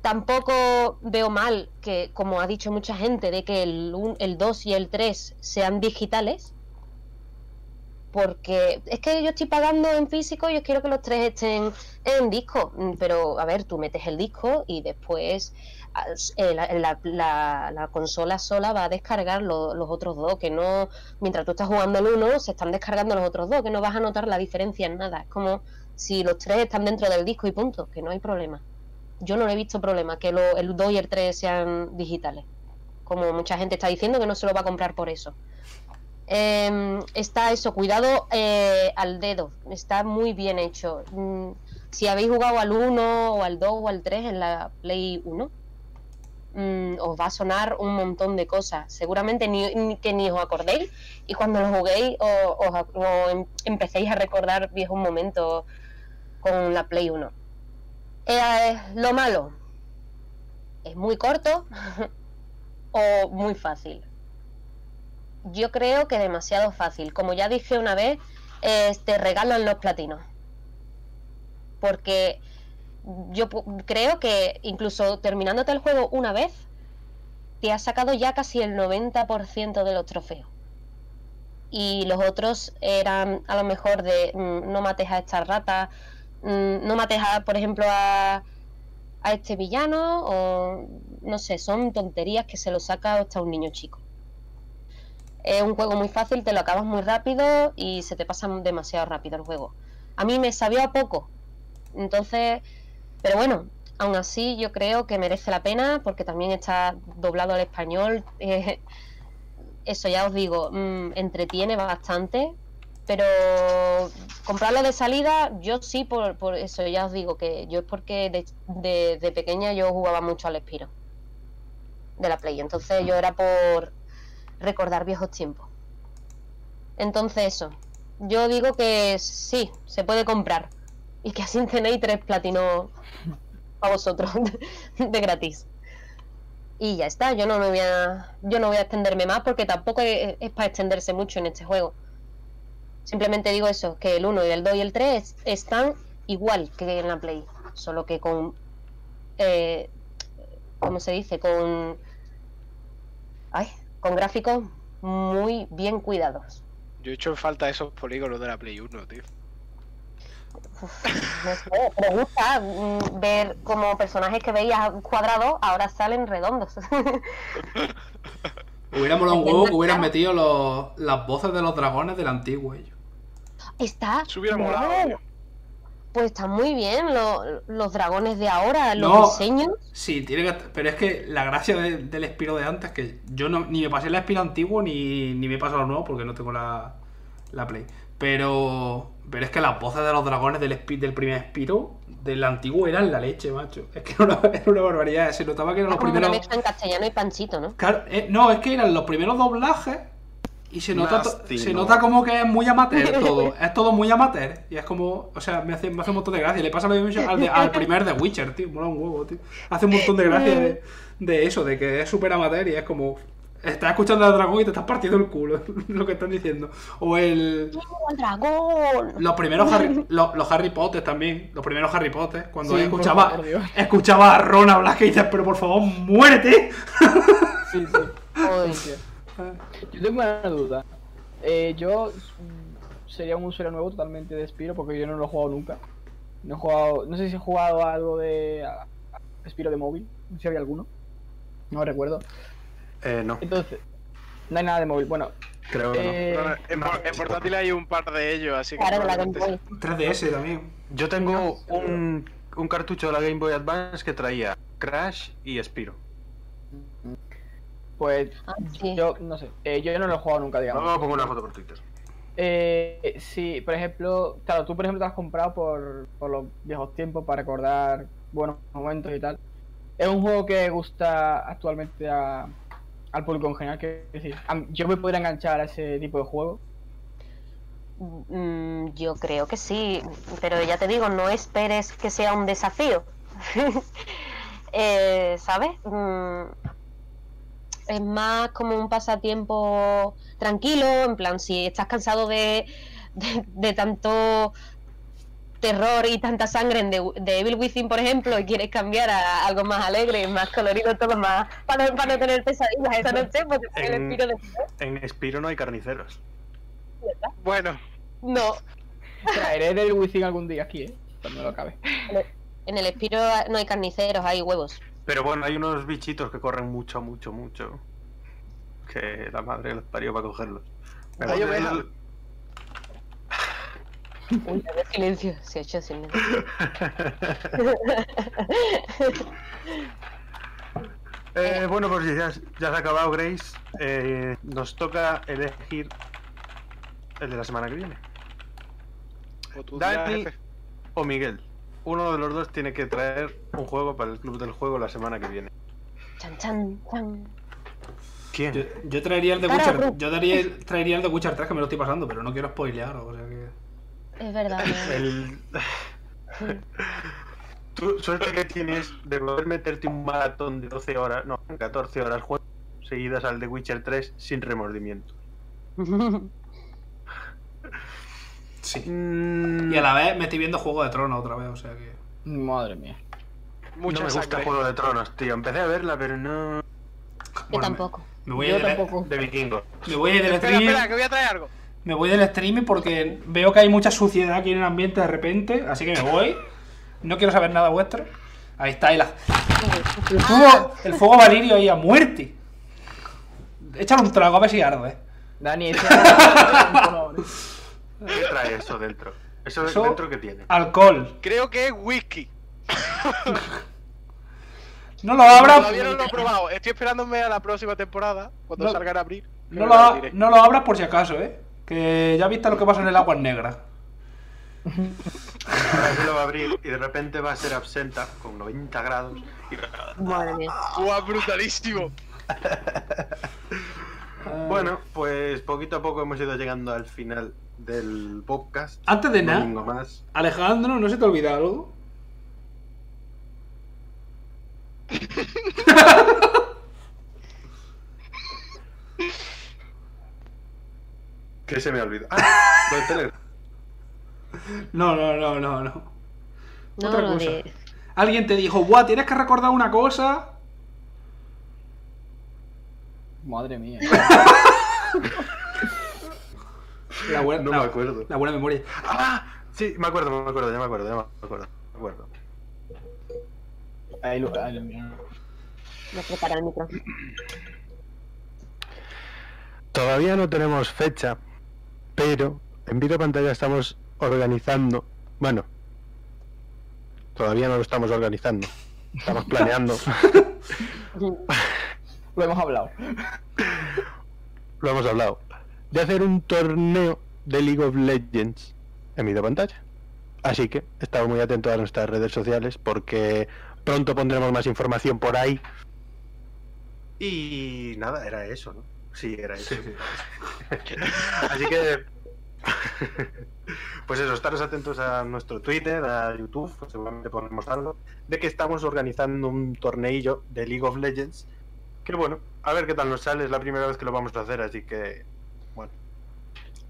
C: tampoco veo mal que, como ha dicho mucha gente, de que el, un- el 2 y el 3 sean digitales. Porque es que yo estoy pagando en físico y yo quiero que los tres estén en disco. Mm, Pero, a ver, tú metes el disco y después ah, eh, la, la- la- la consola sola va a descargar lo- los otros dos. Que no, mientras tú estás jugando el uno, se están descargando los otros dos. Que no vas a notar la diferencia en nada. Es como si los tres están dentro del disco y punto. Que no hay problema yo no he visto problema que lo- el 2 y el 3 sean digitales. Como mucha gente está diciendo que no se lo va a comprar por eso. Em, está eso, cuidado eh, al dedo. Está muy bien hecho. Mm, si habéis jugado al 1 o al 2 o al 3 en la Play 1, mm, os va a sonar un montón de cosas. Seguramente ni, ni- que ni os acordéis y cuando lo juguéis o- os, em- empecéis a recordar viejos momentos con la Play 1. Eh, lo malo es muy corto o muy fácil. Yo creo que demasiado fácil. Como ya dije una vez, te regalan los platinos. Porque yo creo que incluso terminándote el juego una vez, te has sacado ya casi el 90% de los trofeos. Y los otros eran a lo mejor de mm, no mates a esta rata, mm, no mates a, por ejemplo, a, a este villano, o no sé, son tonterías que se lo saca hasta un niño chico. Es un juego muy fácil, te lo acabas muy rápido y se te pasa demasiado rápido el juego. A mí me sabía poco, entonces, pero bueno, aún así yo creo que merece la pena porque también está doblado al español. eh, eso ya os digo, mm, entretiene bastante, pero comprarlo de salida, yo sí, por, por eso ya os digo que yo es porque de, de- de pequeña yo jugaba mucho al Espiro de la Play, entonces yo era por recordar viejos tiempos. Entonces eso, yo digo que sí, se puede comprar y que así tenéis tres platinos a vosotros de gratis. Y ya está, yo no me voy a yo no voy a extenderme más porque tampoco es, para extenderse mucho en este juego. Simplemente digo eso, que el 1 y el 2 y el 3 están igual que en la Play, solo que con eh, ¿cómo se dice? Con ay, con gráficos muy bien cuidados.
B: Yo he hecho en falta esos polígonos de la Play 1, tío.
C: No sé, me gusta mm, ver como personajes que veías cuadrados ahora salen redondos.
E: Hubiera molado un huevo que hubieran metido los- las voces de los dragones del antiguo. ellos.
C: Está.
B: Se hubiera molado.
C: Pues está muy bien lo- los dragones de ahora, los
E: No.
C: diseños.
E: Sí, tiene que. Pero es que la gracia de- del Espiro de antes, que yo no, ni me pasé el Espiro antiguo ni, ni me he pasado lo nuevo porque no tengo la, la Play. Pero. Pero es que las voces de los dragones del, del primer Espiro, del antiguo, eran la leche, macho. Es que era una, era una barbaridad. Se notaba que eran los
C: como una
E: primeros.
C: mezcla en castellano y panchito, ¿no?
E: Claro, eh, no, es que eran los primeros doblajes y se nota, se
A: ¿no?
E: nota como que es muy amateur todo. Es todo muy amateur. Y es como, o sea, me hace, me hace un montón de gracia. Le pasa lo mismo al, de- al primer de Witcher, tío. Mola un huevo, tío. Hace un montón de gracia de, de eso, de que es súper amateur y es como. Estás escuchando al dragón y te estás partiendo el culo, lo que están diciendo. O el.
C: ¡El dragón!
E: Los primeros Harry, los, los Harry Potter también. Los primeros Harry Potter. Cuando
D: Sí,
E: escuchaba,
D: Dios.
E: escuchaba a Ron hablar que dices, pero por favor, muérete.
D: Sí, sí. Hostia. Yo tengo una duda. Eh, yo mm, sería un usuario nuevo totalmente de Spiro porque yo no lo he jugado nunca. No he jugado, no sé si he jugado algo de a- a Spiro de móvil, no sé si había alguno. No recuerdo.
A: Eh, no,
D: Entonces, no hay nada de móvil. Bueno,
A: creo que no.
D: eh,
B: en, por- en portátil hay un par de ellos, así que.
C: Claro, de la Game Boy.
E: 3DS también.
A: Yo tengo un, un cartucho de la Game Boy Advance que traía Crash y Spiro.
D: Pues
C: Ah, sí.
D: yo no sé. eh, yo no lo he jugado nunca, digamos.
A: Luego pongo una foto por Twitter.
D: Eh, sí, por ejemplo, claro, tú por ejemplo te has comprado por, por los viejos tiempos para recordar buenos momentos y tal. Es un juego que gusta actualmente a- al público en general, que es decir, a yo me podría enganchar a ese tipo de juego.
C: Mm, yo creo que sí, pero ya te digo, no esperes que sea un desafío. Eh, ¿Sabes? Mm, es más como un pasatiempo tranquilo, en plan, si estás cansado de, de, de tanto terror y tanta sangre en The- de Evil Within, por ejemplo, y quieres cambiar a algo más alegre, más colorido, todo más, para, no- para no tener pesadillas esa noche, pues te pones el
A: En-
C: espíritu de...
A: En Spiro no hay carniceros.
B: Bueno,
C: No,
D: Traeré del Within algún día aquí, ¿eh? Cuando lo acabe.
C: En el Espiro no hay carniceros, hay huevos.
A: Pero bueno, hay unos bichitos que corren mucho, mucho, mucho. Que la madre los parió para cogerlos. Me
B: ovejas.
A: el-
C: Uy, de silencio, se ha hecho silencio.
A: Eh, bueno, pues ya, ya se ha acabado Grace. Eh, nos toca elegir el de la semana que viene.
B: o
A: Dani o Miguel. Uno de los dos tiene que traer un juego para el club del juego la semana que viene.
C: Chan, chan, chan.
A: ¿Quién?
E: Yo, yo traería el de Witcher. Yo daría el- traería el de Witcher 3 que me lo estoy pasando, pero no quiero spoilear. O sea que.
C: Es verdad. ¿no?
A: El... Tú, suerte que tienes de poder meterte un maratón de 12 horas, no, 14 horas juego seguidas al de Witcher 3 sin remordimiento.
E: Sí.
A: Mm,
E: Y a la vez me estoy viendo Juego de Tronos otra vez, o sea que.
D: Madre mía.
B: Mucha
A: no me gusta
B: sangre.
A: Juego de Tronos, tío. Empecé a verla, pero no.
C: Yo tampoco.
E: Me, me voy
D: Yo
E: a ir del-
D: tampoco.
A: De vikingos.
E: me voy a ir del
B: Espera,
E: stream.
B: espera, que voy a traer algo.
E: Me voy del streaming porque veo que hay mucha suciedad aquí en el ambiente de repente, así que me voy. No quiero saber nada vuestro. Ahí está, ahí la... el, fuego, el fuego valirio ahí a muerte. Échale un trago a ver si arde.
D: Dani, ese
A: ¿Qué trae eso dentro? ¿Eso,
E: Eso-
A: dentro que tiene?
E: Alcohol.
B: Creo que es whisky.
E: No lo abras.
B: Todavía no lo he probado. Estoy esperándome a la próxima temporada, cuando
E: No-
B: salga en abril.
E: No lo,
B: diré.
E: no lo abras por si acaso, eh. Que ya viste lo que pasa en el agua negra.
A: Ahora se lo va a abrir y de repente va a ser absenta con 90 grados. Y...
C: Madre mía.
B: ¡Buah, brutalísimo!
A: Bueno, pues poquito a poco hemos ido llegando al final del podcast.
E: Antes de nada,
A: más.
E: Alejandro, ¿no se te olvida algo?
A: ¿Qué se me olvidó? Ah, lo del Telegram.
E: No, no, no, no, no.
C: No,
E: Otra cosa.
C: de-
E: Alguien te dijo, ¡buah! Tienes que recordar una cosa.
D: Madre mía.
E: La buena,
A: No
E: la-
A: me acuerdo.
E: La buena memoria.
A: Ah, sí, me acuerdo, me acuerdo, ya me acuerdo, ya me acuerdo. Me acuerdo.
D: Ahí lo,
C: Me prepara el micro.
A: Todavía no tenemos fecha, pero en video pantalla estamos organizando. Bueno, todavía no lo estamos organizando. Estamos planeando.
D: lo hemos hablado.
A: lo hemos hablado. De hacer un torneo de League of Legends en video pantalla. Así que estamos muy atentos a nuestras redes sociales porque pronto pondremos más información por ahí. Y nada, era eso, ¿no? Sí, era eso. Así que, pues eso, estaros atentos a nuestro Twitter, a YouTube, pues seguramente ponemos algo, de que estamos organizando un torneillo de League of Legends Que bueno, a ver qué tal nos sale. Es la primera vez que lo vamos a hacer, así que. Bueno.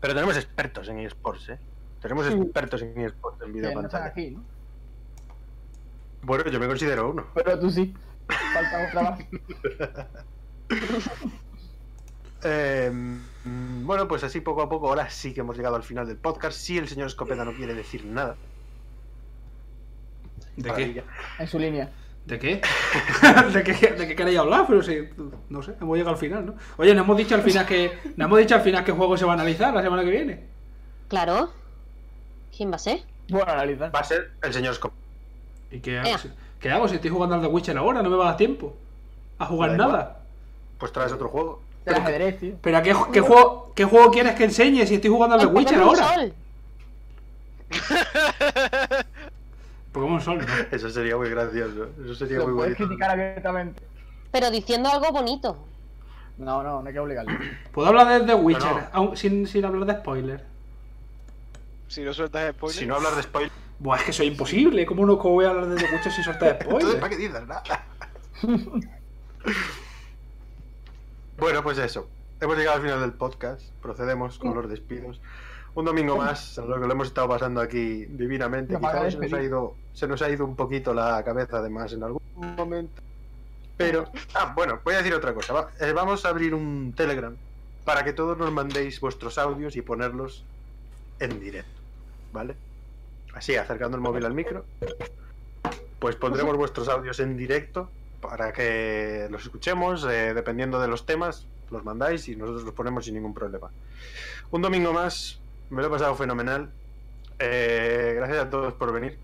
A: Pero tenemos expertos en eSports, ¿eh? Tenemos
C: Sí.
A: expertos en eSports en video
D: no
A: pantalla.
D: aquí, ¿no?
A: Bueno, yo me considero uno.
D: Pero tú sí. Falta otra más.
A: Eh, mm, bueno, pues así poco a poco, ahora sí que hemos llegado al final del podcast. Si el señor Escopeta no quiere decir nada.
E: ¿De qué?
D: En su línea.
E: ¿De qué? ¿De qué, ¿De qué queréis hablar? Pero sí, no sé, hemos llegado al final, ¿no? Oye, ¿no hemos dicho al final que. ¿No hemos dicho al final qué juego se va a analizar la semana que viene?
C: Claro. ¿Quién va a ser?
D: Bueno, analizar.
A: Va a ser el señor Escopeta.
E: ¿Y qué hago? Si- ¿Qué hago si estoy jugando al The Witcher ahora? No me va a dar tiempo. A jugar
A: igual.
E: nada.
A: Pues traes otro juego.
D: Del ajedrez, tío.
E: ¿Pero a qué, qué juego, qué juego quieres que enseñe si estoy jugando al The
C: El
E: Witcher ahora? Pokémon Sol, ¿no?
A: Eso sería muy gracioso. Eso sería
D: Lo
A: muy
D: puedes
A: bonito.
D: criticar abiertamente.
C: Pero diciendo algo bonito.
D: No, no, no hay que obligarlo.
E: ¿Puedo hablar de The Witcher
A: no.
E: aun- sin, sin hablar de spoiler?
B: Si no sueltas spoiler.
A: Si no hablar de spoiler,
E: Buah, es que soy imposible. ¿Cómo no cómo voy a hablar de The Witcher sin soltar
A: entonces
E: spoiler?
A: ¿para qué dices nada? bueno, pues eso. Hemos llegado al final del podcast. Procedemos con los despidos. Un domingo más, lo que lo hemos estado pasando aquí divinamente. Quizás se nos, ha ido, se nos ha ido un poquito la cabeza además en algún momento. Pero, ah, bueno, voy a decir otra cosa. Va- eh, vamos a abrir un Telegram para que todos nos mandéis vuestros audios y ponerlos en directo. ¿Vale? Así, acercando el móvil al micro. Pues pondremos vuestros audios en directo para que los escuchemos. eh, dependiendo de los temas, los mandáis y nosotros los ponemos sin ningún problema. Un domingo más, me lo he pasado fenomenal. Eh, gracias a todos por venir.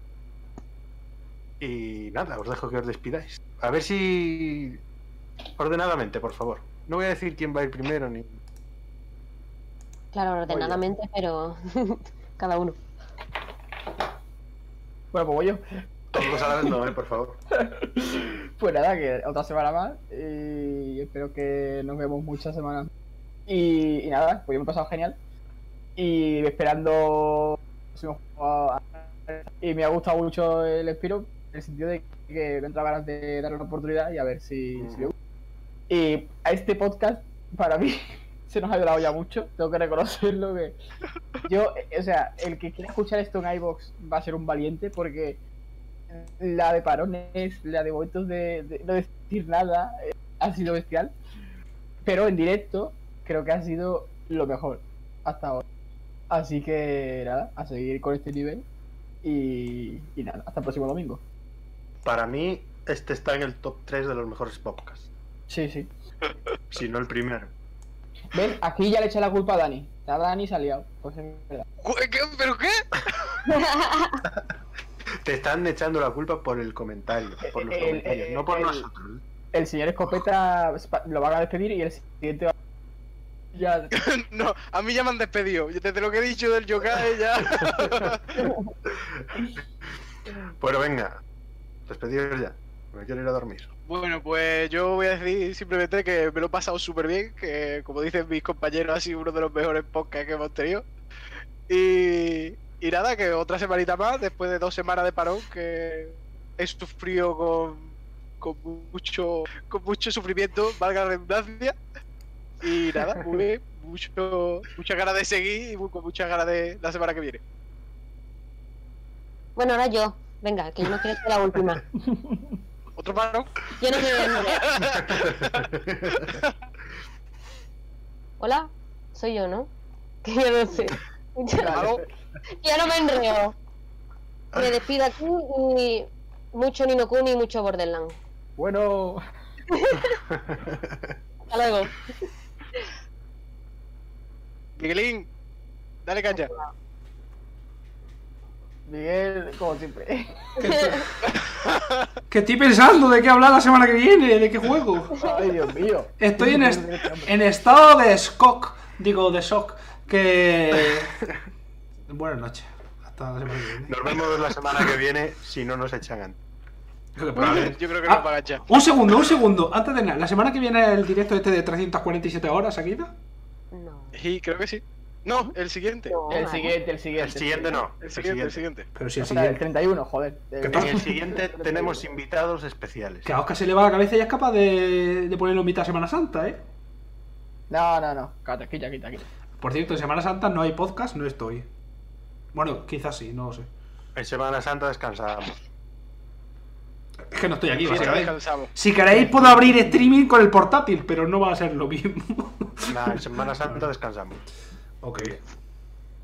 A: Y nada, os dejo que os despidáis. A ver si. Ordenadamente, por favor. No voy a decir quién va a ir primero ni.
C: Claro, ordenadamente, pero cada uno.
D: Bueno, pues voy yo.
A: Todos no, eh, por favor.
D: Pues nada, que otra semana más. Y espero que nos vemos muchas semanas. Y, y nada, pues yo me he pasado genial. Y esperando. Y me ha gustado mucho el Spiro, en el sentido de que me entra ganas de darle una oportunidad y a ver si, le gusta. Y a este podcast, para mí, se nos ha ayudado ya mucho. Tengo que reconocerlo. que Yo, o sea, el que quiera escuchar esto en iBox va a ser un valiente porque la de parones, la de momentos de, de no decir nada, eh, ha sido bestial. Pero en directo creo que ha sido lo mejor hasta ahora. Así que nada, a seguir con este nivel. Y, y nada, hasta el próximo domingo.
A: Para mí, este está en el top 3 de los mejores podcasts.
D: Sí, sí.
A: Si no el primero.
D: Ven, aquí ya le eché la culpa a Dani. La Dani se ha liado. Pues es verdad.
B: ¿Qué? ¿Pero qué?
A: Te están echando la culpa por el comentario, por los
D: El-
A: comentarios,
D: el-
A: no por
D: el-
A: nosotros.
D: El señor Escopeta lo van a despedir y el siguiente va ya
B: No, a mí ya me han despedido. Desde lo que he dicho del yokai ya.
A: Bueno, venga, despediros ya. Me quiero ir a dormir.
B: Bueno, pues yo voy a decir simplemente que me lo he pasado súper bien, que como dicen mis compañeros ha sido uno de los mejores podcasts que hemos tenido. Y, y nada, que otra semanita más, después de dos semanas de parón, que he sufrido con, con mucho con mucho sufrimiento, valga la redundancia. Y nada, muy bien, mucho, muchas ganas de seguir y con muchas ganas de la semana que viene.
C: Bueno, ahora yo. Venga, que yo no quiero ser la última.
B: Otro parón.
C: Yo no quiero. Hola, soy yo, ¿no? Que yo no sé. Yo no me enreo. Me despido aquí y mucho Nino Kuni y mucho Borderland.
D: Bueno,
C: Hasta luego.
B: Miguelín, dale cancha.
D: Miguel, como siempre.
E: Que estoy pensando de qué hablar la semana que viene, de qué juego.
D: Ay, Dios mío.
E: Estoy en, est- en estado de shock. Digo, de shock. Que. Buenas noches. Hasta la semana que viene.
A: Nos vemos la semana que viene si no nos echan antes.
E: Creo que probablemente-
B: Yo creo que
E: Ah,
B: no va a agachar.
E: Un segundo, un segundo. Antes de nada, ¿la semana que viene el directo este de 347 horas seguidas?
C: No.
B: Sí, creo que sí. No, el siguiente.
C: No,
D: El siguiente, el
A: El
D: siguiente.
A: siguiente no.
B: El siguiente, el siguiente.
E: Pero si el
D: sea, el
E: siguiente.
D: 31, joder.
E: ¿Qué
A: En el siguiente tenemos invitados especiales.
E: Que a Oscar se le va la cabeza y es capaz de, de ponerlo en mitad de Semana Santa, ¿eh?
D: No, no, no. Quita, quita, quita, quita.
E: Por cierto, en Semana Santa no hay podcast, no estoy. Bueno, quizás sí, no lo sé.
A: En Semana Santa descansamos.
E: Es que no estoy aquí, básicamente. Si queréis puedo abrir streaming con el portátil, pero no va a ser lo mismo.
A: Nah, en Semana Santa descansamos.
E: ok.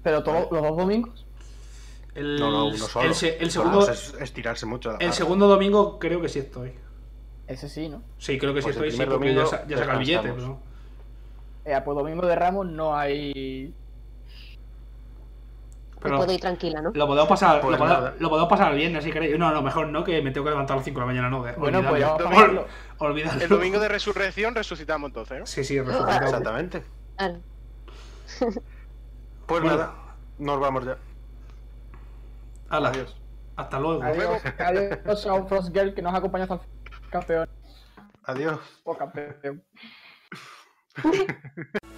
D: Pero todos los dos domingos.
E: El,
A: No, no, uno solo.
E: el se- el
A: Vamos,
E: segundo,
A: es estirarse mucho.
E: el segundo domingo creo que sí estoy.
D: Ese sí, ¿no?
E: Sí, creo que sí
A: Pues
E: estoy, sí, porque ya,
A: domingo
E: sa- ya saca el billete.
A: Descansamos.
D: Eh, pues domingo de Ramos no hay.
E: Pero
C: puedo ir tranquila, ¿no?
E: lo podemos pasar,
A: Pues
E: lo, podemos,
A: nada.
E: lo podemos pasar viernes si queréis. No, no, mejor no, que me tengo que levantar a las 5 de la mañana, no. de-
D: Bueno, pues
E: olvidadlo. Olvidadlo.
B: El domingo de resurrección resucitamos entonces, ¿no?
E: Sí, sí, resucitado.
A: Exactamente.
C: Claro.
A: Pues
E: Bueno.
A: nada, nos vamos ya.
E: Hala,
A: Adiós.
E: Hasta luego.
D: Adiós, adiós a un Frost Girl que nos acompaña hasta el campeón.
A: Adiós.
D: O campeón.